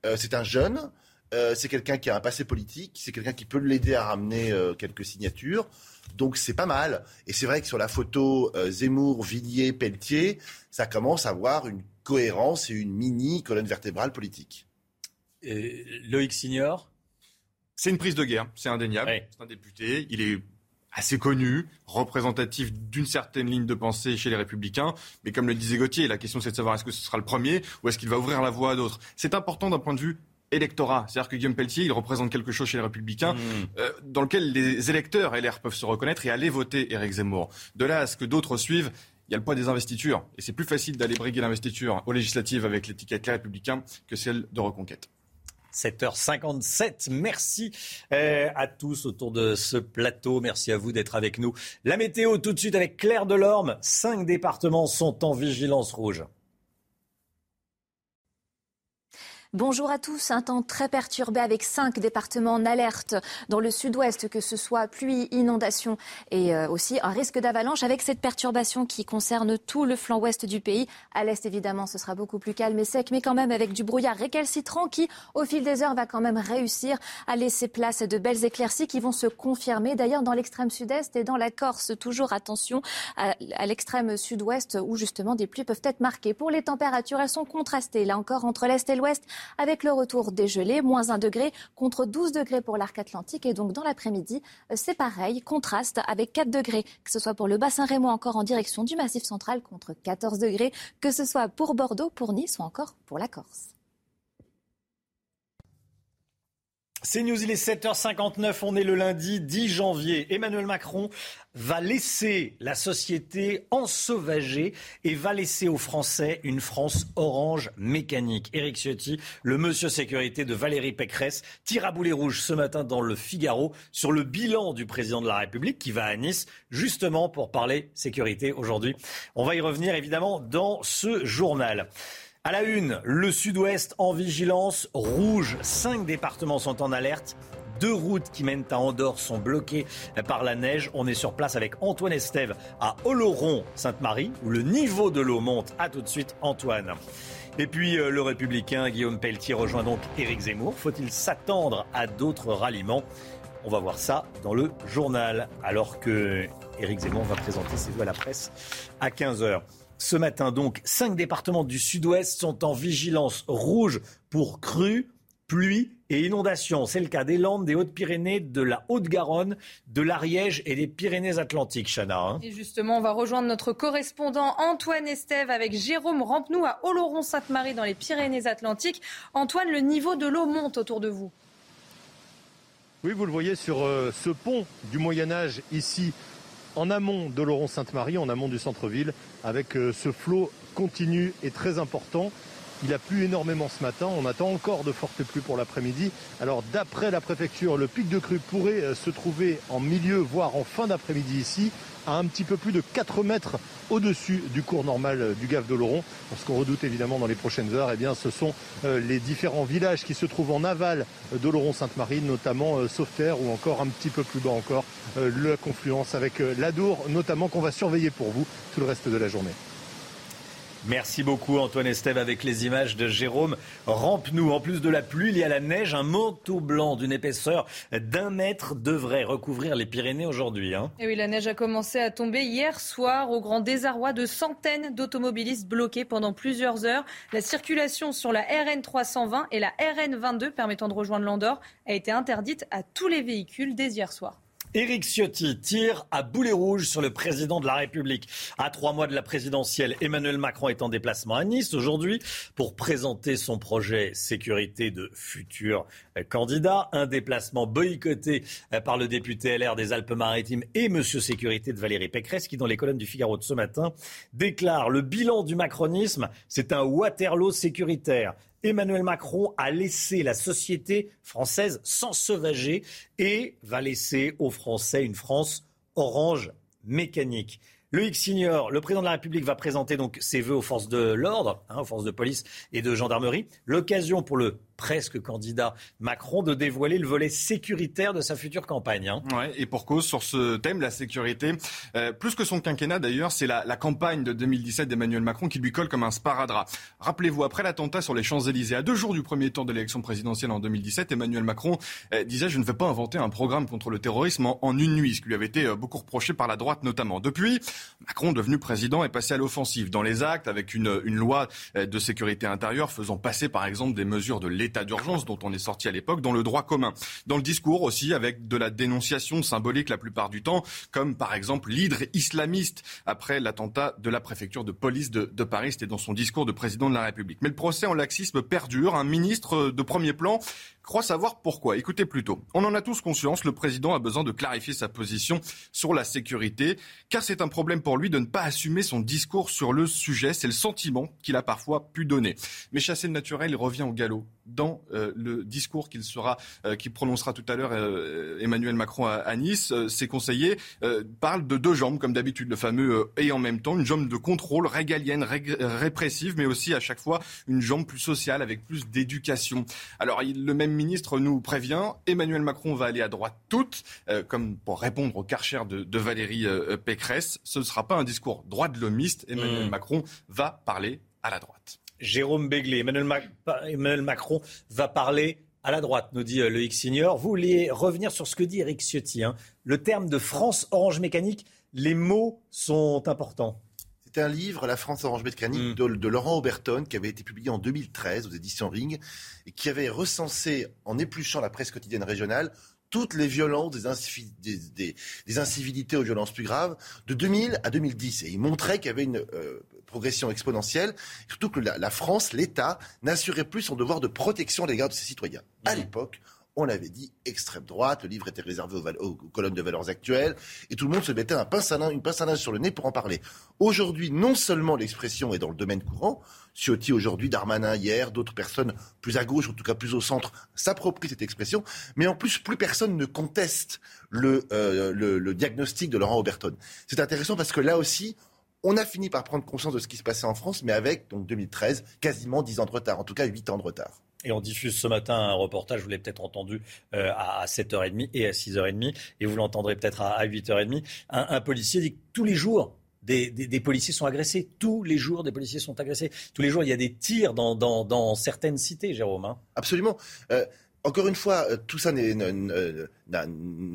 euh, c'est un jeune, euh, c'est quelqu'un qui a un passé politique, c'est quelqu'un qui peut l'aider à ramener quelques signatures, donc c'est pas mal. Et c'est vrai que sur la photo Zemmour, Villiers, Pelletier, ça commence à avoir une cohérence et une mini colonne vertébrale politique. Loïc Signor c'est une prise de guerre, c'est indéniable. C'est un député, il est assez connu, représentatif d'une certaine ligne de pensée chez les Républicains. Mais comme le disait Gauthier, la question c'est de savoir est-ce que ce sera le premier ou est-ce qu'il va ouvrir la voie à d'autres. C'est important d'un point de vue électorat. C'est-à-dire que Guillaume Pelletier, il représente quelque chose chez les Républicains mmh. euh, dans lequel les électeurs LR peuvent se reconnaître et aller voter Éric Zemmour. De là à ce que d'autres suivent, il y a le poids des investitures. Et c'est plus facile d'aller briguer l'investiture aux législatives avec l'étiquette Les Républicains que celle de Reconquête. 7h57. Merci euh, à tous autour de ce plateau. Merci à vous d'être avec nous. La météo tout de suite avec Claire Delorme. Cinq départements sont en vigilance rouge. Bonjour à tous. Un temps très perturbé avec cinq départements en alerte dans le sud-ouest, que ce soit pluie, inondation et euh, aussi un risque d'avalanche avec cette perturbation qui concerne tout le flanc ouest du pays. À l'est, évidemment, ce sera beaucoup plus calme et sec, mais quand même avec du brouillard récalcitrant qui, au fil des heures, va quand même réussir à laisser place à de belles éclaircies qui vont se confirmer. D'ailleurs, dans l'extrême sud-est et dans la Corse, toujours attention à, à l'extrême sud-ouest où justement des pluies peuvent être marquées. Pour les températures, elles sont contrastées, là encore, entre l'est et l'ouest avec le retour des moins 1 degré contre 12 degrés pour l'arc atlantique. Et donc dans l'après-midi, euh, c'est pareil, contraste avec 4 degrés, que ce soit pour le bassin rémois encore en direction du massif central contre 14 degrés, que ce soit pour Bordeaux, pour Nice ou encore pour la Corse. C'est News, il est 7h59, on est le lundi 10 janvier. Emmanuel Macron va laisser la société ensauvager et va laisser aux Français une France orange mécanique. Éric Ciotti, le monsieur sécurité de Valérie Pécresse, tire à boulet rouge ce matin dans le Figaro sur le bilan du président de la République qui va à Nice justement pour parler sécurité aujourd'hui. On va y revenir évidemment dans ce journal. À la une, le sud-ouest en vigilance rouge. Cinq départements sont en alerte. Deux routes qui mènent à Andorre sont bloquées par la neige. On est sur place avec Antoine Estève à Oloron-Sainte-Marie, où le niveau de l'eau monte. À tout de suite, Antoine. Et puis euh, le républicain Guillaume Pelletier rejoint donc Éric Zemmour. Faut-il s'attendre à d'autres ralliements? On va voir ça dans le journal, alors que Éric Zemmour va présenter ses voix à la presse à 15h. Ce matin, donc, cinq départements du sud-ouest sont en vigilance rouge pour crues, pluie et inondations. C'est le cas des Landes, des Hautes-Pyrénées, de la Haute-Garonne, de l'Ariège et des Pyrénées-Atlantiques, Chana. Hein. Et justement, on va rejoindre notre correspondant Antoine Estève avec Jérôme Rampenou à Oloron-Sainte-Marie dans les Pyrénées-Atlantiques. Antoine, le niveau de l'eau monte autour de vous. Oui, vous le voyez sur euh, ce pont du Moyen Âge ici en amont de Laurent-Sainte-Marie, en amont du centre-ville, avec euh, ce flot continu et très important. Il a plu énormément ce matin. On attend encore de fortes pluies pour l'après-midi. Alors, d'après la préfecture, le pic de crue pourrait euh, se trouver en milieu, voire en fin d'après-midi ici à un petit peu plus de 4 mètres au-dessus du cours normal du Gave de Laurent. Ce qu'on redoute évidemment dans les prochaines heures, eh bien, ce sont euh, les différents villages qui se trouvent en aval de Laurent-Sainte-Marie, notamment euh, Sauveterre ou encore un petit peu plus bas encore euh, la confluence avec l'Adour, notamment qu'on va surveiller pour vous tout le reste de la journée. Merci beaucoup Antoine Estève avec les images de Jérôme Rampe-nous. En plus de la pluie, il y a la neige. Un manteau blanc d'une épaisseur d'un mètre devrait recouvrir les Pyrénées aujourd'hui. Hein. Oui, la neige a commencé à tomber hier soir au grand désarroi de centaines d'automobilistes bloqués pendant plusieurs heures. La circulation sur la RN 320 et la RN 22 permettant de rejoindre l'Andorre a été interdite à tous les véhicules dès hier soir. Éric Ciotti tire à boulet rouge sur le président de la République. À trois mois de la présidentielle, Emmanuel Macron est en déplacement à Nice aujourd'hui pour présenter son projet sécurité de futurs candidats. Un déplacement boycotté par le député LR des Alpes-Maritimes et Monsieur Sécurité de Valérie Pécresse qui, dans les colonnes du Figaro de ce matin, déclare le bilan du macronisme, c'est un Waterloo sécuritaire. Emmanuel Macron a laissé la société française s'ensauvager et va laisser aux Français une France orange mécanique. Loïc Signor, le président de la République va présenter donc ses vœux aux forces de l'ordre, hein, aux forces de police et de gendarmerie. L'occasion pour le presque candidat Macron de dévoiler le volet sécuritaire de sa future campagne. Hein. Ouais, et pour cause, sur ce thème, la sécurité, euh, plus que son quinquennat d'ailleurs, c'est la, campagne de 2017 d'Emmanuel Macron qui lui colle comme un sparadrap. Rappelez-vous, après l'attentat sur les Champs-Élysées, à deux jours du premier tour de l'élection présidentielle en 2017, Emmanuel Macron euh, disait Je ne vais pas inventer un programme contre le terrorisme en, une nuit, ce qui lui avait été euh, beaucoup reproché par la droite notamment. Depuis, Macron, devenu président, est passé à l'offensive dans les actes avec une, une loi de sécurité intérieure faisant passer par exemple des mesures de l'état d'urgence dont on est sorti à l'époque dans le droit commun. Dans le discours aussi avec de la dénonciation symbolique la plupart du temps, comme par exemple l'hydre islamiste après l'attentat de la préfecture de police de, de Paris. C'était dans son discours de président de la République. Mais le procès en laxisme perdure. Un ministre de premier plan croit savoir pourquoi. Écoutez plutôt. On en a tous conscience, le président a besoin de clarifier sa position sur la sécurité, car c'est un problème pour lui de ne pas assumer son discours sur le sujet. C'est le sentiment qu'il a parfois pu donner. Mais chasser le naturel, il revient au galop dans le discours qu'il sera, qui prononcera tout à l'heure Emmanuel Macron à, Nice. ses conseillers parlent de deux jambes, comme d'habitude, le fameux et en même temps, une jambe de contrôle régalienne, répressive, mais aussi à chaque fois une jambe plus sociale, avec plus d'éducation. Alors, le même ministre nous prévient, Emmanuel Macron va aller à droite toute, comme pour répondre au karcher de, de Valérie Pécresse. Ce ne sera pas un discours droit de l'homiste. Emmanuel mmh. Macron va parler à la droite. Jérôme Béglé, Emmanuel, Macron va parler à la droite, nous dit euh, le X-Signor. Vous vouliez revenir sur ce que dit Eric Ciotti. Hein. Le terme de France Orange Mécanique, les mots sont importants. C'est un livre, La France Orange Mécanique, mmh. de, Laurent Auberton, qui avait été publié en 2013 aux éditions Ring, et qui avait recensé, en épluchant la presse quotidienne régionale, toutes les violences, des, des, incivilités aux violences plus graves, de 2000 à 2010. Et il montrait qu'il y avait une euh, progression exponentielle, surtout que la, France, l'État, n'assurait plus son devoir de protection à l'égard de ses citoyens. À mmh. l'époque, on l'avait dit, extrême droite, le livre était réservé aux, colonnes de valeurs actuelles, et tout le monde se mettait un pince à une pince à sur le nez pour en parler. Aujourd'hui, non seulement l'expression est dans le domaine courant, Ciotti aujourd'hui, Darmanin hier, d'autres personnes plus à gauche, en tout cas plus au centre, s'approprient cette expression. Mais en plus, plus personne ne conteste le, euh, le, diagnostic de Laurent Oberton. C'est intéressant parce que là aussi, on a fini par prendre conscience de ce qui se passait en France, mais avec, donc 2013, quasiment 10 ans de retard, en tout cas 8 ans de retard. Et on diffuse ce matin un reportage, vous l'avez peut-être entendu, euh, à 7h30 et à 6h30, et vous l'entendrez peut-être à, 8h30. Un, un policier dit que tous les jours, des, policiers sont agressés. Tous les jours, des policiers sont agressés. Tous les jours, il y a des tirs dans, certaines cités, Jérôme. Hein. Absolument. Euh, encore une fois, euh, tout ça ne,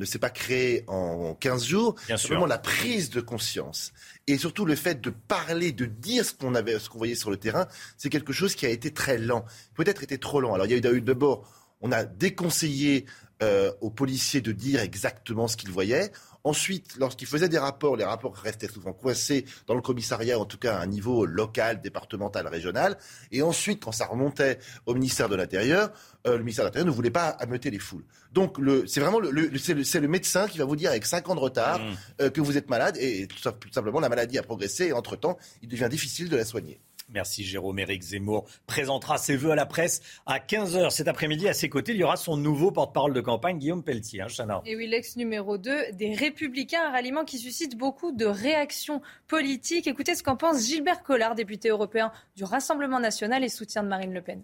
s'est pas créé en 15 jours. Bien Simplement la prise de conscience et surtout le fait de parler, de dire ce qu'on avait, ce qu'on voyait sur le terrain, c'est quelque chose qui a été très lent. Peut-être été trop lent. Alors il y a eu d'abord, on a déconseillé euh, aux policiers de dire exactement ce qu'ils voyaient. Ensuite, lorsqu'ils faisaient des rapports, les rapports restaient souvent coincés dans le commissariat, en tout cas à un niveau local, départemental, régional. Et ensuite, quand ça remontait au ministère de l'Intérieur, euh, le ministère de l'Intérieur ne voulait pas ameuter les foules. Donc, c'est vraiment le, c'est le, médecin qui va vous dire avec 5 ans de retard mmh. euh, que vous êtes malade et tout, tout simplement la maladie a progressé et entre-temps, il devient difficile de la soigner. Merci Jérôme. Éric Zemmour présentera ses vœux à la presse à 15h cet après-midi. À ses côtés, il y aura son nouveau porte-parole de campagne, Guillaume Pelletier. Hein, Et oui, l'ex numéro 2 des Républicains, un ralliement qui suscite beaucoup de réactions politiques. Écoutez ce qu'en pense Gilbert Collard, député européen du Rassemblement national et soutien de Marine Le Pen.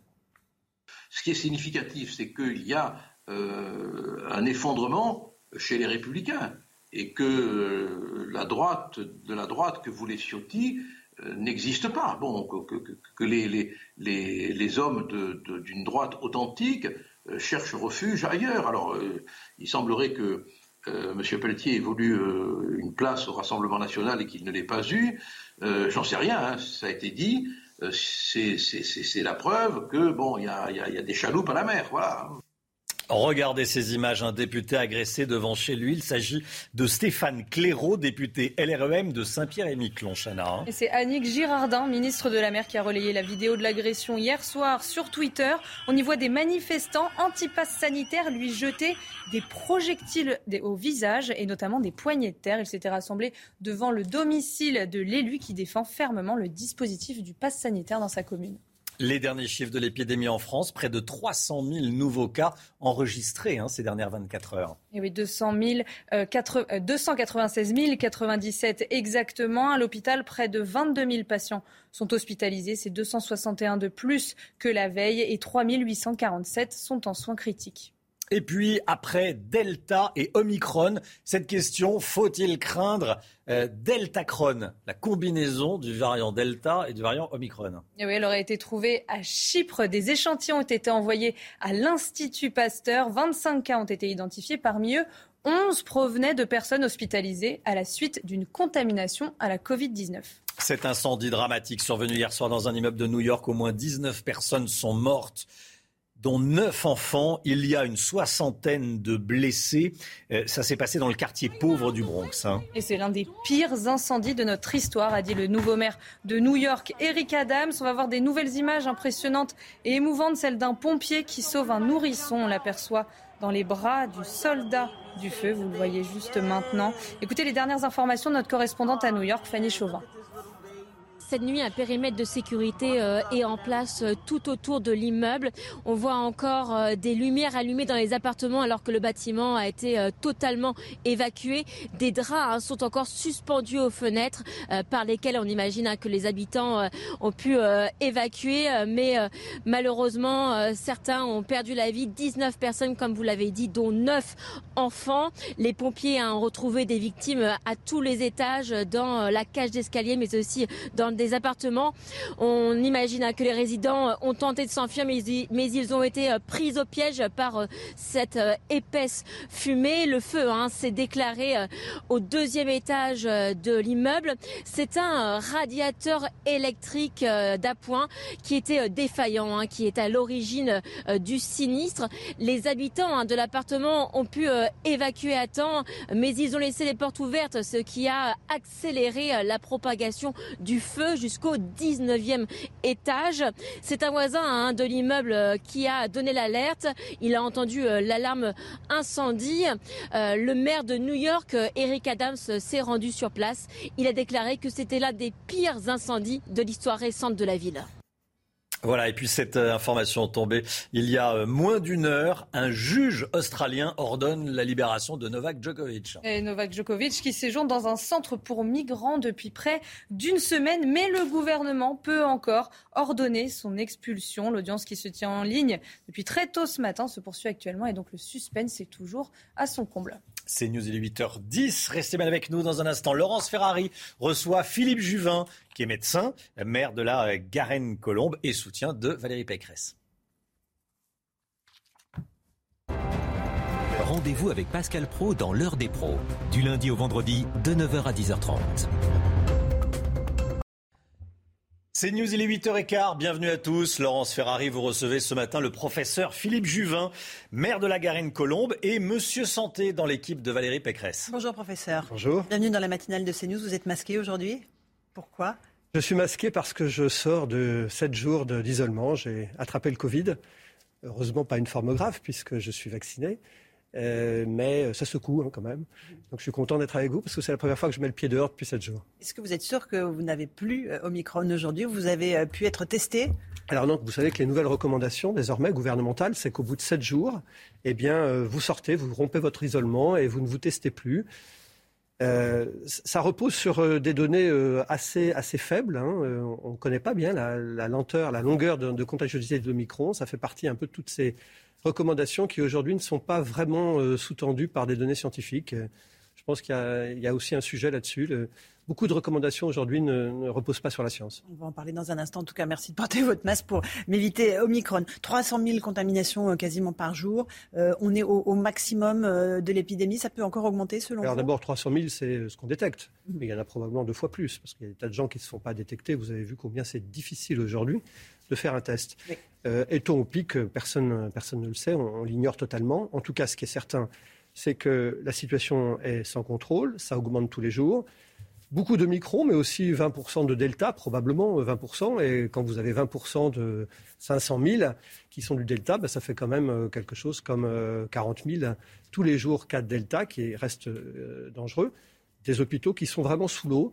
Ce qui est significatif, c'est qu'il y a euh, un effondrement chez les Républicains et que euh, la droite, de la droite que voulait Ciotti, n'existe pas. Bon, que, les, hommes d'une droite authentique euh, cherchent refuge ailleurs. Alors, euh, il semblerait que M. Pelletier ait voulu une place au Rassemblement national et qu'il ne l'ait pas eu. J'en sais rien, hein, ça a été dit. c'est la preuve que bon, il y a, y a, des chaloupes à la mer, voilà. Regardez ces images, un député agressé devant chez lui. Il s'agit de Stéphane Clairaut, député LREM de Saint-Pierre-et-Miquelon, Et c'est Annick Girardin, ministre de la Mer, qui a relayé la vidéo de l'agression hier soir sur Twitter. On y voit des manifestants anti-pass sanitaires lui jeter des projectiles au visage et notamment des poignées de terre. Il s'était rassemblé devant le domicile de l'élu qui défend fermement le dispositif du pass sanitaire dans sa commune. Les derniers chiffres de l'épidémie en France, près de 300 000 nouveaux cas enregistrés hein, ces dernières 24 heures. Et oui, 200 296 097 exactement. À l'hôpital, près de 22 000 patients sont hospitalisés. C'est 261 de plus que la veille et 3 847 sont en soins critiques. Et puis, après Delta et Omicron, cette question, faut-il craindre euh, Deltacron, la combinaison du variant Delta et du variant Omicron? Et Oui, elle aurait été trouvée à Chypre. Des échantillons ont été envoyés à l'Institut Pasteur. 25 cas ont été identifiés. Parmi eux, 11 provenaient de personnes hospitalisées à la suite d'une contamination à la Covid-19. Cet incendie dramatique survenu hier soir dans un immeuble de New York, au moins 19 personnes sont mortes dont neuf enfants. Il y a une soixantaine de blessés. Euh, ça s'est passé dans le quartier pauvre du Bronx. Hein. Et c'est l'un des pires incendies de notre histoire, a dit le nouveau maire de New York, Eric Adams. On va voir des nouvelles images impressionnantes et émouvantes, celle d'un pompier qui sauve un nourrisson. On l'aperçoit dans les bras du soldat du feu. Vous le voyez juste maintenant. Écoutez les dernières informations de notre correspondante à New York, Fanny Chauvin. Cette nuit, un périmètre de sécurité euh, est en place euh, tout autour de l'immeuble. On voit encore euh, des lumières allumées dans les appartements alors que le bâtiment a été totalement évacué. Des draps hein, sont encore suspendus aux fenêtres par lesquelles on imagine hein, que les habitants ont pu évacuer. Mais malheureusement, certains ont perdu la vie. 19 personnes, comme vous l'avez dit, dont 9 enfants. Les pompiers ont retrouvé des victimes à tous les étages dans la cage d'escalier, mais aussi dans des appartements. On imagine hein, que les résidents ont tenté de s'enfuir, mais, ils ont été euh, pris au piège par euh, cette euh, épaisse fumée. Le feu hein, s'est déclaré au deuxième étage de l'immeuble. C'est un radiateur électrique d'appoint qui était défaillant, hein, qui est à l'origine du sinistre. Les habitants de l'appartement ont pu évacuer à temps, mais ils ont laissé les portes ouvertes, ce qui a accéléré la propagation du feu jusqu'au 19e étage. C'est un voisin hein, de l'immeuble euh, qui a donné l'alerte. Il a entendu euh, l'alarme incendie. Euh, le maire de New York, Eric Adams, s'est rendu sur place. Il a déclaré que c'était l'un des pires incendies de l'histoire récente de la ville. Voilà, et puis cette euh, information tombée il y a euh, moins d'une heure, un juge australien ordonne la libération de Novak Djokovic. Et Novak Djokovic qui séjourne dans un centre pour migrants depuis près d'une semaine, mais le gouvernement peut encore ordonner son expulsion. L'audience qui se tient en ligne depuis très tôt ce matin se poursuit actuellement et donc le suspense est toujours à son comble. C'est News, il est 8h10. Restez bien avec nous dans un instant. Laurence Ferrari reçoit Philippe Juvin, qui est médecin, maire de la Garenne-Colombe et soutien de Valérie Pécresse. Rendez-vous avec Pascal Pro dans l'heure des pros, du lundi au vendredi de 9h à 10h30. C'est News, il est 8h15. Bienvenue à tous. Laurence Ferrari, vous recevez ce matin le professeur Philippe Juvin, maire de la Garenne-Colombe et Monsieur Santé dans l'équipe de Valérie Pécresse. Bonjour professeur. Bonjour. Bienvenue dans la matinale de CNews. Vous êtes masqué aujourd'hui? Pourquoi? Je suis masqué parce que je sors de 7 jours d'isolement. J'ai attrapé le Covid. Heureusement pas une forme grave puisque je suis vacciné. Euh, mais ça secoue hein, quand même. Donc je suis content d'être avec vous parce que c'est la première fois que je mets le pied dehors depuis 7 jours. Est-ce que vous êtes sûr que vous n'avez plus euh, Omicron aujourd'hui? Vous avez euh, pu être testé? Alors non, vous savez que les nouvelles recommandations désormais gouvernementales, c'est qu'au bout de 7 jours, eh bien, vous sortez, vous rompez votre isolement et vous ne vous testez plus. ça repose sur des données assez, assez faibles. Hein. on ne connaît pas bien la, lenteur, la longueur de, de contagiosité de l'Omicron. Ça fait partie un peu de toutes ces recommandations qui aujourd'hui ne sont pas vraiment euh, sous-tendues par des données scientifiques. Je pense qu'il y, a aussi un sujet là-dessus. beaucoup de recommandations aujourd'hui ne, reposent pas sur la science. On va en parler dans un instant. En tout cas, merci de porter votre masque pour m'éviter Omicron. 300 000 contaminations euh, quasiment par jour. Euh, on est au, maximum de l'épidémie. Ça peut encore augmenter selon Alors vous? d'abord, 300 000, c'est ce qu'on détecte. Mhm. Mais il y en a probablement deux fois plus. Parce qu'il y a des tas de gens qui ne se font pas détecter. Vous avez vu combien c'est difficile aujourd'hui de faire un test. Euh, est-on au pic Personne, personne ne le sait, on, l'ignore totalement. En tout cas, ce qui est certain, c'est que la situation est sans contrôle, ça augmente tous les jours. Beaucoup de micros, mais aussi 20% de delta, probablement 20%. Et quand vous avez 20% de 500 000 qui sont du delta, ben, ça fait quand même euh, quelque chose comme 40 euh, 000 tous les jours cas de delta qui restent dangereux. Des hôpitaux qui sont vraiment sous l'eau.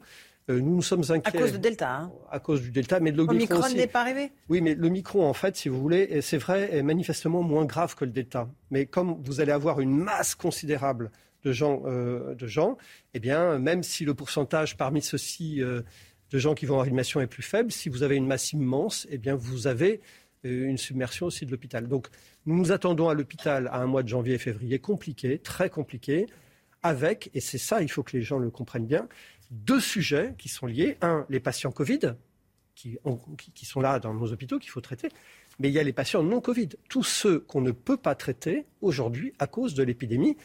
Euh, nous nous sommes inquiets. À cause de Delta. Hein. À cause du Delta, mais de l'Omicron. n'est pas arrivé? Oui, mais le micron, en fait, si vous voulez, c'est vrai, est manifestement moins grave que le Delta. Mais comme vous allez avoir une masse considérable de gens, euh, de gens eh bien, même si le pourcentage parmi ceux-ci euh, de gens qui vont en réanimation est plus faible, si vous avez une masse immense, eh bien, vous avez une submersion aussi de l'hôpital. Donc, nous nous attendons à l'hôpital à un mois de janvier et février compliqué, très compliqué, avec, et c'est ça, il faut que les gens le comprennent bien, deux sujets qui sont liés. Un, les patients Covid, qui, sont là dans nos hôpitaux, qu'il faut traiter. Mais il y a les patients non Covid, tous ceux qu'on ne peut pas traiter aujourd'hui à cause de l'épidémie.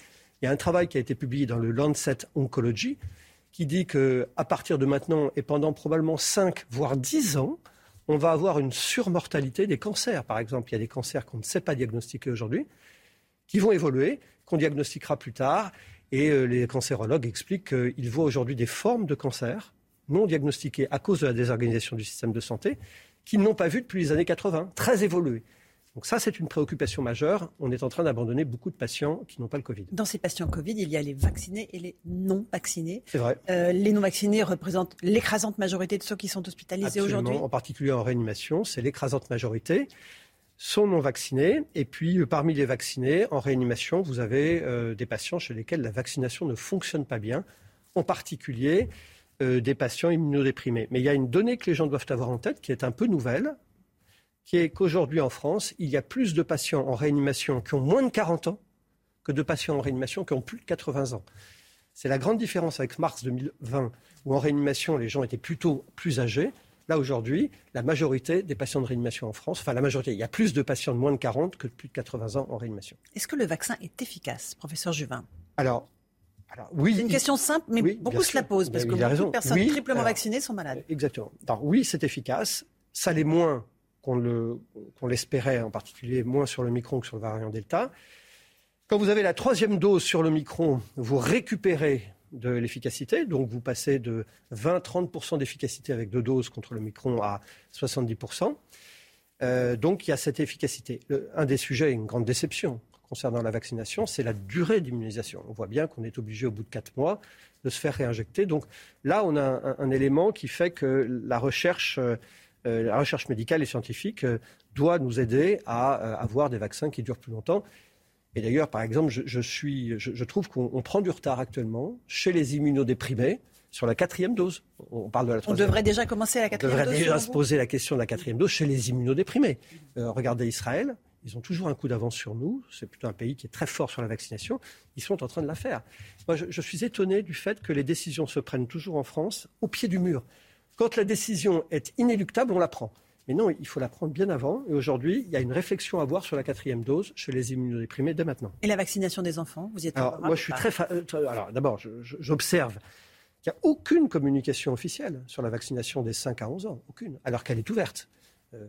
Il y a un travail qui a été publié dans le Lancet Oncology qui dit qu'à partir de maintenant et pendant probablement 5 voire 10 ans, on va avoir une surmortalité des cancers. Par exemple, il y a des cancers qu'on ne sait pas diagnostiquer aujourd'hui, qui vont évoluer, qu'on diagnostiquera plus tard, et euh, les cancérologues expliquent qu'ils voient aujourd'hui des formes de cancer non diagnostiquées à cause de la désorganisation du système de santé qu'ils n'ont pas vues depuis les années 80, très évoluées. Donc ça, c'est une préoccupation majeure. On est en train d'abandonner beaucoup de patients qui n'ont pas le Covid. Dans ces patients Covid, il y a les vaccinés et les non vaccinés. C'est vrai. Euh, les non vaccinés représentent l'écrasante majorité de ceux qui sont hospitalisés aujourd'hui. En particulier en réanimation, c'est l'écrasante majorité sont non vaccinés. Et puis, euh, parmi les vaccinés, en réanimation, vous avez euh, des patients chez lesquels la vaccination ne fonctionne pas bien, en particulier des patients immunodéprimés. Mais il y a une donnée que les gens doivent avoir en tête qui est un peu nouvelle, qui est qu'aujourd'hui en France, il y a plus de patients en réanimation qui ont moins de 40 ans que de patients en réanimation qui ont plus de 80 ans. C'est la grande différence avec mars 2020, où en réanimation, les gens étaient plutôt plus âgés. Là, aujourd'hui, la majorité des patients de réanimation en France, enfin la majorité, il y a plus de patients de moins de 40 que de plus de 80 ans en réanimation. Est-ce que le vaccin est efficace, professeur Juvin? Alors, alors, oui, c'est une question simple, mais beaucoup se la posent parce que beaucoup de personnes triplement vaccinées sont malades. Exactement. Alors, oui, c'est efficace. Ça l'est moins qu'on l'espérait, en particulier moins sur le micron que sur le variant Delta. Quand vous avez la troisième dose sur le micron, vous récupérez de l'efficacité, donc vous passez de 20-30% d'efficacité avec deux doses contre le micron à 70%. Euh, donc il y a cette efficacité. un des sujets, une grande déception concernant la vaccination, c'est la durée d'immunisation. On voit bien qu'on est obligé au bout de quatre mois de se faire réinjecter. Donc là, on a un, élément qui fait que la recherche euh, euh, la recherche médicale et scientifique doit nous aider à avoir des vaccins qui durent plus longtemps. Et d'ailleurs, par exemple, je, suis, je, trouve qu'on prend du retard actuellement chez les immunodéprimés sur la quatrième dose. On parle de la On devrait déjà commencer la quatrième dose. On devrait déjà se poser la question de la quatrième dose chez les immunodéprimés. regardez Israël, ils ont toujours un coup d'avance sur nous. C'est plutôt un pays qui est très fort sur la vaccination. Ils sont en train de la faire. Moi, je, je suis étonné du fait que les décisions se prennent toujours en France au pied du mur. Quand la décision est inéluctable, on la prend. Mais non, il faut la prendre bien avant. Et aujourd'hui, il y a une réflexion à avoir sur la quatrième dose chez les immunodéprimés dès maintenant. Et la vaccination des enfants Vous y êtes Alors, moi, je suis très. Euh, alors, d'abord, j'observe qu'il n'y a aucune communication officielle sur la vaccination des 5 à 11 ans. Aucune. Alors qu'elle est ouverte. Euh,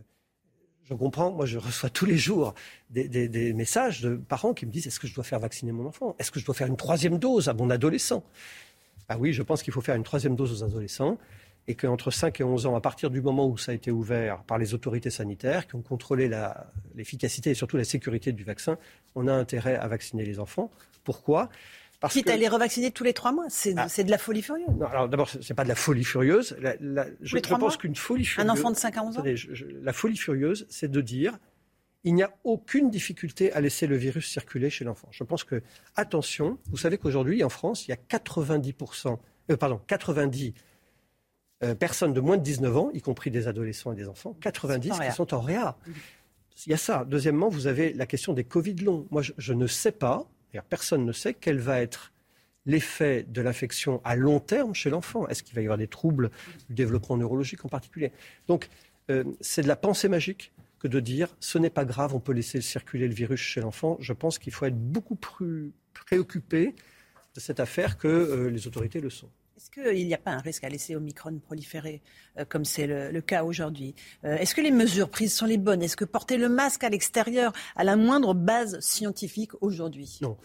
je comprends, moi je reçois tous les jours des, messages de parents qui me disent est-ce que je dois faire vacciner mon enfant? Est-ce que je dois faire une troisième dose à mon adolescent? Ah oui, je pense qu'il faut faire une troisième dose aux adolescents et qu'entre 5 et 11 ans, à partir du moment où ça a été ouvert par les autorités sanitaires, qui ont contrôlé l'efficacité et surtout la sécurité du vaccin, on a intérêt à vacciner les enfants. Pourquoi? Parce Quitte à les revacciner tous les trois mois, c'est ah. de la folie furieuse. Non, alors d'abord, c'est pas de la folie furieuse. je, pense qu'une folie furieuse. Un enfant de 5 à 11 ans. la folie furieuse, c'est de dire il n'y a aucune difficulté à laisser le virus circuler chez l'enfant. Je pense que, attention, vous savez qu'aujourd'hui, en France, il y a 90%, euh, pardon, 90 euh, personnes de moins de 19 ans, y compris des adolescents et des enfants, 90 qui sont en réa. Il y a ça. Deuxièmement, vous avez la question des Covid longs. Moi, je, ne sais pas, personne ne sait quel va être l'effet de l'infection à long terme chez l'enfant. Est-ce qu'il va y avoir des troubles du développement neurologique en particulier? Donc, euh, c'est de la pensée magique que de dire ce n'est pas grave, on peut laisser circuler le virus chez l'enfant. Je pense qu'il faut être beaucoup plus préoccupé de cette affaire que euh, les autorités le sont. Est-ce qu'il n'y a pas un risque à laisser Omicron proliférer euh, comme c'est le, cas aujourd'hui euh, Est-ce que les mesures prises sont les bonnes? Est-ce que porter le masque à l'extérieur a la moindre base scientifique aujourd'hui? Non.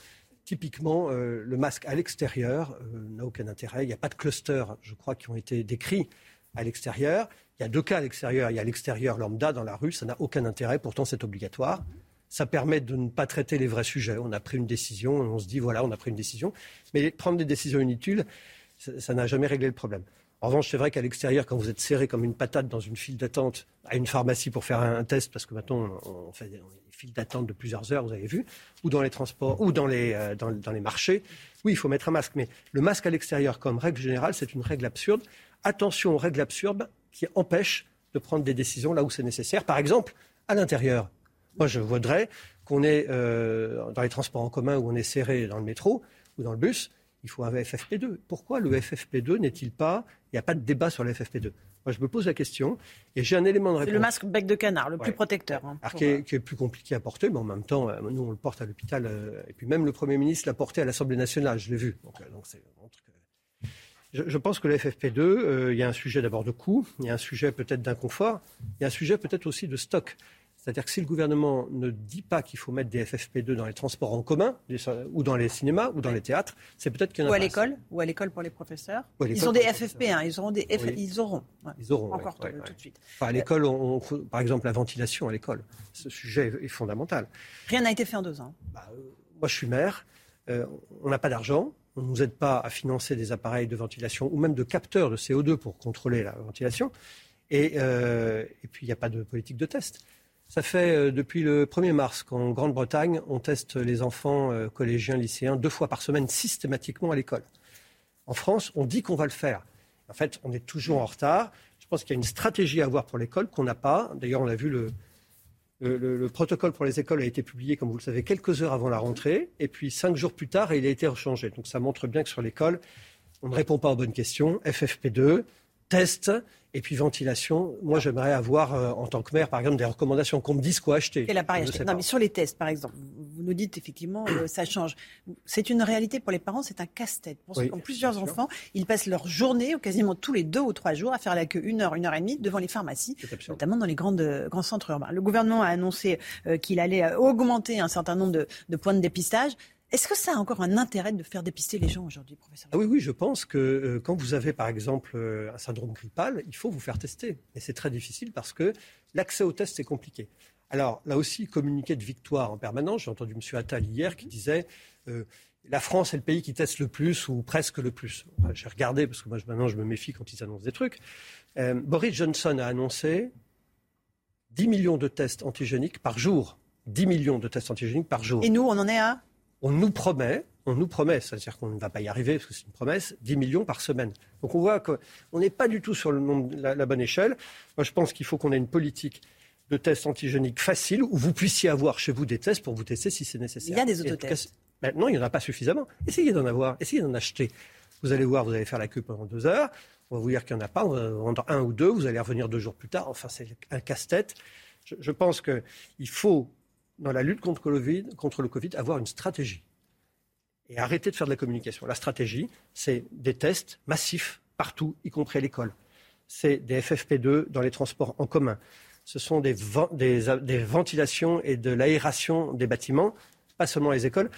Typiquement, euh, le masque à l'extérieur n'a aucun intérêt. Il n'y a pas de cluster, je crois, qui ont été décrits à l'extérieur. Il y a deux cas à l'extérieur. Il y a l'extérieur lambda dans la rue, ça n'a aucun intérêt, pourtant c'est obligatoire. Ça permet de ne pas traiter les vrais sujets. On a pris une décision, on se dit voilà, on a pris une décision. Mais prendre des décisions inutiles, ça n'a jamais réglé le problème. En revanche, c'est vrai qu'à l'extérieur, quand vous êtes serré comme une patate dans une file d'attente à une pharmacie pour faire un, test, parce que maintenant on fait des files d'attente de plusieurs heures, vous avez vu, ou dans les transports, ou dans les, euh, dans, les marchés, oui, il faut mettre un masque. Mais le masque à l'extérieur, comme règle générale, c'est une règle absurde. Attention aux règles absurdes qui empêchent de prendre des décisions là où c'est nécessaire. Par exemple, à l'intérieur. Moi, je voudrais qu'on est euh, dans les transports en commun où on est serré dans le métro ou dans le bus, il faut un FFP2. Pourquoi le FFP2 n'est-il pas Il n'y a pas de débat sur le FFP2. Moi, je me pose la question et j'ai un élément de réponse. C'est le masque bec de canard, le plus protecteur. Hein, qui, est, plus compliqué à porter, mais en même temps, euh, nous, on le porte à l'hôpital. Euh, et puis même le Premier ministre l'a porté à l'Assemblée nationale, je l'ai vu. Donc, euh, je, pense que le FFP2, il y a un sujet d'abord de coût, il y a un sujet peut-être d'inconfort, il y a un sujet peut-être aussi de stock. C'est-à-dire que si le gouvernement ne dit pas qu'il faut mettre des FFP2 dans les transports en commun, ou dans les cinémas, ou dans les théâtres, c'est peut-être qu'il y en a Ou à l'école, ou à l'école pour les professeurs. Ils ont des les FFP, hein, ils auront des F- Oui. ils auront. ouais. Ils auront, Encore ouais, tout, ouais, tout ouais. de suite. Enfin, à l'école, on- par exemple, la ventilation à l'école, ce sujet est- fondamental. Rien n'a été fait en deux ans. Moi, je suis maire, euh, on n'a pas d'argent, on ne nous aide pas à financer des appareils de ventilation ou même de capteurs de CO2 pour contrôler la ventilation. Et, euh, et puis, il n'y a pas de politique de test. Ça fait euh, depuis le 1er mars qu'en Grande-Bretagne, on teste les enfants euh, collégiens, lycéens deux fois par semaine systématiquement à l'école. En France, on dit qu'on va le faire. En fait, on est toujours en retard. Je pense qu'il y a une stratégie à avoir pour l'école qu'on n'a pas. D'ailleurs, on a vu le, le, le- le protocole pour les écoles a été publié, comme vous le savez, quelques heures avant la rentrée. Et puis, cinq jours plus tard, il a été rechangé. Donc, ça montre bien que sur l'école, on ne répond pas aux bonnes questions. FFP2, test, et puis ventilation. Moi, j'aimerais avoir, euh, en tant que maire, par exemple, des recommandations, qu'on me dise quoi acheter. Quel appareil Je ne acheter sais Non, mais sur les tests, par exemple, vous nous dites effectivement, euh, ça change. C'est une réalité pour les parents, c'est un casse-tête. Pour ceux Oui, qui ont plusieurs enfants, ils passent leur journée, ou quasiment tous les deux ou trois jours, à faire la queue une heure, une heure et demie devant les pharmacies, notamment dans les grandes, euh, grands centres urbains. Le gouvernement a annoncé euh, qu'il allait euh, augmenter un certain nombre de, de points de dépistage. Est-ce que ça a encore un intérêt de faire dépister les gens aujourd'hui, professeur Ah oui, oui, je pense que euh, quand vous avez par exemple euh, un syndrome grippal, il faut vous faire tester. Et c'est très difficile parce que l'accès au test, c'est compliqué. Alors là aussi, communiquer de victoire en permanence. J'ai entendu M. Attal hier qui disait euh, la France est le pays qui teste le plus ou presque le plus. Enfin, J'ai regardé parce que moi maintenant je me méfie quand ils annoncent des trucs. Boris Johnson a annoncé 10 millions de tests antigéniques par jour. 10 millions de tests antigéniques par jour. Et nous, on en est à On nous promet, on nous promet, c'est-à-dire qu'on ne va pas y arriver parce que c'est une promesse, 10 millions par semaine. Donc on voit qu'on n'est pas du tout sur le nombre- la, la bonne échelle. Moi, je pense qu'il faut qu'on ait une politique de tests antigéniques facile où vous puissiez avoir chez vous des tests pour vous tester si c'est nécessaire. Il y a des autotests. non, il n'y en a pas suffisamment. Essayez d'en avoir, essayez d'en acheter. Vous allez voir, vous allez faire la queue pendant deux heures. On va vous dire qu'il n'y en a pas. On va vendre un ou deux. Vous allez revenir deux jours plus tard. Enfin, c'est un casse-tête. Je, je pense qu'il faut, dans la lutte contre le, Covid, contre le avoir une stratégie. Et arrêter de faire de la communication. La stratégie, c'est des tests massifs partout, y compris à l'école. C'est des FFP2 dans les transports en commun. Ce sont des ventilations et de l'aération des bâtiments, pas seulement les écoles,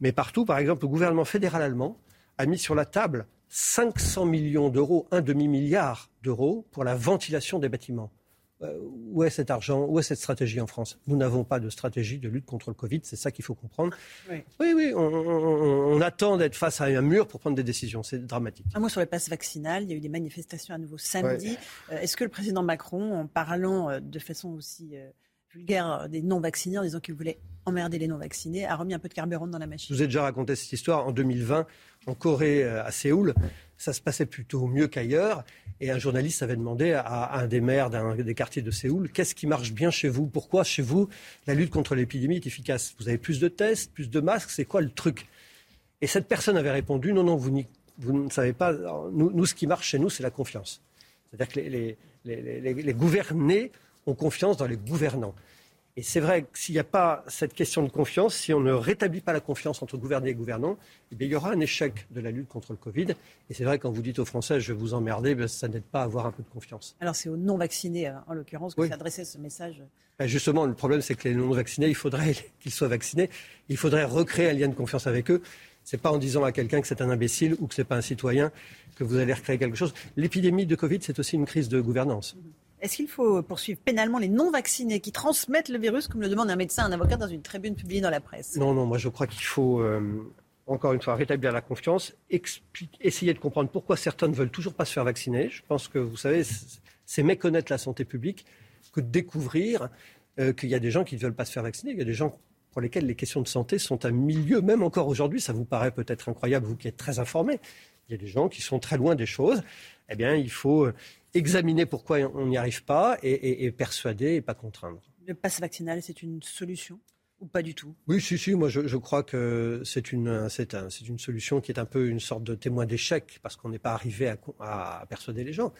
mais partout. Par exemple, le gouvernement fédéral allemand a mis sur la table 500 millions d'euros, un demi-milliard d'euros pour la ventilation des bâtiments. Euh, où est cet argent Où est cette stratégie en France? Nous n'avons pas de stratégie de lutte contre le Covid, c'est ça qu'il faut comprendre. Oui. Oui, oui, on, on- on attend d'être face à un mur pour prendre des décisions, c'est dramatique. Un mot sur le passe vaccinal. Il y a eu des manifestations à nouveau samedi. Euh, Est-ce que le président Macron, en parlant euh, de façon aussi euh, vulgaire des non-vaccinés, en disant qu'il voulait emmerder les non-vaccinés, a remis un peu de carburant dans la Je machine vous ai déjà raconté cette histoire en 2020 en Corée, à Séoul. Ça se passait plutôt mieux qu'ailleurs. Et un journaliste avait demandé à, un des maires d'un des quartiers de Séoul qu'est-ce qui marche bien chez vous? Pourquoi chez vous la lutte contre l'épidémie est efficace? Vous avez plus de tests, plus de masques C'est quoi le truc? Et cette personne avait répondu non, non, vous, ne savez pas. Nous, ce qui marche chez nous, c'est la confiance. C'est-à-dire que les gouvernés ont confiance dans les gouvernants. Et c'est vrai que s'il n'y a pas cette question de confiance, si on ne rétablit pas la confiance entre gouvernés et gouvernants, eh bien, il y aura un échec de la lutte contre le Covid. Et c'est vrai, quand vous dites aux Français, je vais vous emmerder, ben, ça n'aide pas à avoir un peu de confiance. Alors c'est aux non-vaccinés, euh, en l'occurrence, que Oui. s'adressait ce message. Ben, justement, le problème, c'est que les non-vaccinés, il faudrait qu'ils soient vaccinés. Il faudrait recréer un lien de confiance avec eux. C'est pas en disant à quelqu'un que c'est un imbécile ou que c'est pas un citoyen que vous allez recréer quelque chose. L'épidémie de Covid, c'est aussi une crise de gouvernance. Est-ce qu'il faut poursuivre pénalement les non-vaccinés qui transmettent le virus, comme le demande un médecin, un avocat dans une tribune publiée dans la presse? Non, non, moi je crois qu'il faut, euh, encore une fois, rétablir la confiance, essayer de comprendre pourquoi certains ne veulent toujours pas se faire vacciner. Je pense que, vous savez, c'est- méconnaître la santé publique que de découvrir euh, qu'il y a des gens qui ne veulent pas se faire vacciner. Il y a des gens pour lesquels les questions de santé sont un milieu, même encore aujourd'hui, ça vous paraît peut-être incroyable, vous qui êtes très informés. Il y a des gens qui sont très loin des choses. Eh bien, il faut examiner pourquoi on n'y arrive pas et, et- et persuader et pas contraindre. Le passe vaccinal, c'est une solution ou pas du tout? Oui, si, si, moi je, je crois que c'est une, c'est un- c'est une solution qui est un peu une sorte de témoin d'échec parce qu'on n'est pas arrivé à, persuader les gens.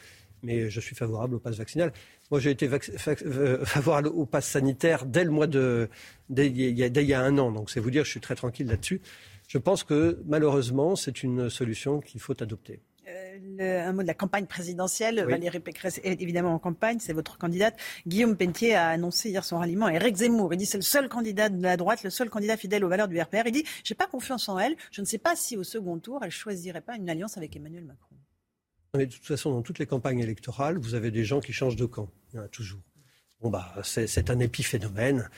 Mais je suis favorable au pass vaccinal. Moi j'ai été vac- fac- euh, favorable au pass sanitaire dès le mois de. dès il y a, dès il y a un an. Donc c'est vous dire, je suis très tranquille là-dessus. Je pense que malheureusement c'est une solution qu'il faut adopter. Un mot de la campagne présidentielle. Valérie Pécresse est évidemment en campagne, c'est votre candidate. Guillaume Pentier a annoncé hier son ralliement à Éric Zemmour. Il dit c'est le seul candidat de la droite, le seul candidat fidèle aux valeurs du RPR. Il dit j'ai pas confiance en elle. Je ne sais pas si au second tour elle choisirait pas une alliance avec Emmanuel Macron. Mais de toute façon, dans toutes les campagnes électorales, vous avez des gens qui changent de camp. Il y en a toujours. Bon, bah, c'est un épiphénomène.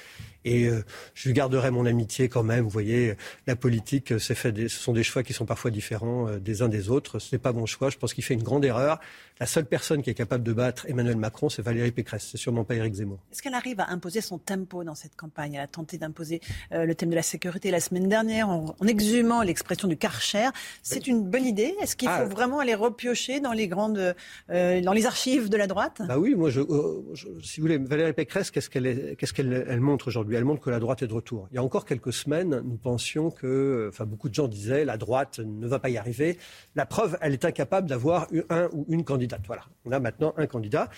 Et euh, je lui garderai mon amitié quand même. Vous voyez, la politique, fait ce sont des choix qui sont parfois différents euh, des uns des autres. Ce n'est pas mon choix. Je pense qu'il fait une grande erreur. La seule personne qui est capable de battre Emmanuel Macron, c'est Valérie Pécresse. C'est sûrement pas Éric Zemmour. Est-ce qu'elle arrive à imposer son tempo dans cette campagne? Elle a tenté d'imposer euh, le thème de la sécurité la semaine dernière en, exhumant l'expression du Karcher. C'est une bonne idée? Est-ce qu'il faut ah. vraiment aller repiocher dans les grandes, dans les archives de la droite? Bah oui, moi, je, si vous voulez, Valérie Pécresse, qu'est-ce qu'elle montre aujourd'hui? Elle montre que la droite est de retour. Il y a encore quelques semaines, nous pensions que, enfin beaucoup de gens disaient, la droite ne va pas y arriver. La preuve, elle est incapable d'avoir un ou une candidate. Voilà, on a maintenant un candidat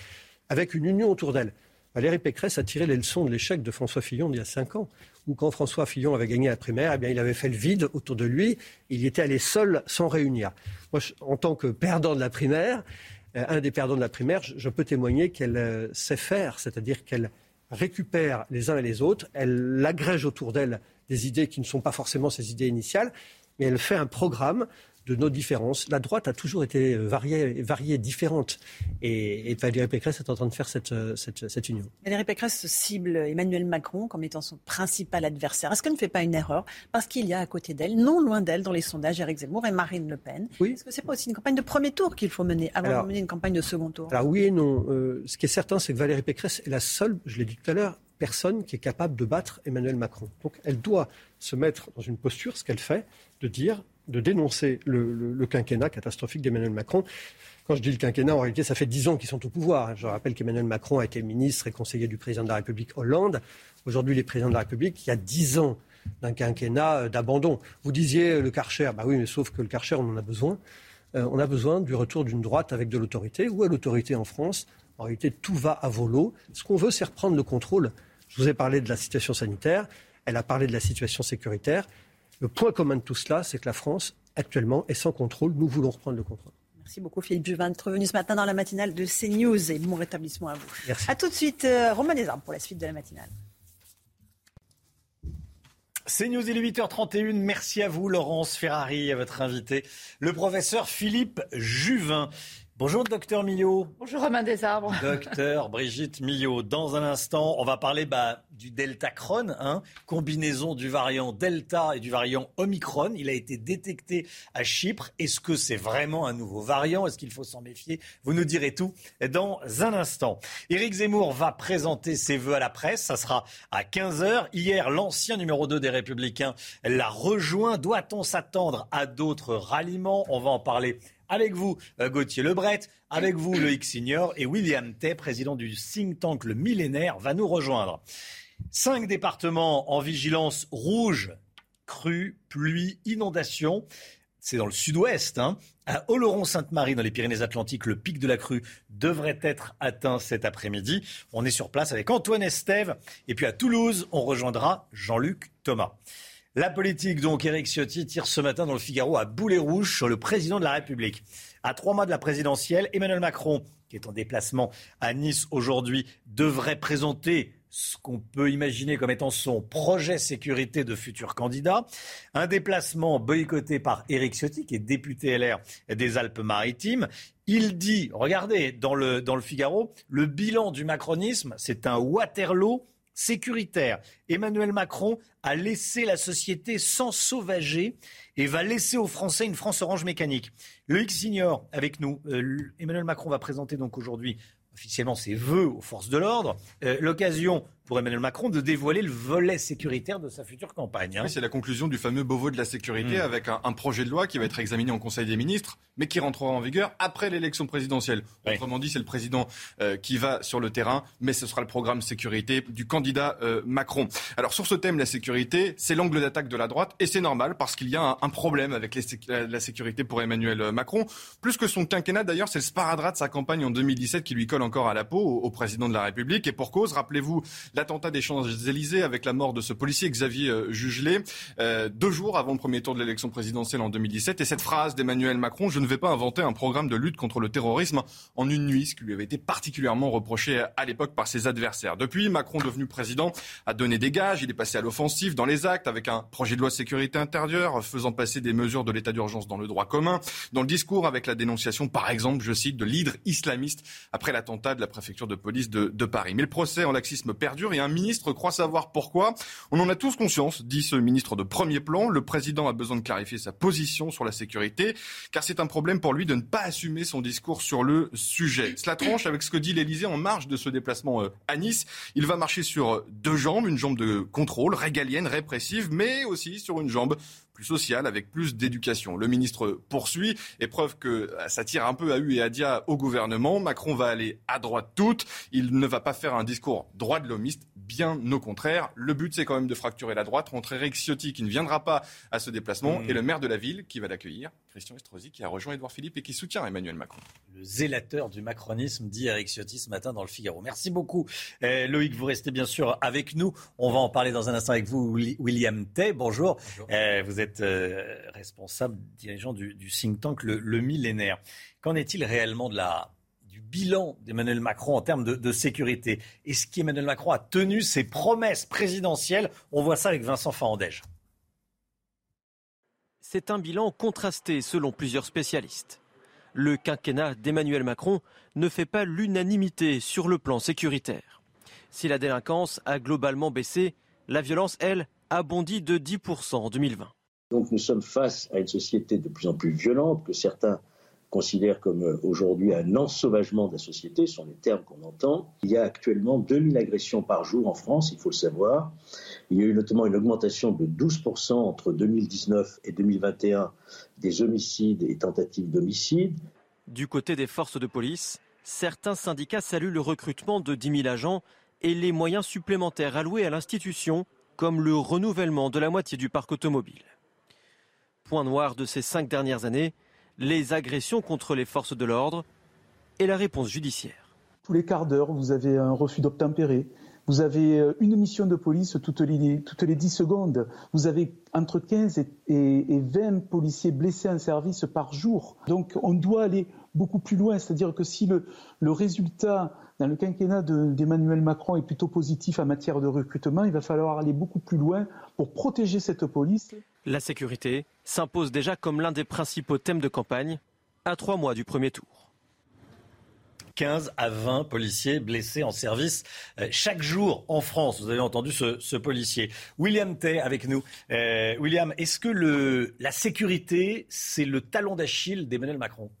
avec une union autour d'elle. Valérie Pécresse a tiré les leçons de l'échec de François Fillon il y a cinq ans, où quand François Fillon avait gagné la primaire, eh bien, il avait fait le vide autour de lui. Il y était allé seul, sans réunir. Moi, en tant que perdant de la primaire, un des perdants de la primaire, je peux témoigner qu'elle euh, sait faire, c'est-à-dire qu'elle récupère les uns et les autres, elle agrège autour d'elle des idées qui ne sont pas forcément ses idées initiales, mais elle fait un programme de nos différences. La droite a toujours été variée, variée différente. Et, Valérie Pécresse est en train de faire cette, cette, union. Valérie Pécresse cible Emmanuel Macron comme étant son principal adversaire. Est-ce qu'elle ne fait pas une erreur? Parce qu'il y a à côté d'elle, non loin d'elle, dans les sondages, Eric Zemmour et Marine Le Pen. Oui. Est-ce que ce n'est pas aussi une campagne de premier tour qu'il faut mener avant de mener une campagne de second tour? Alors oui et non. Euh, ce qui est certain, c'est que Valérie Pécresse est la seule, je l'ai dit tout à l'heure, personne qui est capable de battre Emmanuel Macron. Donc elle doit se mettre dans une posture, ce qu'elle fait, de dire de dénoncer le, quinquennat catastrophique d'Emmanuel Macron. Quand je dis le quinquennat, en réalité, ça fait dix ans qu'ils sont au pouvoir. Je rappelle qu'Emmanuel Macron a été ministre et conseiller du président de la République Hollande. Aujourd'hui, les présidents de la République, il y a dix ans d'un quinquennat euh, d'abandon. Vous disiez euh, le Karcher, bah oui, mais sauf que le Karcher, on en a besoin. Euh, on a besoin du retour d'une droite avec de l'autorité. Où est l'autorité en France? En réalité, tout va à volo. Ce qu'on veut, c'est reprendre le contrôle. Je vous ai parlé de la situation sanitaire. Elle a parlé de la situation sécuritaire. Le point commun de tout cela, c'est que la France, actuellement, est sans contrôle. Nous voulons reprendre le contrôle. Merci beaucoup Philippe Juvin d'être revenu ce matin dans la matinale de CNews et bon rétablissement à vous. Merci. A tout de suite, euh, Romain Desarmes pour la suite de la matinale. CNews, il est 8h31. Merci à vous, Laurence Ferrari, à votre invité, le professeur Philippe Juvin. Bonjour, docteur Millot. Bonjour, Romain Desarbres. Docteur Brigitte Millot. Dans un instant, on va parler bah, du Delta Cron, hein, combinaison du variant Delta et du variant Omicron. Il a été détecté à Chypre. Est-ce que c'est vraiment un nouveau variant? Est-ce qu'il faut s'en méfier? Vous nous direz tout dans un instant. Éric Zemmour va présenter ses vœux à la presse. Ça sera à 15h. Hier, l'ancien numéro 2 des Républicains l'a rejoint. Doit-on s'attendre à d'autres ralliements? On va en parler avec vous, euh, Gauthier Lebret, avec vous, le X Senior, et William Tay, président du think tank Le Millénaire, va nous rejoindre. Cinq départements en vigilance rouge, crue, pluie, inondation. C'est dans le sud-ouest. Hein. À Oloron-Sainte-Marie, dans les Pyrénées-Atlantiques, le pic de la crue devrait être atteint cet après-midi. On est sur place avec Antoine Estève. Et puis à Toulouse, on rejoindra Jean-Luc Thomas. La politique, donc, Éric Ciotti tire ce matin dans le Figaro à boulet rouge sur le président de la République. À trois mois de la présidentielle, Emmanuel Macron, qui est en déplacement à Nice aujourd'hui, devrait présenter ce qu'on peut imaginer comme étant son projet sécurité de futur candidat. Un déplacement boycotté par Éric Ciotti, qui est député LR des Alpes-Maritimes. Il dit, regardez, dans le, dans le Figaro, le bilan du macronisme, c'est un Waterloo sécuritaire. Emmanuel Macron a laissé la société sans sauvager et va laisser aux Français une France orange mécanique. Le X ignore avec nous. Euh, Emmanuel Macron va présenter donc aujourd'hui officiellement ses vœux aux forces de l'ordre. Euh, l'occasion pour Emmanuel Macron de dévoiler le volet sécuritaire de sa future campagne. Hein. c'est la conclusion du fameux Beauvau de la sécurité hmm. avec un, projet de loi qui va être examiné en Conseil des ministres, mais qui rentrera en vigueur après l'élection présidentielle. Autrement dit, c'est le président euh, qui va sur le terrain, mais ce sera le programme sécurité du candidat euh, Macron. Alors sur ce thème, la sécurité, c'est l'angle d'attaque de la droite, et c'est normal parce qu'il y a un, problème avec la sécurité pour Emmanuel Macron. Plus que son quinquennat, d'ailleurs, c'est le sparadrap de sa campagne en 2017 qui lui colle colle encore à la peau au, président de la République. Et pour cause, rappelez-vous l'attentat des Champs-Élysées avec la mort de ce policier Xavier euh, Jugelet, euh, deux jours avant le premier tour de l'élection présidentielle en 2017. Et cette phrase d'Emmanuel Macron, je ne vais pas inventer un programme de lutte contre le terrorisme en une nuit, ce qui lui avait été particulièrement reproché à l'époque par ses adversaires. Depuis, Macron, devenu président, a donné des gages. Il est passé à l'offensive dans les actes avec un projet de loi sécurité intérieure faisant passer des mesures de l'état d'urgence dans le droit commun. Dans le discours avec la dénonciation, par exemple, je cite, de l'hydre islamiste après l'attentat de la préfecture de police de, de, Paris. Mais le procès en laxisme et un ministre croit savoir pourquoi. On en a tous conscience, dit ce ministre de premier plan. Le président a besoin de clarifier sa position sur la sécurité, car c'est un problème pour lui de ne pas assumer son discours sur le sujet. Cela tranche avec ce que dit l'Élysée en marge de ce déplacement euh, à Nice. Il va marcher sur deux jambes, une jambe de contrôle, régalienne, répressive, mais aussi sur une jambe plus sociale, avec plus d'éducation. Le ministre poursuit, et preuve que euh, ça tire un peu à U et à Dia au gouvernement. Macron va aller à droite toute. Il ne va pas faire un discours droit de l'homiste, bien au contraire. Le but, c'est quand même de fracturer la droite, rentrer Eric Ciotti qui ne viendra pas à ce déplacement, mmh. et le maire de la ville qui va l'accueillir, Christian Estrosi, qui a rejoint Édouard Philippe et qui soutient Emmanuel Macron. Le zélateur du macronisme, dit Eric Ciotti ce matin dans le Figaro. Merci beaucoup. Euh, Loïc, vous restez bien sûr avec nous. On va en parler dans un instant avec vous, William Tay. Bonjour. Euh, vous êtes euh, responsable, dirigeant du, think tank le, Millénaire. Qu'en est-il réellement de la, du bilan d'Emmanuel Macron en termes de, de sécurité? Est-ce qu'Emmanuel Macron a tenu ses promesses présidentielles? On voit ça avec Vincent Farandège. C'est un bilan contrasté selon plusieurs spécialistes. Le quinquennat d'Emmanuel Macron ne fait pas l'unanimité sur le plan sécuritaire. Si la délinquance a globalement baissé, la violence, elle, a bondi de 10% en 2020. Donc nous sommes face à une société de plus en plus violente que certains considère comme euh, aujourd'hui un ensauvagement de la société, ce sont les termes qu'on entend. Il y a actuellement 2000 agressions par jour en France, il faut le savoir. Il y a eu notamment une augmentation de 12% entre 2019 et 2021 des homicides et tentatives d'homicide. Du côté des forces de police, certains syndicats saluent le recrutement de 10 000 agents et les moyens supplémentaires alloués à l'institution, comme le renouvellement de la moitié du parc automobile. Point noir de ces cinq dernières années, les agressions contre les forces de l'ordre et la réponse judiciaire. Tous les quarts d'heure, vous avez un refus d'obtempérer. Vous avez euh, une mission de police toutes les, toutes les 10 secondes. Vous avez entre 15 et, et 20 policiers blessés en service par jour. Donc on doit aller beaucoup plus loin. C'est-à-dire que si le, le résultat dans le quinquennat d'Emmanuel Macron est plutôt positif en matière de recrutement, il va falloir aller beaucoup plus loin pour protéger cette police. La sécurité s'impose déjà comme l'un des principaux thèmes de campagne à trois mois du premier tour. 15 à 20 policiers blessés en service euh, chaque jour en France. Vous avez entendu ce, policier. William Tay avec nous. Euh, William, est-ce que la sécurité, c'est le talon d'Achille d'Emmanuel Macron?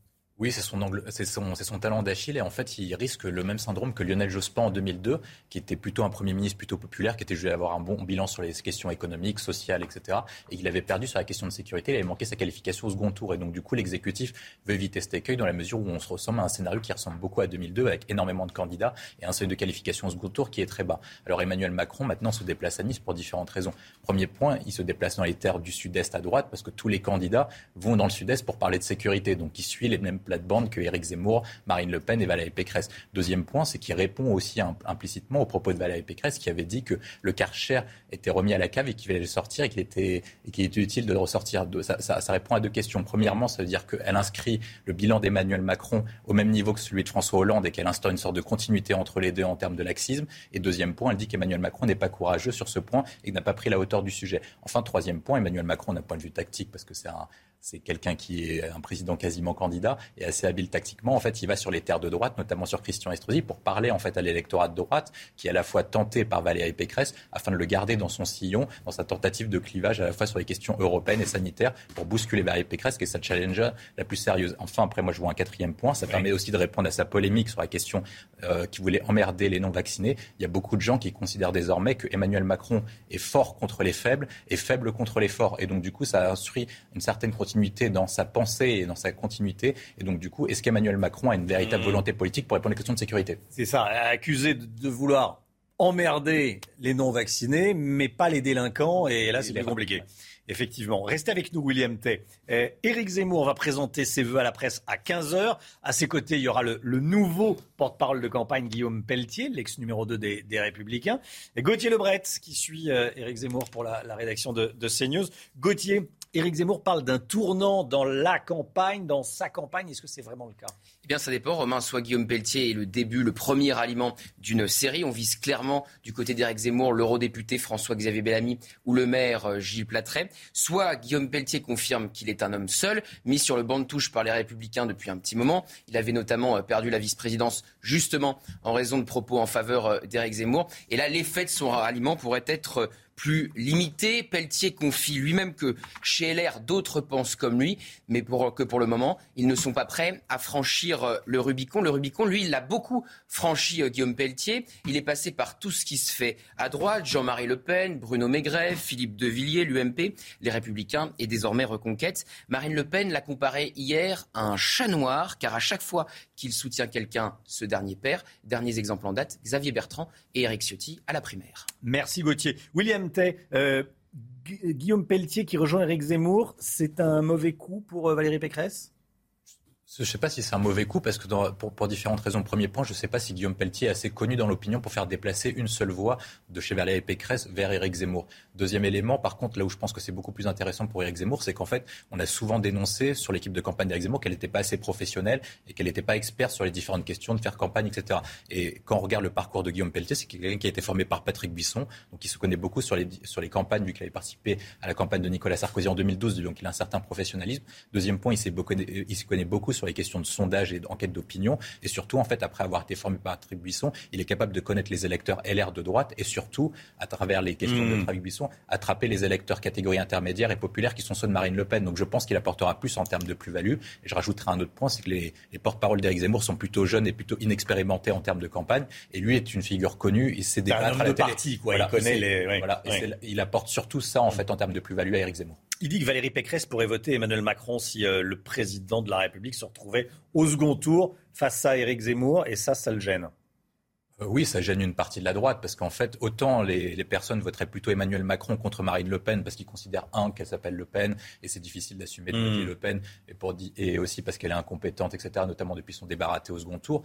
Oui, c'est son, talent d'Achille et en fait, il risque le même syndrome que Lionel Jospin en 2002, qui était plutôt un Premier ministre plutôt populaire, qui était jugé avoir un bon bilan sur les questions économiques, sociales, etc. Et il avait perdu sur la question de sécurité, il avait manqué sa qualification au second tour. Et donc, du coup, l'exécutif veut éviter cet écueil dans la mesure où on se ressemble à un scénario qui ressemble beaucoup à 2002, avec énormément de candidats et un seuil de qualification au second tour qui est très bas. Alors, Emmanuel Macron, maintenant, se déplace à Nice pour différentes raisons. Premier point, il se déplace dans les terres du sud-est à droite, parce que tous les candidats vont dans le sud-est pour parler de sécurité. Donc, il suit les mêmes plate-bandes que Éric Zemmour, Marine Le Pen et Valérie Pécresse. Deuxième point, c'est qu'il répond aussi implicitement aux propos de Valérie Pécresse qui avait dit que le Karcher était remis à la cave et qu'il allait sortir et qu'il était, et était utile de le ressortir. Ça, ça, répond à deux questions. Premièrement, ça veut dire qu'elle inscrit le bilan d'Emmanuel Macron au même niveau que celui de François Hollande et qu'elle instaure une sorte de continuité entre les deux en termes de laxisme. Et deuxième point, elle dit qu'Emmanuel Macron n'est pas courageux sur ce point et n'a pas pris la hauteur du sujet. Enfin, troisième point, Emmanuel Macron, d'un point de vue tactique, parce que c'est un, c'est quelqu'un qui est un président quasiment candidat et assez habile tactiquement. En fait, il va sur les terres de droite, notamment sur Christian Estrosi, pour parler en fait à l'électorat de droite, qui est à la fois tenté par Valérie Pécresse, afin de le garder dans son sillon, dans sa tentative de clivage à la fois sur les questions européennes et sanitaires, pour bousculer Valérie Pécresse, qui est sa challenger la plus sérieuse. Enfin, après, moi, je vois un quatrième point. Ça permet aussi de répondre à sa polémique sur la question euh, qui voulait emmerder les non-vaccinés. Il y a beaucoup de gens qui considèrent désormais que Emmanuel Macron est fort contre les faibles et faible contre les forts. Et donc, du coup, ça a instruit une certaine continuité dans sa pensée et dans sa continuité. Et donc, du coup, est-ce qu'Emmanuel Macron a une véritable mmh. volonté politique pour répondre aux questions de sécurité? C'est ça, accusé de vouloir emmerder les non-vaccinés, mais pas les délinquants. Et là, c'est plus compliqué. effectivement. Restez avec nous, William Tay. Euh, Éric Zemmour va présenter ses vœux à la presse à 15h. À ses côtés, il y aura le, nouveau porte-parole de campagne, Guillaume Pelletier, l'ex numéro 2 des, Républicains. Et Gauthier Lebret, qui suit euh, Éric Zemmour pour la, rédaction de, de CNews. Gauthier, Éric Zemmour parle d'un tournant dans la campagne, dans sa campagne. Est-ce que c'est vraiment le cas? Eh bien, ça dépend. Romain, soit Guillaume Pelletier est le début, le premier aliment d'une série. On vise clairement du côté d'Éric Zemmour l'eurodéputé François-Xavier Bellamy ou le maire euh, Gilles Platret. Soit Guillaume Pelletier confirme qu'il est un homme seul, mis sur le banc de touche par les Républicains depuis un petit moment. Il avait notamment euh, perdu la vice-présidence justement en raison de propos en faveur euh, d'Éric Zemmour. Et là, l'effet de son ralliement pourrait être plus limité. Pelletier confie lui-même que chez LR, d'autres pensent comme lui, mais pour, que pour le moment, ils ne sont pas prêts à franchir euh, le Rubicon. Le Rubicon, lui, il l'a beaucoup franchi, euh, Guillaume Pelletier. Il est passé par tout ce qui se fait à droite, Jean-Marie Le Pen, Bruno Maigret, Philippe De Villiers, l'UMP, les Républicains et désormais Reconquête. Marine Le Pen l'a comparé hier à un chat noir, car à chaque fois qu'il soutient quelqu'un, ce dernier perd. Derniers exemples en date, Xavier Bertrand et Eric Ciotti à la primaire. Merci Gauthier. William Tay, euh, Guillaume Pelletier qui rejoint Eric Zemmour, c'est un mauvais coup pour euh, Valérie Pécresse? Je ne sais pas si c'est un mauvais coup parce que pour, différentes raisons. Premier point, je ne sais pas si Guillaume Pelletier est assez connu dans l'opinion pour faire déplacer une seule voix de chez Valérie Pécresse vers Éric Zemmour. Deuxième élément, par contre, là où je pense que c'est beaucoup plus intéressant pour Éric Zemmour, c'est qu'en fait, on a souvent dénoncé sur l'équipe de campagne d'Éric Zemmour qu'elle n'était pas assez professionnelle et qu'elle n'était pas experte sur les différentes questions de faire campagne, etc. Et quand on regarde le parcours de Guillaume Pelletier, c'est quelqu'un qui a été formé par Patrick Buisson, donc il se connaît beaucoup sur les, campagnes, vu qu'il avait participé à la campagne de Nicolas Sarkozy en 2012, donc il a un certain professionnalisme. Deuxième point, il, se connaît beaucoup les questions de sondage et d'enquête d'opinion. Et surtout, en fait, après avoir été formé par Patrick Buisson, il est capable de connaître les électeurs LR de droite et surtout, à travers les questions de hmm. Patrick Buisson, attraper les électeurs catégorie intermédiaire et populaires qui sont ceux de Marine Le Pen. Donc je pense qu'il apportera plus en termes de plus-value. Et je rajouterai un autre point, c'est que les, porte-paroles d'Éric Zemmour sont plutôt jeunes et plutôt inexpérimentés en termes de campagne. Et lui est une figure connue. Il s'est débattre à la télé. quoi. il connaît les. voilà, il apporte surtout ça en fait en termes de plus-value à Éric Zemmour. Il dit que Valérie Pécresse pourrait voter Emmanuel Macron si euh, le président de la République se retrouvait au second tour face à Éric Zemmour, et ça, ça le gêne. Euh, oui, ça gêne une partie de la droite, parce qu'en fait, autant les, personnes voteraient plutôt Emmanuel Macron contre Marine Le Pen, parce qu'ils considèrent, un, qu'elle s'appelle Le Pen, et c'est difficile d'assumer de voter hmm. Le Pen, et, pour, et aussi parce qu'elle est incompétente, etc., notamment depuis son débat raté au second tour.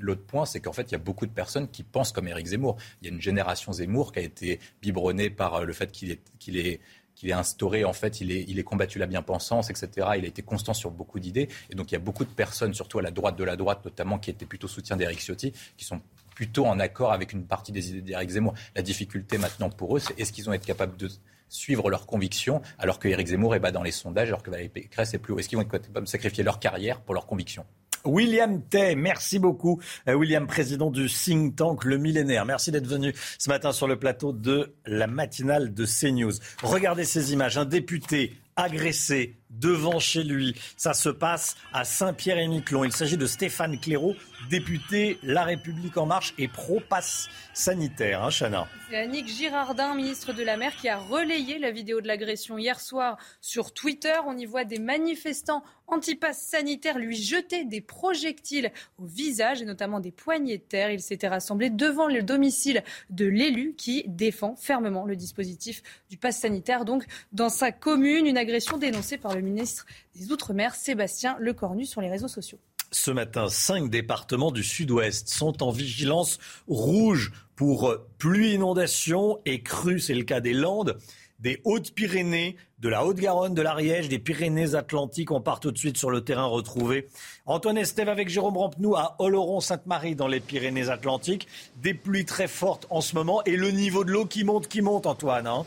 L'autre point, c'est qu'en fait, il y a beaucoup de personnes qui pensent comme Éric Zemmour. Il y a une génération Zemmour qui a été biberonnée par euh, le fait qu'il est, qu'il est qu'il est instauré, en fait, il est, il est combattu la bien-pensance, etc. Il a été constant sur beaucoup d'idées. Et donc, il y a beaucoup de personnes, surtout à la droite de la droite, notamment, qui étaient plutôt soutien d'Éric Ciotti, qui sont plutôt en accord avec une partie des idées d'Éric Zemmour. La difficulté maintenant pour eux, c'est est-ce qu'ils vont être capables de suivre leurs convictions alors que Éric Zemmour est bas dans les sondages, alors que Valérie Pécresse est plus haut? Est-ce qu'ils vont être capables de sacrifier leur carrière pour leurs convictions? William Tay, merci beaucoup. Euh, William, président du think tank Le Millénaire. Merci d'être venu ce matin sur le plateau de la matinale de CNews. Regardez ces images. Un député agressé devant chez lui. Ça se passe à Saint-Pierre-et-Miquelon. Il s'agit de Stéphane Clairaut, député La République En Marche et pro-pass sanitaire. Hein, Chana C'est Annick Girardin, ministre de la Mer, qui a relayé la vidéo de l'agression hier soir sur Twitter. On y voit des manifestants anti-pass sanitaire lui jeter des projectiles au visage et notamment des poignées de terre. Il s'était rassemblé devant le domicile de l'élu qui défend fermement le dispositif du pass sanitaire. Donc, dans sa commune, une agression dénoncée par le ministre des Outre-mer, Sébastien Lecornu, sur les réseaux sociaux. Ce matin, cinq départements du sud-ouest sont en vigilance rouge pour pluie, inondation et crue. C'est le cas des Landes, des Hautes-Pyrénées, de la Haute-Garonne, de l'Ariège, des Pyrénées-Atlantiques. On part tout de suite sur le terrain retrouvé. Antoine Estève avec Jérôme Rampenou à Oloron-Sainte-Marie dans les Pyrénées-Atlantiques. Des pluies très fortes en ce moment et le niveau de l'eau qui monte, qui monte, Antoine. Hein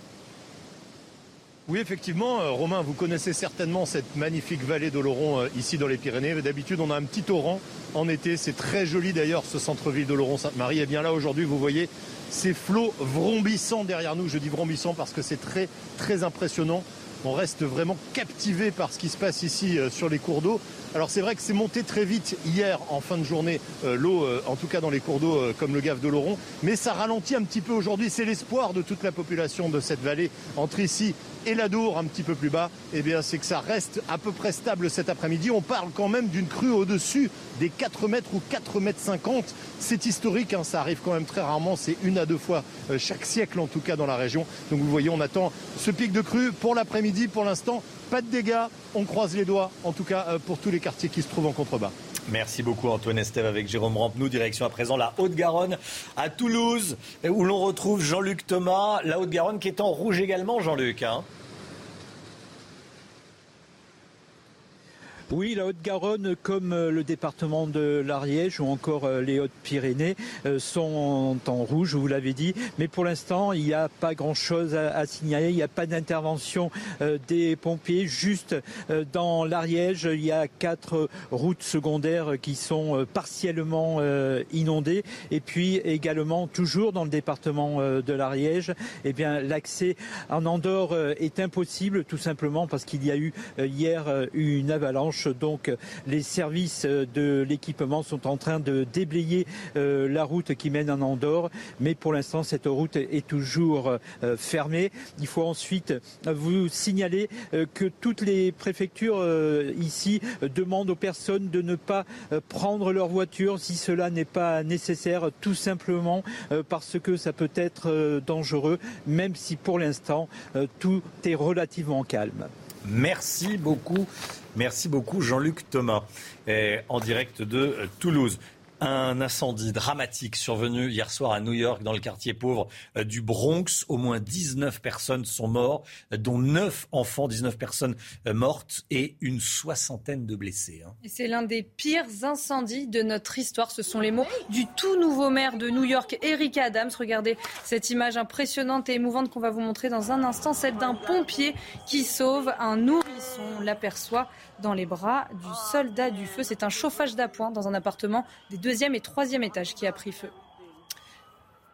oui, effectivement, euh, Romain, vous connaissez certainement cette magnifique vallée d'Oloron euh, ici dans les Pyrénées. D'habitude, on a un petit torrent en été. C'est très joli d'ailleurs, ce centre-ville d'Oloron-Sainte-Marie. Et eh bien là, aujourd'hui, vous voyez ces flots vrombissants derrière nous. Je dis vrombissants parce que c'est très, très impressionnant. On reste vraiment captivé par ce qui se passe ici euh, sur les cours d'eau. Alors c'est vrai que c'est monté très vite hier en fin de journée, l'eau, en tout cas dans les cours d'eau comme le Gave de Laurent, mais ça ralentit un petit peu aujourd'hui. C'est l'espoir de toute la population de cette vallée entre ici et l'Adour un petit peu plus bas, eh bien c'est que ça reste à peu près stable cet après-midi. On parle quand même d'une crue au-dessus des 4 mètres ou 4 mètres 50. C'est historique, hein, ça arrive quand même très rarement, c'est une à deux fois euh, chaque siècle en tout cas dans la région. Donc vous voyez, on attend ce pic de crue pour l'après-midi. Pour l'instant, pas de dégâts, on croise les doigts en tout cas euh, pour tous les quartiers qui se trouvent en contrebas. Merci beaucoup Antoine Estève avec Jérôme Rampenou. Direction à présent la Haute-Garonne à Toulouse où l'on retrouve Jean-Luc Thomas. La Haute-Garonne qui est en rouge également, Jean-Luc. Hein. Oui, la Haute-Garonne, comme euh, le département de l'Ariège ou encore euh, les Hautes-Pyrénées, euh, sont en rouge, vous l'avez dit. Mais pour l'instant, il n'y a pas grand-chose à, signaler. Il n'y a pas d'intervention des pompiers. Juste dans l'Ariège, il y a quatre routes secondaires qui sont partiellement inondées. Et puis également, toujours dans le département de l'Ariège, eh bien l'accès en Andorre est impossible, tout simplement parce qu'il y a eu hier une avalanche donc les services de l'équipement sont en train de déblayer euh, la route qui mène en Andorre, mais pour l'instant cette route est toujours euh, fermée. Il faut ensuite vous signaler euh, que toutes les préfectures ici demandent aux personnes de ne pas prendre leur voiture si cela n'est pas nécessaire, tout simplement parce que ça peut être dangereux, même si pour l'instant tout est relativement calme. Merci beaucoup. Merci beaucoup Jean-Luc Thomas, en direct de euh, Toulouse. Un incendie dramatique survenu hier soir à New York dans le quartier pauvre euh, du Bronx. Au moins 19 personnes sont mortes, dont 9 enfants, 19 personnes euh, mortes et une soixantaine de blessés. Hein. C'est l'un des pires incendies de notre histoire. Ce sont les mots du tout nouveau maire de New York, Eric Adams. Regardez cette image impressionnante et émouvante qu'on va vous montrer dans un instant, celle d'un pompier qui sauve un nourrisson. On l'aperçoit dans les bras du soldat du feu. C'est un chauffage d'appoint dans un appartement des deuxième et troisième étages qui a pris feu.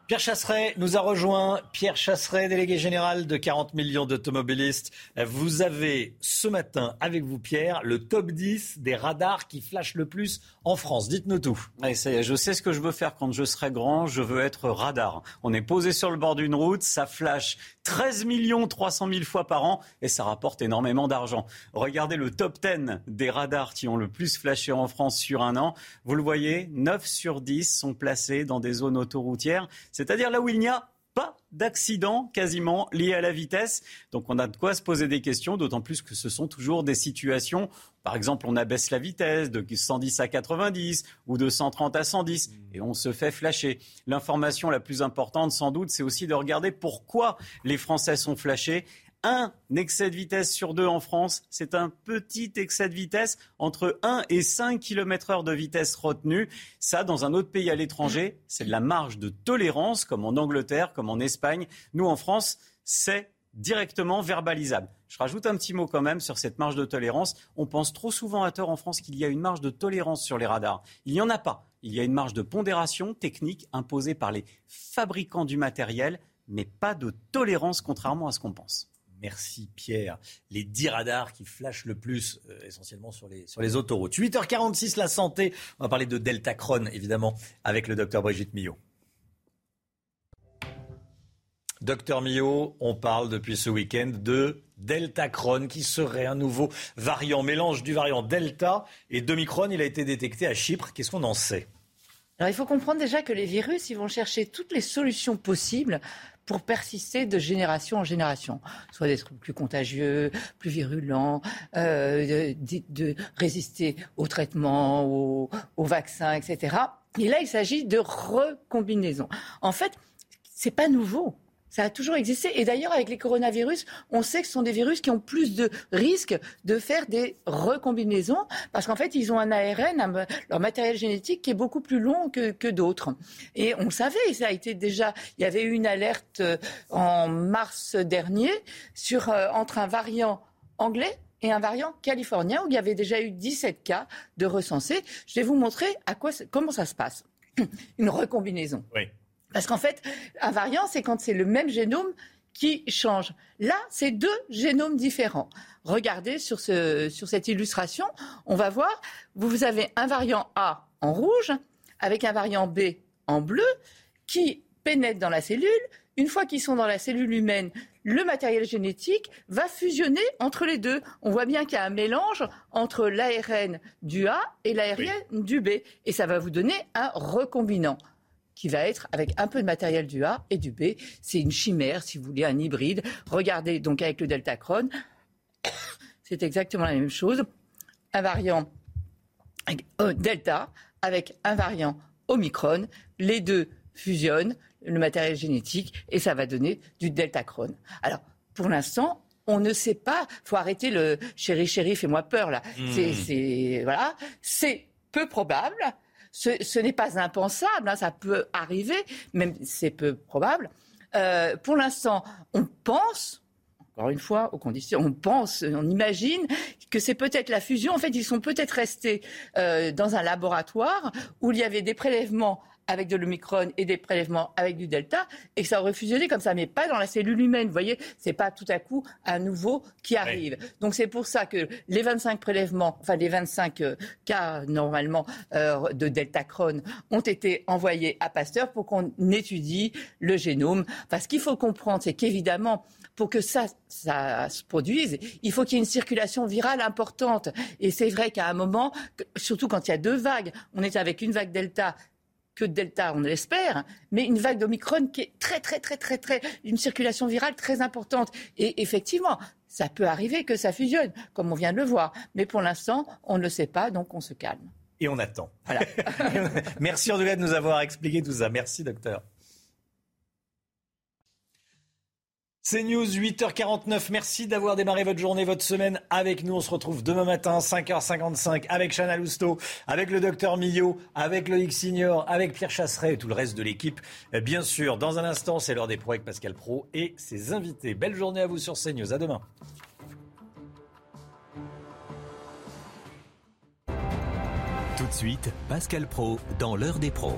Pierre Chasseret nous a rejoint. Pierre Chasseret, délégué général de 40 millions d'automobilistes. Vous avez ce matin avec vous, Pierre, le top 10 des radars qui flashent le plus en France. Dites-nous tout. Allez, ça y est, je sais ce que je veux faire quand je serai grand. Je veux être radar. On est posé sur le bord d'une route, ça flash 13 300 000 fois par an et ça rapporte énormément d'argent. Regardez le top 10 des radars qui ont le plus flashé en France sur un an. Vous le voyez, 9 sur 10 sont placés dans des zones autoroutières c'est-à-dire là où il n'y a pas d'accident quasiment lié à la vitesse. Donc on a de quoi se poser des questions, d'autant plus que ce sont toujours des situations, par exemple on abaisse la vitesse de 110 à 90 ou de 130 à 110 et on se fait flasher. L'information la plus importante sans doute, c'est aussi de regarder pourquoi les Français sont flashés un excès de vitesse sur deux en France. C'est un petit excès de vitesse entre 1 et 5 km heure de vitesse retenue. Ça, dans un autre pays à l'étranger, c'est de la marge de tolérance, comme en Angleterre, comme en Espagne. Nous, en France, c'est directement verbalisable. Je rajoute un petit mot quand même sur cette marge de tolérance. On pense trop souvent à tort en France qu'il y a une marge de tolérance sur les radars. Il n'y en a pas. Il y a une marge de pondération technique imposée par les fabricants du matériel, mais pas de tolérance contrairement à ce qu'on pense. Merci Pierre. Les 10 radars qui flashent le plus, euh, essentiellement sur les, sur les autoroutes. 8h46, la santé. On va parler de Delta Crohn, évidemment, avec le docteur Brigitte Millot. Docteur Millot, on parle depuis ce week-end de Delta Crohn, qui serait un nouveau variant, mélange du variant Delta et d'Omicron. Il a été détecté à Chypre. Qu'est-ce qu'on en sait? Alors il faut comprendre déjà que les virus, ils vont chercher toutes les solutions possibles pour persister de génération en génération, soit d'être plus contagieux, plus virulent, euh, de, résister au traitement, au, au vaccin, etc. Et là, il s'agit de recombinaison. En fait, c'est pas nouveau. Ça a toujours existé. Et d'ailleurs, avec les coronavirus, on sait que ce sont des virus qui ont plus de risques de faire des recombinaisons parce qu'en fait, ils ont un ARN, leur matériel génétique qui est beaucoup plus long que, d'autres. Et on savait, ça a été déjà, il y avait eu une alerte euh, en mars dernier sur, euh, entre un variant anglais et un variant californien où il y avait déjà eu 17 cas de recensés. Je vais vous montrer à quoi, comment ça se passe. Une recombinaison. Oui. Parce qu'en fait, un variant, c'est quand c'est le même génome qui change. Là, c'est deux génomes différents. Regardez sur, ce, sur cette illustration, on va voir, vous avez un variant A en rouge avec un variant B en bleu qui pénètre dans la cellule, une fois qu'ils sont dans la cellule humaine, le matériel génétique va fusionner entre les deux. On voit bien qu'il y a un mélange entre l'ARN du A et l'ARN du B. Et ça va vous donner un recombinant qui va être avec un peu de matériel du A et du B. C'est une chimère, si vous voulez, un hybride. Regardez donc avec le deltacron, c'est exactement la même chose. Un variant euh, delta avec un variant omicron. Les deux fusionnent le matériel génétique et ça va donner du deltacron. Alors, pour l'instant, on ne sait pas. Faut arrêter le chéri chéri fais-moi peur là. Hmm. C'est voilà, c'est peu probable. Ce, n'est pas impensable, hein, ça peut arriver, même c'est peu probable. Euh, pour l'instant, on pense, encore une fois, aux conditions, on pense, on imagine que c'est peut-être la fusion. En fait, ils sont peut-être restés euh, dans un laboratoire où il y avait des prélèvements avec de l'Omicron et des prélèvements avec du Delta, et que ça aurait fusionné comme ça, mais pas dans la cellule humaine. Vous voyez, c'est pas tout à coup un nouveau qui arrive. Donc c'est pour ça que les 25 prélèvements, enfin les 25 euh, cas normalement euh, de Deltacron ont été envoyés à Pasteur pour qu'on étudie le génome. Parce ce qu'il faut comprendre, c'est qu'évidemment, pour que ça, ça se produise, il faut qu'il y ait une circulation virale importante. Et c'est vrai qu'à un moment, surtout quand il y a deux vagues, on est avec une vague Delta que Delta, on l'espère, mais une vague d'Omicron qui est très, très, très, très, très, une circulation virale très importante. Et effectivement, ça peut arriver que ça fusionne, comme on vient de le voir. Mais pour l'instant, on ne le sait pas, donc on se calme. Et on attend. Merci en tout cas de nous avoir expliqué tout ça. Merci, docteur. C'est News 8h49. Merci d'avoir démarré votre journée, votre semaine avec nous. On se retrouve demain matin, 5h55, avec Chana Lousteau, avec le docteur Millot, avec Loïc Signor, avec Pierre Chasseret et tout le reste de l'équipe. Euh, bien sûr, dans un instant, c'est l'heure des pros avec Pascal Pro et ses invités. Belle journée à vous sur CNews. À demain. Tout de suite, Pascal Pro dans l'heure des pros.